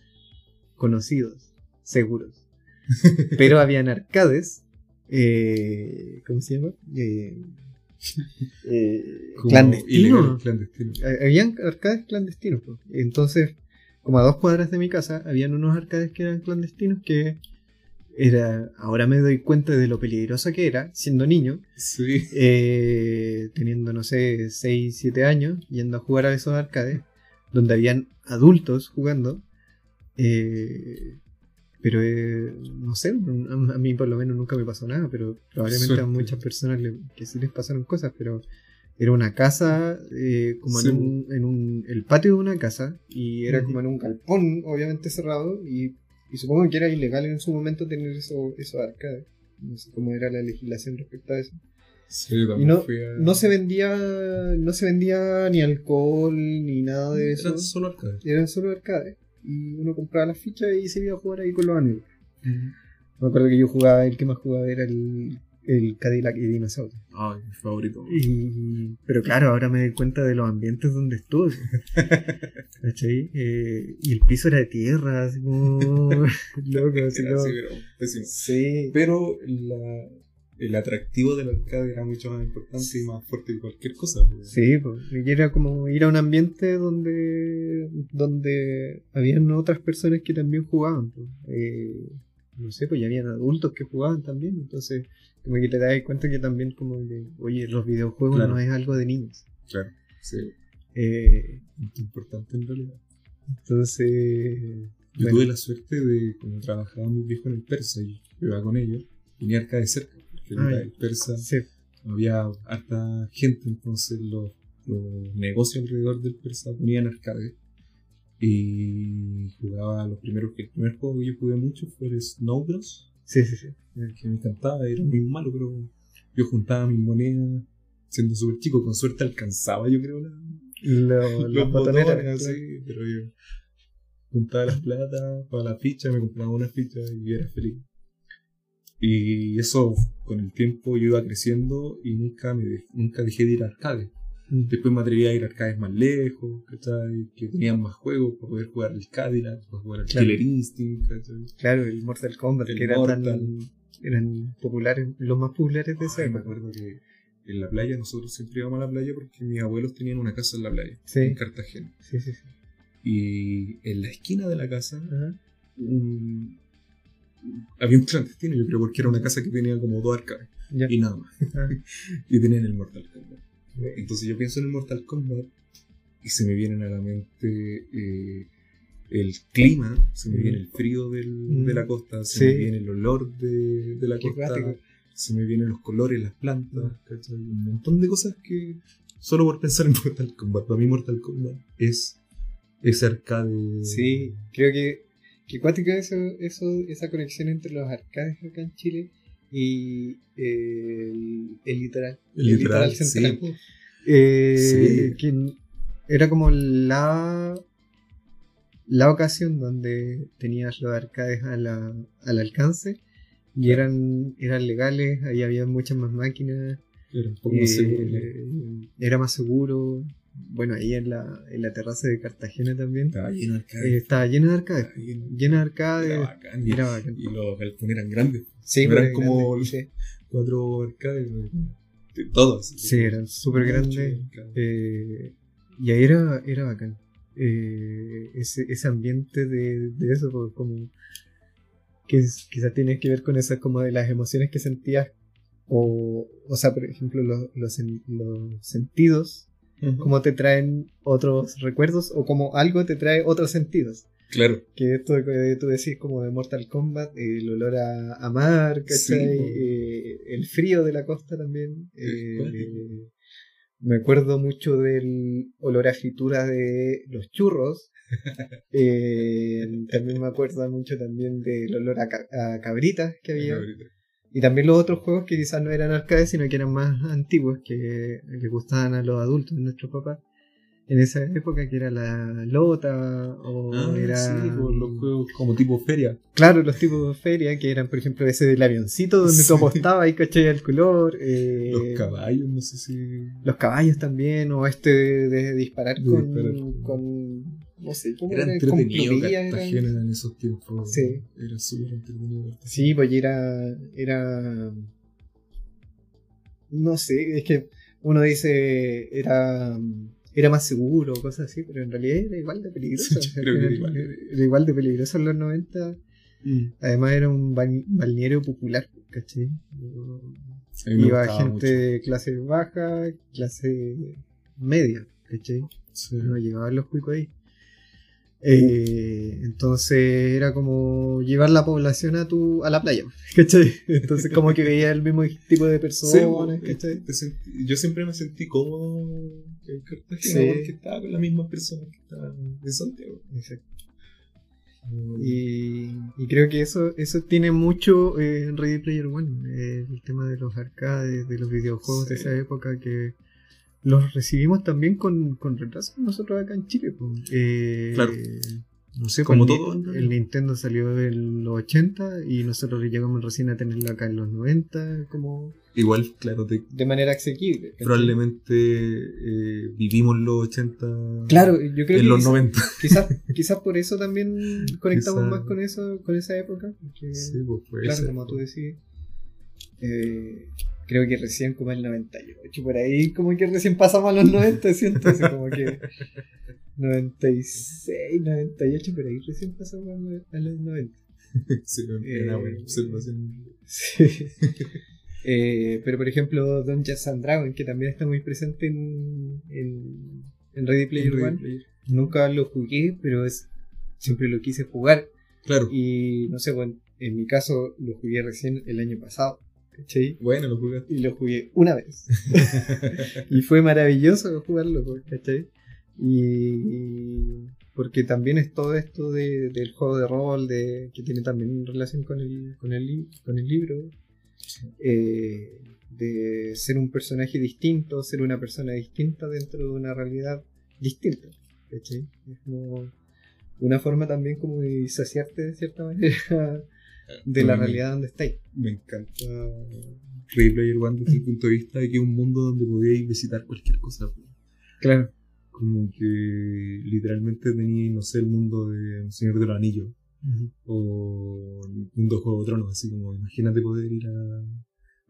conocidos, seguros. Pero habían arcades, eh, ¿cómo se llama? Eh, eh, ilegal, clandestino. Ha- Habían arcades clandestinos. Entonces, como a dos cuadras de mi casa, habían unos arcades que eran clandestinos que era. Ahora me doy cuenta de lo peligroso que era, siendo niño, Sí. eh, teniendo, no sé, 6, 7 años, yendo a jugar a esos arcades, donde habían adultos jugando. eh, pero eh, no sé, a mí por lo menos nunca me pasó nada, pero probablemente a muchas personas le- que sí les pasaron cosas, pero era una casa, eh, como Sí. en, un, en un- el patio de una casa, y era como en un galpón, obviamente cerrado, y, y supongo que era ilegal en su momento tener eso, esos arcades. No sé cómo era la legislación respecto a eso. Sí, Y también no, a- no se vendía no se vendía ni alcohol ni nada de eso. Eran solo arcades. Eran solo arcades. Y uno compraba las fichas y se iba a jugar ahí con los amigos. Me acuerdo que yo jugaba, el que más jugaba era el, el Cadillac y Dinosaurio. Ay, mi favorito. Y, pero claro, ahora me doy cuenta de los ambientes donde estuve. ¿Cachai? Eh, y el piso era de tierra, así como. loco, así Era como. así, pero pésimo. Sí. Pero la- el atractivo del arcade era mucho más importante y más fuerte que cualquier cosa. Sí, pues, y era como ir a un ambiente donde donde habían otras personas que también jugaban. pues. Eh, no sé, pues ya habían adultos que jugaban también, entonces como que te das cuenta que también como que, oye, los videojuegos Claro. no es algo de niños. Claro, sí. Eh, Muy importante en realidad. entonces, Yo bueno, tuve la suerte de, como trabajaba mi viejo en el Persa y yo iba con ellos, tenía arcade cerca, porque Ah, era ya. el Persa sí, había harta gente, entonces los, los negocios alrededor del Persa ponían arcade. Y jugaba los primeros, el primer juego que yo jugué mucho fue el Snow Bros, sí, sí, sí. que me encantaba, era muy malo, pero yo juntaba mis monedas siendo súper chico, con suerte alcanzaba yo creo la, Lo- los botones, así, pero yo juntaba las plata para la ficha, me compraba una ficha y era feliz. Y eso con el tiempo yo iba creciendo y nunca me nunca dejé de ir a arcades. Mm. Después me atreví a ir a arcades más lejos, ¿cachai? Que tenían más juegos para poder jugar el Cadillac, para jugar el Claro. Killer Instinct, ¿cachai? Claro, el Mortal Kombat, El que era Mortal. tan, eran populares, los más populares de esa Ay, me época. acuerdo que en la playa nosotros siempre íbamos a la playa porque mis abuelos tenían una casa en la playa, Sí. en Cartagena. Sí, sí, sí. Y en la esquina de la casa un- había un clandestino, yo creo, porque era una casa que tenía como dos arcades y nada más. Ah. y tenían el Mortal Kombat. Entonces yo pienso en el Mortal Kombat y se me vienen a la mente eh, el clima, se me Mm. viene el frío del- Mm. de la costa, se Sí. me viene el olor de, de la Qué costa, se me vienen los colores, las plantas, ¿cachai? un montón de cosas que solo por pensar en Mortal Kombat, para mí Mortal Kombat es ese arcade. Sí, creo que, que cuático eso, eso, esa conexión entre los arcades acá en Chile y eh, el, el litoral. el literal, central. sí. Eh, Sí. que era como la la ocasión donde tenías los arcades a la- al alcance y eran, eran legales, ahí había muchas más máquinas, Era un poco más eh, seguro, ¿no? era más seguro. Bueno, ahí en la, en la terraza de Cartagena también Estaba lleno de eh, arcades. estaba lleno de arcades, lleno. lleno de arcades, Era bacán. Y, era bacán. y los galpones eran grandes. Sí, eran como cuatro arcades. De todas. Sí, eran súper grandes. Eh, y ahí era, era bacán. Eh, ese, ese ambiente de, de eso, pues, como que quizás tiene que ver con esas como de las emociones que sentías. O, o sea, por ejemplo, los, los, los sentidos, como te traen otros recuerdos, o como algo te trae otros sentidos. Claro. Que esto que tú decís como de Mortal Kombat, el olor a, a mar, ¿cachai? Sí. Eh, el frío de la costa también. Eh, cuático. me acuerdo mucho del olor a fritura de los churros. Eh, también me acuerdo mucho también del olor a, ca- a cabritas que había. Y también los otros juegos que quizás no eran arcades, sino que eran más antiguos, que le gustaban a los adultos, a nuestros papás. En esa época, que era la Lota, o Ah, era... sí, por los juegos como tipo feria. Claro, los tipos de feria, que eran, por ejemplo, ese del avioncito, donde Sí. tú apostabas y cachai el color. eh, Los caballos, no sé si. los caballos también, o este de, de disparar De con, disparar. con. No sé, ¿cómo Era era? entretenido Cartagena eran- en esos tiempos. Sí. Era súper entretenido. Sí, pues y era. Era. No sé, es que uno dice. Era. Era más seguro, cosas así, pero en realidad era igual de peligroso. Sí, yo creo que era igual. Era igual de peligroso en los 90. Mm. Además, era un ba- balneario popular, ¿cachai? Iba gente de clase baja, clase media, ¿cachai? Sí. no llegaban los cuicos ahí. Eh, entonces era como llevar la población a tu a la playa, ¿cachai? Entonces como que veía el mismo tipo de personas, ¿cachai? te sentí- yo siempre me sentí cómodo en Cartagena Sí. porque estaba con las mismas personas que estaban en Santiago. Exacto. Y, y creo que eso eso tiene mucho eh, en Ready Player One, eh, el tema de los arcades, de los videojuegos de esa época que los recibimos también con, con retraso nosotros acá en Chile. pues. Eh, Claro. No sé, Como pues, todo, el, Nintendo salió en los 80 y nosotros llegamos recién a tenerlo acá en los 90 como Igual, claro, te- de manera asequible. probablemente eh, vivimos los 80 Claro, yo creo en que los quizá- 90. quizás quizás por eso también conectamos Quizá- más con eso con esa época. porque, Sí, pues puede claro, ser, como tú pues. decís, eh, creo que recién como el 98, por ahí como que recién pasamos a los 90, siento, así como que 96, 98, por ahí recién pasamos a los- a los 90. Sí, una Eh, buena observación. Sí. Eh, pero por ejemplo, Dungeons and Dragons, que también está muy presente en, en, en Ready Player One. Nunca lo jugué, pero es siempre lo quise jugar. Claro. Y no sé, bueno, en mi caso lo jugué recién el año pasado. ¿Cachai? Bueno, lo jugaste. Y lo jugué una vez. y fue maravilloso jugarlo, pues, ¿cachai? Y porque también es todo esto de, del juego de rol, de, que tiene también relación con el, con el, con el libro, eh, de ser un personaje distinto, ser una persona distinta dentro de una realidad distinta. ¿cachai? Es como una forma también como de saciarte de cierta manera de la Mm. realidad donde estáis. Me encanta Ready Player One desde el punto de vista de que es un mundo donde podíais visitar cualquier cosa. Claro. Como que literalmente teníais, no sé, el mundo de El Señor de los Anillos o el mundo de Juego de Tronos, así como imagínate poder ir a,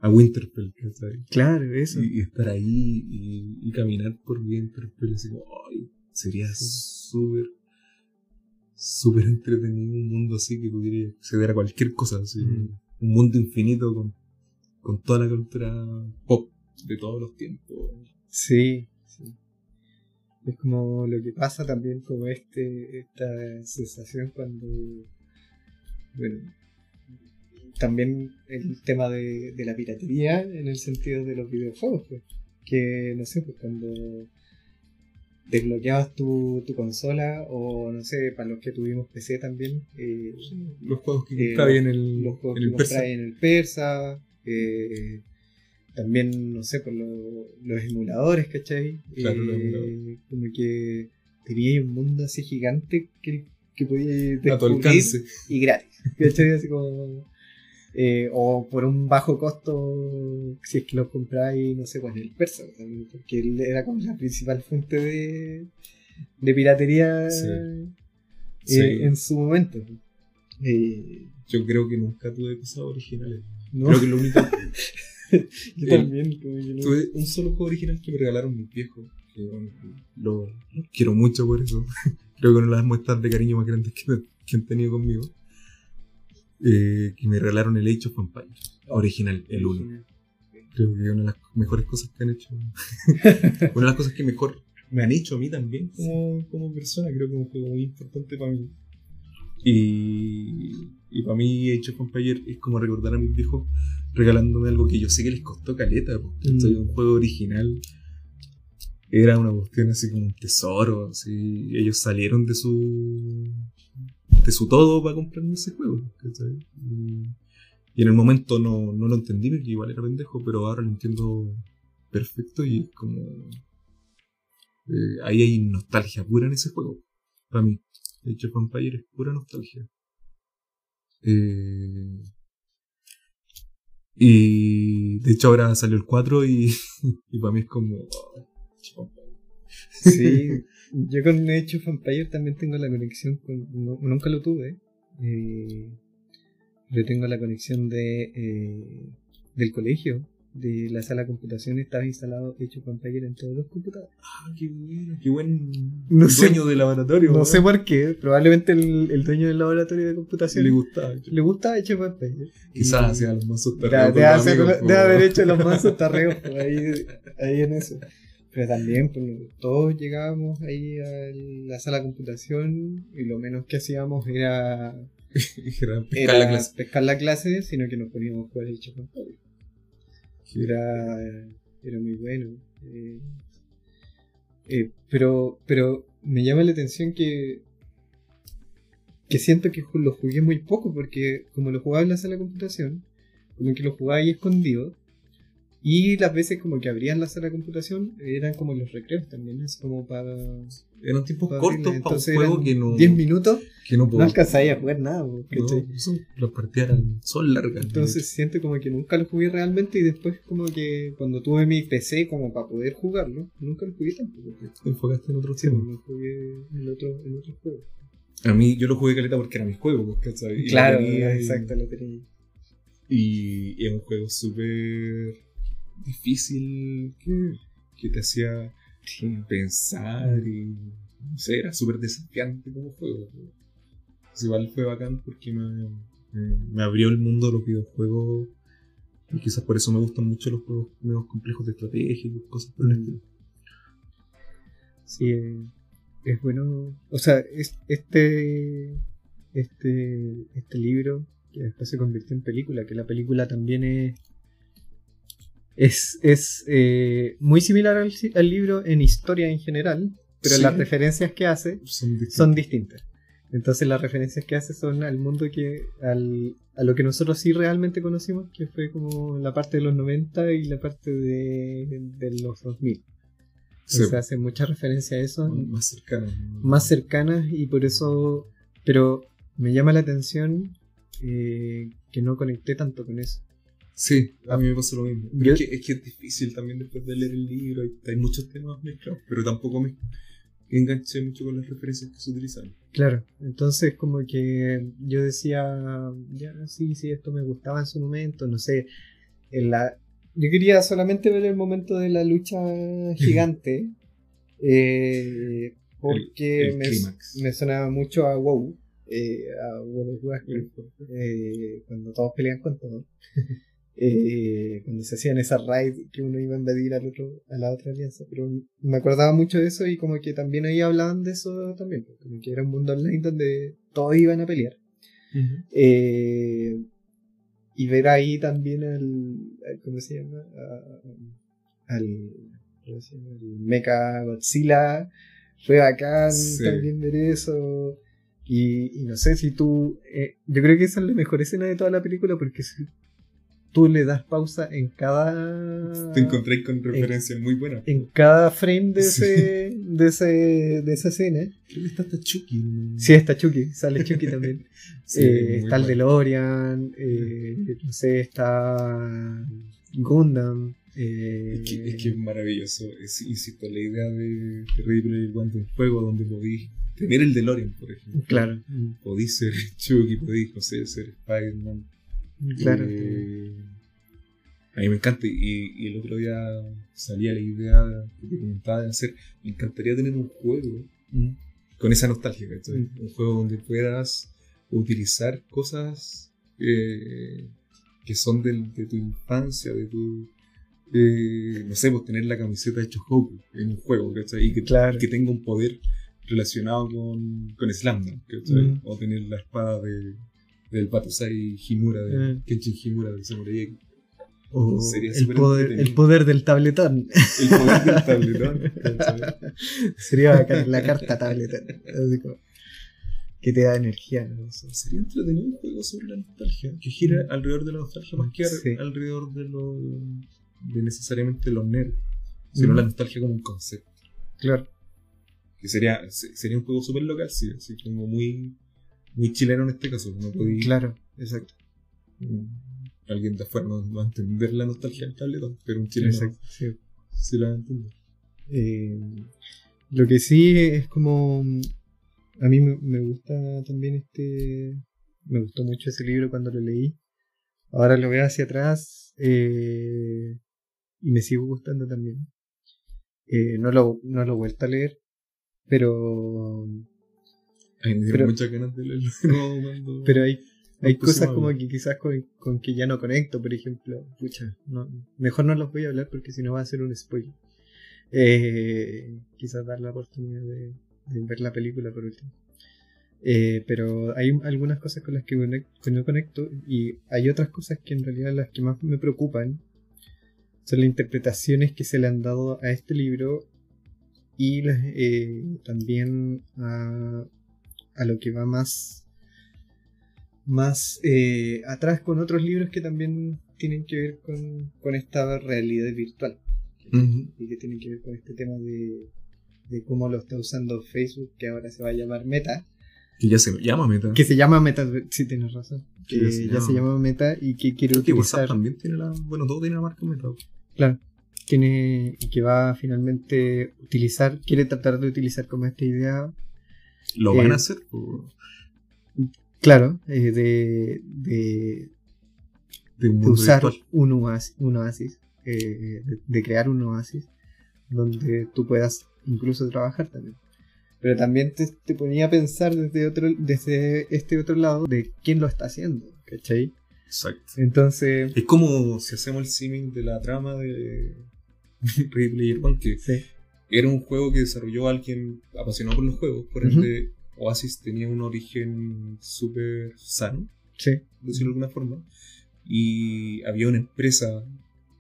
a Winterfell, ¿cachai? Claro, eso. Y, y estar ahí y, y caminar por Winterfell, así como, ay, sería súper, súper entretenido un mundo así que pudiera acceder a cualquier cosa, así, Mm. un mundo infinito con, con toda la cultura pop de todos los tiempos. Sí, sí. Es como lo que pasa también como este, esta sensación cuando, bueno, también el tema de, de la piratería en el sentido de los videojuegos, pues, que no sé, pues cuando desbloqueabas tu, tu consola o no sé, para los que tuvimos PC también, eh, Los juegos que Eh, en el, los juegos en que Persa. en el Persa, eh, también, no sé, por lo- los emuladores, ¿cachai? Claro, los Eh, emuladores. como que teníais un mundo así gigante que, que a tu descubrir alcance. y gratis, ¿cachai? Así como... eh, o por un bajo costo si es que lo compráis, no sé, pues en el Persa, también, porque él era como la principal fuente de, de piratería Sí. eh, Sí. en su momento. Eh, Yo creo que nunca tuve cosas originales. no, Creo que lo único yo eh, también, que no- Tuve un solo juego original que me regalaron mis viejos. Que bueno, lo, lo quiero mucho por eso. Creo que una de las muestras de cariño más grandes que, que han tenido conmigo. Eh, que me regalaron el Age of Empires. Original, el uno. Creo que es una de las mejores cosas que han hecho. una de las cosas que mejor me han hecho a mí también como, como persona. Creo que es un juego muy importante para mí. Y, y para mí Age of Empires es como recordar a mis viejos regalándome algo que yo sé que les costó caleta. Porque Mm. soy un juego original. Era una cuestión así como un tesoro. Así. Ellos salieron de su de su todo para comprarme ese juego. ¿cachai? Y, en el momento no, no lo entendí porque igual era pendejo, pero ahora lo entiendo perfecto y es como... eh, ahí hay nostalgia pura en ese juego. Para mí. Age of Empires es pura nostalgia. Eh, y de hecho ahora salió el 4 y, y para mí es como... oh. Sí, yo con Age of también tengo la conexión con. no- nunca lo tuve, eh, pero tengo la conexión de eh, del colegio, de la sala de computación. Estaba instalado Age of en todos los computadores. Ah, qué bueno, qué buen No sé- dueño de laboratorio. No sé por qué, probablemente el, el dueño del laboratorio de computación le gustaba. le gusta Age of. Quizás hacía los mazos tarreos debe haber hecho los mansos tarreos ahí, ahí en eso. Pero también pues, todos llegábamos ahí a la sala de computación y lo menos que hacíamos era, Era pescar era la clase. pescar la clase, sino que nos poníamos a jugar el Empires. Era, era muy bueno. eh, eh, pero, pero me llama la atención que que siento que lo jugué muy poco porque como lo jugaba en la sala de computación, como que lo jugaba ahí escondido Y las veces como que abrían la sala de computación eran como los recreos también, es como para... Eran tiempos para cortos para un juego que no. 10 minutos, Que no no alcanzáis a jugar nada. No, son- las partidas son largas. Entonces siento como que nunca lo jugué realmente y después como que cuando tuve mi PC como para poder jugarlo, nunca lo jugué tampoco. te enfocaste en otro Sí, tema. pues, jugué en otro, en otro juego. A mí, yo lo jugué caleta porque era mi juego, pues, Claro, y- exacto, lo tenía. Y, y es un juego súper difícil que, que te hacía pensar y no sé, era súper desafiante como juego. Pues igual fue bacán porque me, me, me abrió el mundo de los videojuegos y quizás por eso me gustan mucho los juegos menos complejos de estrategia y cosas por el Mm. estilo. Sí, eh, es bueno. O sea, es, este, este, este libro que después se convirtió en película, que la película también es es, es eh, muy similar al, al libro en historia en general, pero Sí. las referencias que hace Son distintas. Entonces las referencias que hace son al mundo que al, a lo que nosotros sí realmente conocimos, que fue como la parte de los 90 y la parte de, de los 2000. Sí, Se hace mucha referencia a eso, más cercanos. ¿no? más cercanas y por eso, pero me llama la atención eh, que no conecté tanto con eso. Sí, a mí me pasó lo mismo. Pero es, que, es que es difícil también después de leer el libro. Hay, hay muchos temas mezclados, pero tampoco me enganché mucho con las referencias que se utilizan. Claro, entonces como que yo decía, ya sí, sí, esto me gustaba en su momento, no sé, en la... Yo quería solamente ver el momento de la lucha gigante, eh, porque El- el me, clímax. me sonaba mucho a WoW, eh, a World of Warcraft, eh, cuando todos pelean con todos. eh, cuando se hacían esas raids que uno iba a invadir al otro, a la otra alianza. Pero me acordaba mucho de eso y como que también ahí hablaban de eso también, pues, como que era un mundo online donde todos iban a pelear. Eh, y ver ahí también al, al- ¿cómo se llama? A- al, ¿cómo se llama? El Mecha Godzilla. Fue bacán Sí. también ver eso. Y, y no sé si tú. eh, yo creo que esa es la mejor escena de toda la película porque si tú le das pausa en cada. Te encontré con referencias muy buenas. En cada frame de, Sí. ese, de, ese, de esa escena. Creo que está hasta Chucky. Sí, está Chucky, sale Chucky también. Sí, Eh, está el. DeLorean, eh, no sé, está Gundam. eh, Es que, es que es maravilloso. Es, insisto, la idea de, One de un juego donde podéis tener el DeLorean, por ejemplo. Claro, Podéis ser Chucky, podéis, no sé, ser Spider-Man. Claro. Eh, a mí me encanta. Y, y el otro día salía la idea que te comentaba de hacer. Me encantaría tener un juego Mm, con esa nostalgia, ¿cachai? Mm. Un juego donde puedas utilizar cosas eh, que son de tu infancia, de tu. eh, no sé, pues tener la camiseta de Chohoku en un juego, ¿cachai? Y que, Claro. y que tenga un poder relacionado con, con ¿cachai? Mm. O tener la espada de, del Batusai Himura, de Mm. Kenshin Himura del Samurai X. O Sería el, poder, el poder del tabletón. El poder del tabletón. Sería bacán, la carta tabletón. Así como, que te da energía. no sé. Sería entretenido un juego sobre la nostalgia, que gira alrededor de la nostalgia más que Sí. alrededor de lo de necesariamente los nerds, sino Mm. la nostalgia como un concepto. Claro. Que sería, se- sería un juego súper local, sí, así como muy, muy chileno en este caso. No podía, Claro, exacto. alguien de afuera no va a entender la nostalgia del tabletón, pero un chileno exacto sí. sí la va a entender. Eh, lo que sí es como. A mí me, me gusta también este. Me gustó mucho ese libro cuando lo leí. Ahora lo veo hacia atrás. eh, y me sigue gustando también. Eh, no, lo, no lo he vuelto a leer. Pero. Ay, Pero- muchas ganas de leerlo cuando- Pero hay, hay cosas como que quizás con, con que ya no conecto, por ejemplo. Pucha, no, mejor no los voy a hablar porque si no va a ser un spoiler. Eh, quizás dar la oportunidad de, de ver la película por último. Eh, pero hay algunas cosas con las que, conec- que no conecto y hay otras cosas que en realidad las que más me preocupan son las interpretaciones que se le han dado a este libro y las, eh, también a, a lo que va más más eh, atrás con otros libros que también tienen que ver con, con esta realidad virtual. Y que tienen que ver con este tema de, de cómo lo está usando Facebook, que ahora se va a llamar Meta. Que ya se llama Meta. Que se llama Meta, sí tienes razón. Que, Que ya, se se, llama. Meta y que quiere Creo que utilizar. WhatsApp también tiene la. Bueno, todo tiene la marca Meta. Claro. Tiene, y que va a finalmente utilizar, quiere tratar de utilizar como esta idea, Lo Eh, van a hacer. o- claro, eh, de, de, de un de usar virtual. un oasis, un oasis eh, de, de crear un oasis donde tú puedas incluso trabajar también. Pero también te, te ponía a pensar desde, otro, desde este otro lado de quién lo está haciendo, ¿cachai? Exacto. Entonces, Es como si hacemos el símil de la trama de Ready Player One, que sí, era un juego que desarrolló alguien apasionado por los juegos, por ende Oasis tenía un origen súper sano, sí, por decirlo de alguna forma, y había una empresa,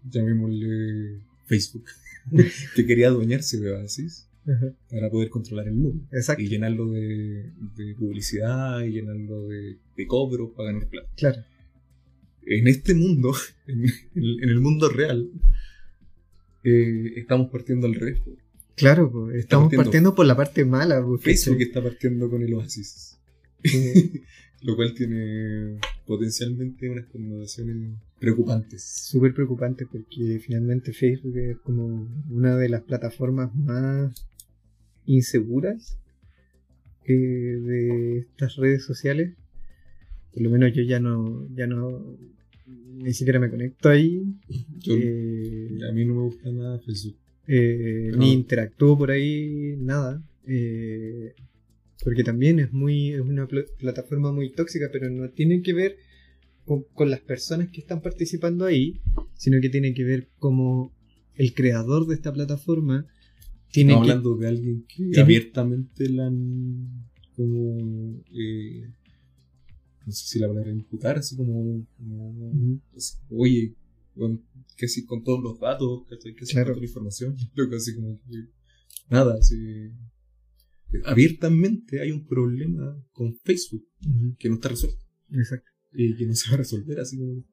llamémosle Facebook, que quería adueñarse de Oasis para poder controlar el mundo exacto, y llenarlo de, de publicidad y llenarlo de, de cobros para ganar plata. claro, En este mundo, en el, en el mundo real, eh, estamos partiendo al revés. Po. claro, pues, estamos partiendo- partiendo por la parte mala, pues, Facebook ¿cachai? está partiendo con el Oasis. Eh, Lo cual tiene potencialmente unas connotaciones preocupantes. súper preocupante porque finalmente Facebook es como una de las plataformas más inseguras eh, de estas redes sociales. Por lo menos yo ya no, ya no, ni siquiera me conecto ahí, Yo- eh, a mí no me gusta nada Facebook. Eh, No. ni interactúo por ahí, nada. eh, porque también es muy, es una pl- plataforma muy tóxica, pero no tiene que ver con, con las personas que están participando ahí, sino que tiene que ver como el creador de esta plataforma tiene Estamos que, hablando de alguien que tiene- abiertamente la han como eh, no sé si la palabra imputar, así como, como, así, oye, con, que si con todos los datos, ¿cachai? que si Claro. con toda la información, loco, así como nada, así abiertamente hay un problema con Facebook que no está resuelto Exacto. y que no se va a resolver así como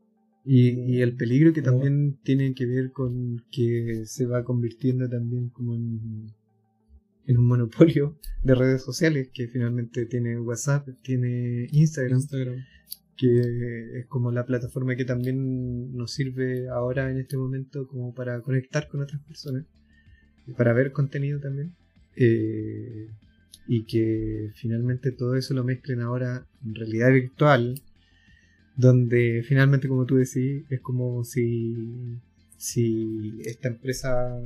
Y, y el peligro que No. también tiene que ver con que se va convirtiendo también como en, en un monopolio de redes sociales, que finalmente tiene WhatsApp, tiene Instagram, Instagram. Que es como la plataforma que también nos sirve ahora en este momento como para conectar con otras personas, para ver contenido también. Eh, y que finalmente todo eso lo mezclen ahora en realidad virtual, donde finalmente, como tú decís, es como si, si esta empresa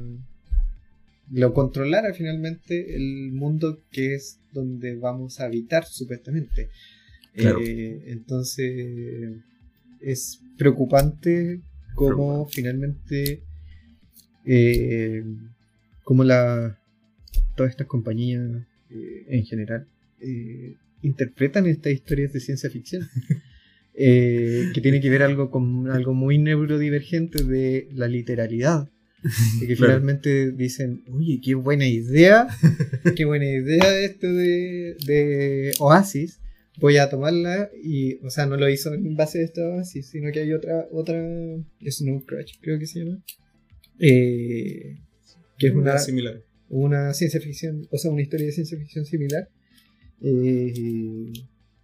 lo controlara finalmente el mundo que es donde vamos a habitar supuestamente. Claro. Eh, entonces es preocupante cómo finalmente eh, como la todas estas compañías eh, en general eh, interpretan estas historias de ciencia ficción que tiene que ver algo con algo muy neurodivergente de la literalidad y que Claro. finalmente dicen oye qué buena idea qué buena idea esto de, de Oasis voy a tomarla y o sea no lo hizo en base a esta Oasis sino que hay otra otra Snow Crash creo que se llama eh, que es una, similar. una ciencia ficción, o sea, una historia de ciencia ficción similar. eh,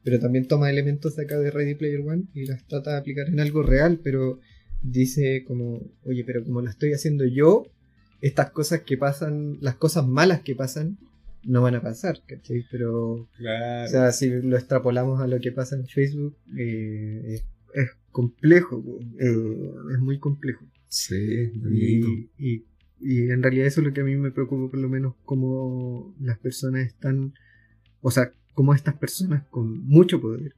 pero también toma elementos de acá de Ready Player One y las trata de aplicar en algo real, pero dice como, oye, pero como lo estoy haciendo yo, estas cosas que pasan, las cosas malas que pasan, no van a pasar, ¿cachai? Pero, Claro. o sea, si lo extrapolamos a lo que pasa en Facebook, eh, es, es complejo, eh, es muy complejo. sí. Y, y- y en realidad eso es lo que a mí me preocupa, por lo menos, cómo las personas están, o sea, cómo estas personas con mucho poder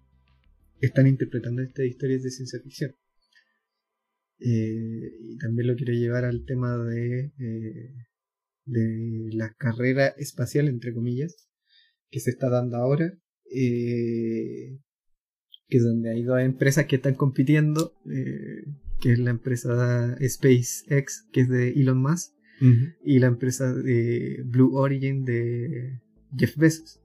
están interpretando estas historias de ciencia ficción. Eh, y también lo quiero llevar al tema de, eh, de la carrera espacial, entre comillas, que se está dando ahora, eh, que es donde hay dos empresas que están compitiendo, eh, que es la empresa SpaceX, que es de Elon Musk, y la empresa de Blue Origin de Jeff Bezos,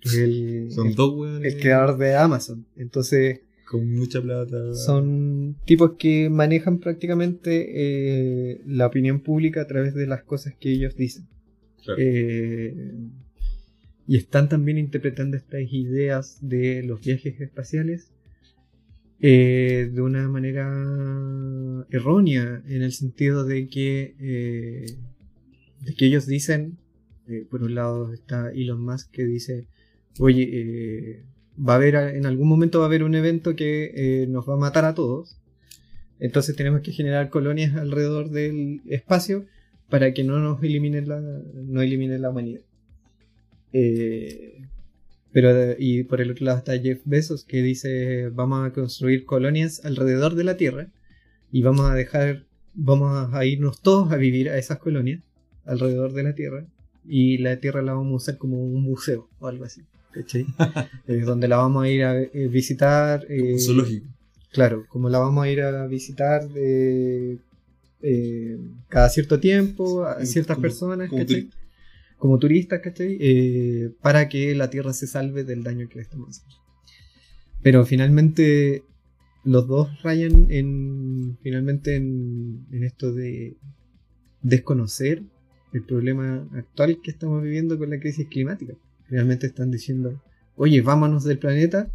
que es el, Son el- dos weones. el creador de Amazon. Entonces, Con mucha plata. Son tipos que manejan prácticamente eh, la opinión pública a través de las cosas que ellos dicen. Eh, y están también interpretando estas ideas de los viajes espaciales eh, de una manera errónea, en el sentido de que, de que ellos dicen, por un lado está Elon Musk que dice, oye, va a haber, en algún momento va a haber un evento que eh, nos va a matar a todos. Entonces tenemos que generar colonias alrededor del espacio para que no nos elimine la, no elimine la humanidad. Eh, pero y por el otro lado está Jeff Bezos que dice vamos a construir colonias alrededor de la Tierra y vamos a dejar, vamos a irnos todos a vivir a esas colonias alrededor de la Tierra y la Tierra la vamos a usar como un museo o algo así. Eh, donde la vamos a ir a eh, visitar. Eh, Zoológico. Claro, como la vamos a ir a visitar cada cierto tiempo a ciertas personas, como, como turistas, ¿cachai? para que la Tierra se salve del daño que le estamos haciendo. Pero finalmente los dos rayan en finalmente en, en esto de desconocer el problema actual que estamos viviendo con la crisis climática. Realmente están diciendo, oye, vámonos del planeta,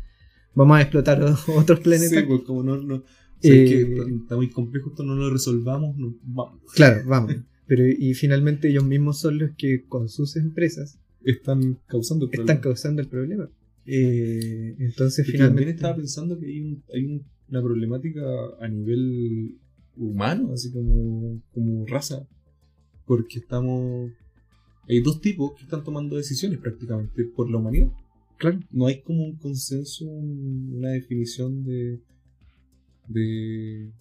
vamos a explotar otros planetas. Sí, pues como no, no eh, está muy complejo, esto no lo resolvamos, vamos. Claro, vamos. Pero y finalmente ellos mismos son los que con sus empresas están causando el problema. Están causando el problema. Eh, entonces finalmente... También estaba pensando que hay, hay una problemática a nivel humano, así como, como raza. Porque estamos hay dos tipos que están tomando decisiones prácticamente por la humanidad. Claro. No hay como un consenso, una definición de. de.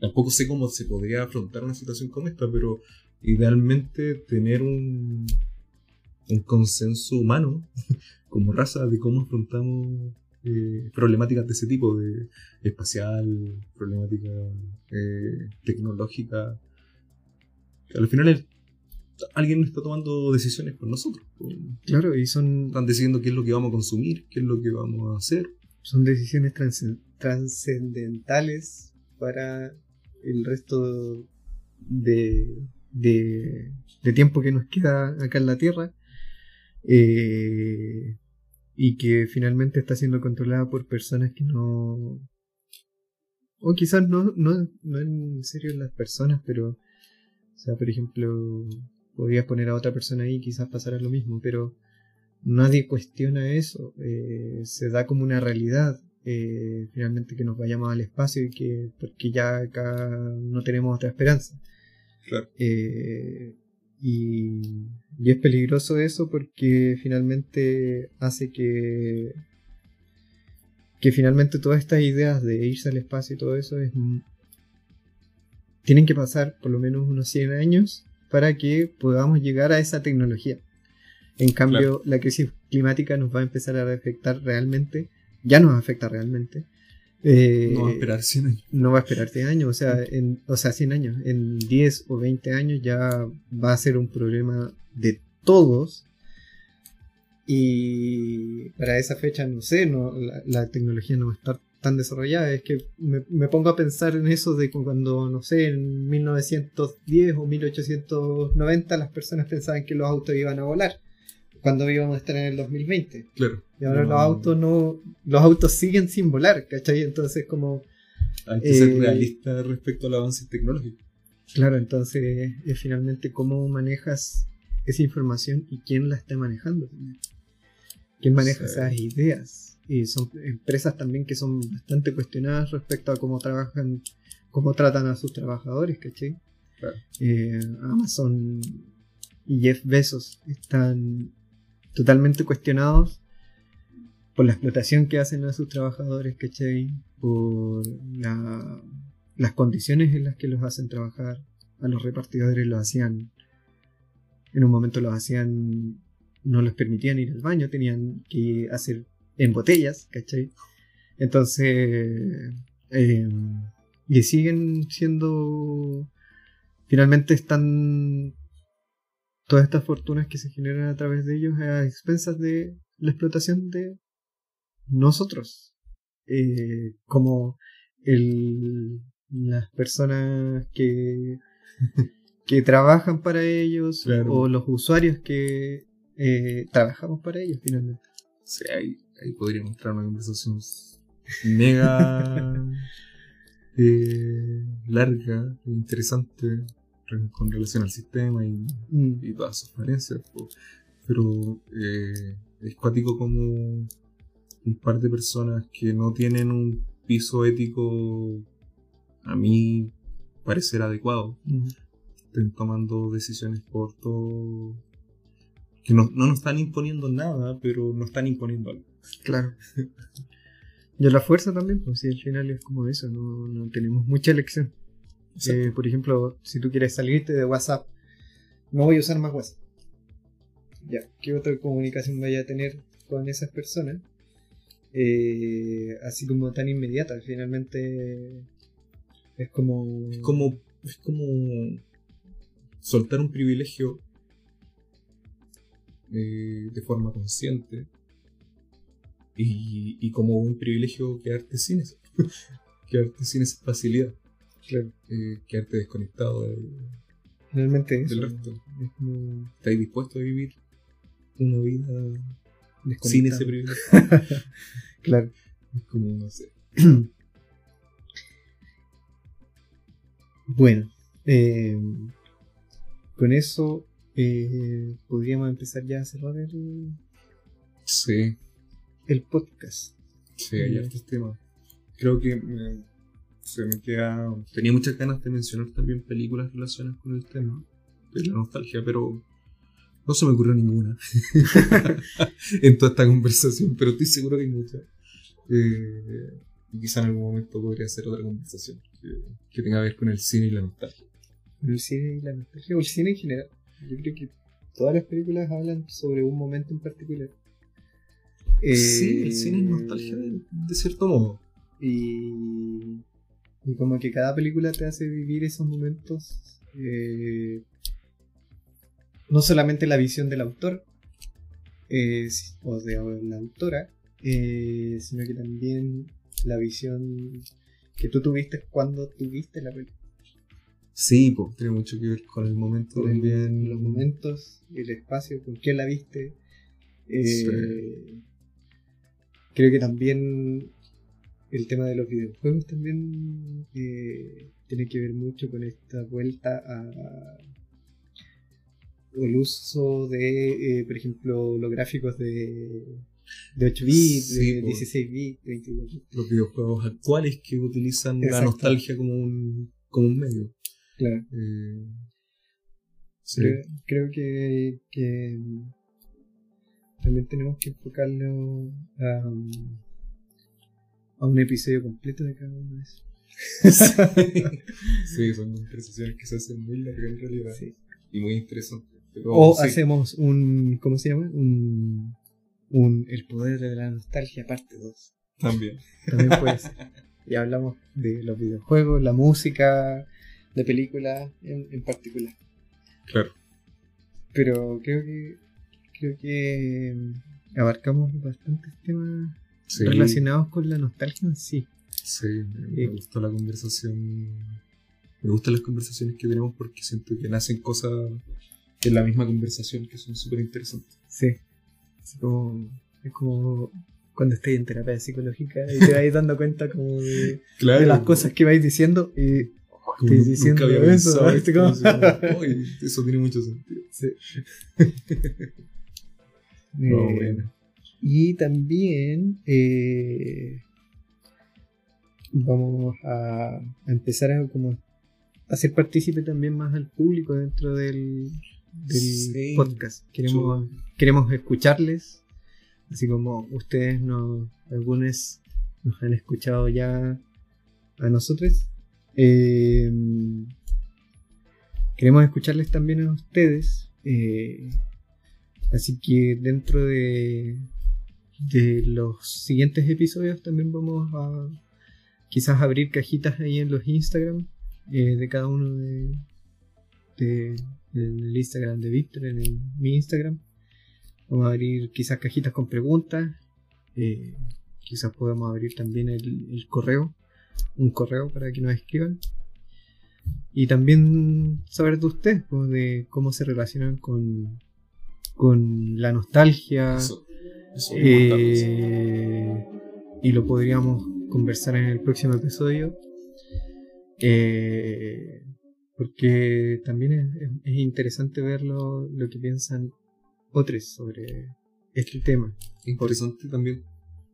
Tampoco sé cómo se podría afrontar una situación como esta, pero idealmente tener un, un consenso humano como raza de cómo afrontamos eh, problemáticas de ese tipo, de espacial, problemática eh, tecnológica. Al final es alguien está tomando decisiones por nosotros. Claro, y son... Están decidiendo qué es lo que vamos a consumir, qué es lo que vamos a hacer. Son decisiones trascendentales para el resto de, de, tiempo que nos queda acá en la Tierra. Eh, y que finalmente está siendo controlada por personas que no... O quizás no, no, no en serio las personas, pero... O sea, por ejemplo, podrías poner a otra persona ahí y quizás pasara lo mismo, pero nadie cuestiona eso, eh, se da como una realidad eh, finalmente que nos vayamos al espacio y que porque ya acá no tenemos otra esperanza. Eh, y, y, es peligroso eso porque finalmente hace que que finalmente todas estas ideas de irse al espacio y todo eso es tienen que pasar por lo menos unos 100 años para que podamos llegar a esa tecnología. En cambio, la crisis climática nos va a empezar a afectar realmente, ya nos afecta realmente. Eh, no va a esperar 100 años. No va a esperar 100 años, o sea, en, o sea, 100 años. En 10 o 20 años ya va a ser un problema de todos. Y para esa fecha, no sé, no, la, la tecnología no va a estar tan desarrollada. Es que me, pongo a pensar en eso de cuando, no sé, en 1910 o 1890 las personas pensaban que los autos iban a volar. Cuando íbamos a estar en el 2020. Claro. Y ahora los autos no. Los autos siguen sin volar, ¿cachai? Entonces, como. Hay que ser eh, realista respecto al avance tecnológico. Claro, entonces es finalmente cómo manejas esa información y quién la está manejando. ¿Quién maneja esas ideas? Y son empresas también que son bastante cuestionadas respecto a cómo trabajan, cómo tratan a sus trabajadores, ¿cachai? Eh, Amazon y Jeff Bezos están totalmente cuestionados por la explotación que hacen a sus trabajadores, ¿cachai? Por las condiciones en las que los hacen trabajar. A los repartidores los hacían, en un momento los hacían, no les permitían ir al baño, tenían que hacer en botellas, ¿cachai? Entonces, eh, y siguen siendo, finalmente están todas estas fortunas que se generan a través de ellos a expensas de la explotación de nosotros. eh, como el, las personas que, que trabajan para ellos Claro. o los usuarios que eh, trabajamos para ellos finalmente. Sí, ahí, podría mostrar una conversación mega eh, larga, e interesante re- con relación al sistema y, Mm, y todas sus falencias. po. Pero eh, es cuático como un par de personas que no tienen un piso ético, a mi parecer adecuado, mm, estén tomando decisiones por todo. que no, no nos están imponiendo nada, pero nos están imponiendo algo. Claro. Y a la fuerza también, pues si al final es como eso, no, no tenemos mucha elección. Eh, por ejemplo, si tú quieres salirte de WhatsApp, no voy a usar más WhatsApp. Ya, ¿qué otra comunicación vaya a tener con esas personas? Eh, así como tan inmediata, finalmente es como... Es como, es como soltar un privilegio eh, de forma consciente y, y como un privilegio quedarte sin eso, quedarte sin esa facilidad, Claro, eh, quedarte desconectado del, finalmente eso. del resto. Es como ¿Estás dispuesto a vivir una vida sin ese privilegio? Claro. Es como, no sé. Bueno, eh, con eso eh, podríamos empezar ya a cerrar el, Sí, el podcast. Sí, hay Ya. hartos temas. Creo que me, se me queda. Tenía muchas ganas de mencionar también películas relacionadas con el tema de la nostalgia, pero no se me ocurrió ninguna en toda esta conversación, pero estoy seguro que hay muchas. Eh, y quizá en algún momento podría ser otra conversación que, que tenga que ver con el cine y la nostalgia. El cine y la nostalgia, o el cine en general. Yo creo que todas las películas hablan sobre un momento en particular. Eh, sí, el cine es nostalgia de, de cierto modo. Y, y como que cada película te hace vivir esos momentos. eh, no solamente la visión del autor eh, o de la autora, eh, sino que también la visión que tú tuviste cuando tuviste la película. Sí, pues tiene mucho que ver con el momento Con también. los momentos, el espacio, con quién la viste. Eh, Creo que también el tema de los videojuegos también eh, tiene que ver mucho con esta vuelta a el uso de, eh, por ejemplo, los gráficos de, de 8 bits, Sí, de po. 16 bits, 22 bits. los videojuegos actuales que utilizan la nostalgia como un, como un medio. Claro. Eh, sí. Creo, creo que, que también tenemos que enfocarlo a, a un episodio completo de cada uno de esos. Sí, son conversaciones que se hacen muy largas en realidad Sí. y muy interesantes. Pero, O sí, hacemos un, ¿cómo se llama? Un, un El poder de la nostalgia parte 2. también. También puede ser. Y hablamos de los videojuegos, la música, de películas en, en particular. Claro. Pero creo que creo que mm, abarcamos bastantes temas Sí, relacionados con la nostalgia en sí. sí, me, Eh. gustó la conversación. Me gustan las conversaciones que tenemos porque siento que nacen cosas en la misma conversación que son súper interesantes. Sí. Así como, es como cuando estés en terapia psicológica y te vais dando cuenta como de, Claro. de las cosas que vais diciendo y Como estoy nunca diciendo había eso, pensado "Oye, eso tiene mucho sentido. Sí. No, Eh, bueno. Y también eh, vamos a, empezar a como hacer partícipe también más al público dentro del, del Sí. podcast. Queremos, queremos escucharles, así como ustedes nos, algunos nos han escuchado ya a nosotros. Eh, queremos escucharles también a ustedes. eh, así que dentro de, de los siguientes episodios también vamos a quizás abrir cajitas ahí en los Instagram eh, de cada uno de, de- en el Instagram de Víctor, en mi Instagram. Vamos a abrir quizás cajitas con preguntas. eh, quizás podamos abrir también el, correo, un correo para que nos escriban. Y también saber de ustedes, pues, de cómo se relacionan con, con la nostalgia. Eh, y lo podríamos conversar en el próximo episodio. Eh, porque también es, interesante ver lo, que piensan otros sobre este tema. Interesante también,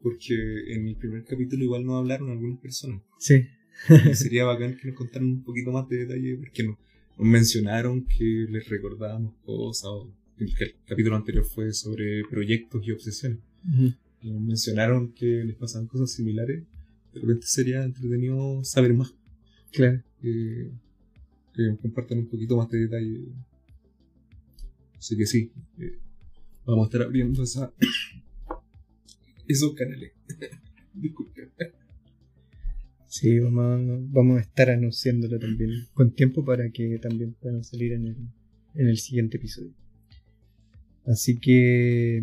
porque en mi primer capítulo igual nos hablaron algunas personas. Sí. sería bacán que nos contaran un poquito más de detalle, porque nos, mencionaron que les recordábamos cosas, el capítulo anterior fue sobre proyectos y obsesiones. Mencionaron que les pasaban cosas similares. De repente sería entretenido saber más. Claro que compartan un poquito más de detalle. Así que sí, eh, vamos a estar abriendo esa, esos canales. Disculpen. Sí, vamos a, estar anunciándolo también con tiempo para que también puedan salir en el, en el siguiente episodio. Así que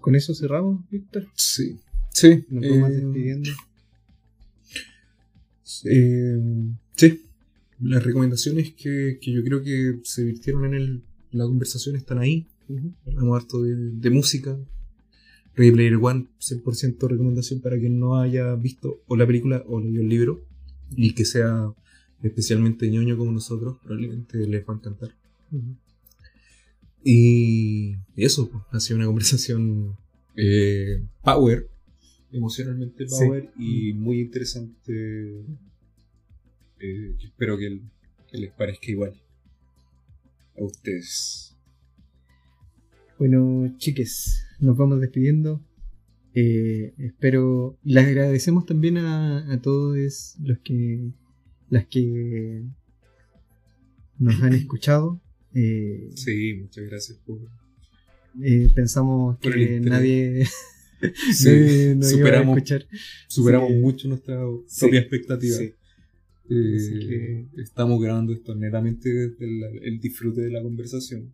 con eso cerramos, Víctor. Sí. Sí. Nos vamos eh, despidiendo. Eh, sí las recomendaciones que, que, yo creo que se virtieron en, el, la conversación están ahí. Hablamos harto de, música. Ready Player One, 100% recomendación para quien no haya visto o la película o leído el libro y que sea especialmente ñoño como nosotros, probablemente les va a encantar. Y, eso, pues, ha sido una conversación eh, power, emocionalmente power y muy interesante eh, espero que, les parezca igual a ustedes. Bueno, chiques, nos vamos despidiendo. Eh, espero. Les agradecemos también a, todos los que. las que nos han escuchado. Eh, sí, muchas gracias por. pensamos que nadie. superamos, escuchar. Superamos mucho nuestra propia expectativa. Eh, estamos grabando esto netamente desde el, disfrute de la conversación.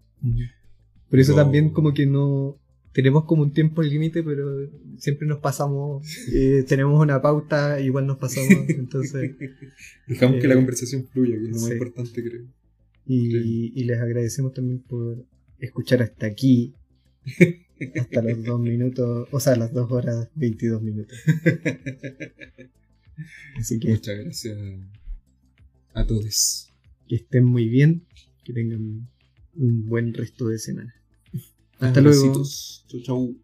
Por eso también como que no tenemos como un tiempo límite, pero siempre nos pasamos, eh, tenemos una pauta, igual nos pasamos, entonces... Dejamos que la eh, conversación fluya, que es lo más importante creo. Y, y, les agradecemos también por escuchar hasta aquí, hasta los dos minutos, o sea, las dos horas 22 minutos. Así que... Muchas gracias a todos. Que estén muy bien, que tengan un buen resto de semana. Hasta luego. Chau, chau.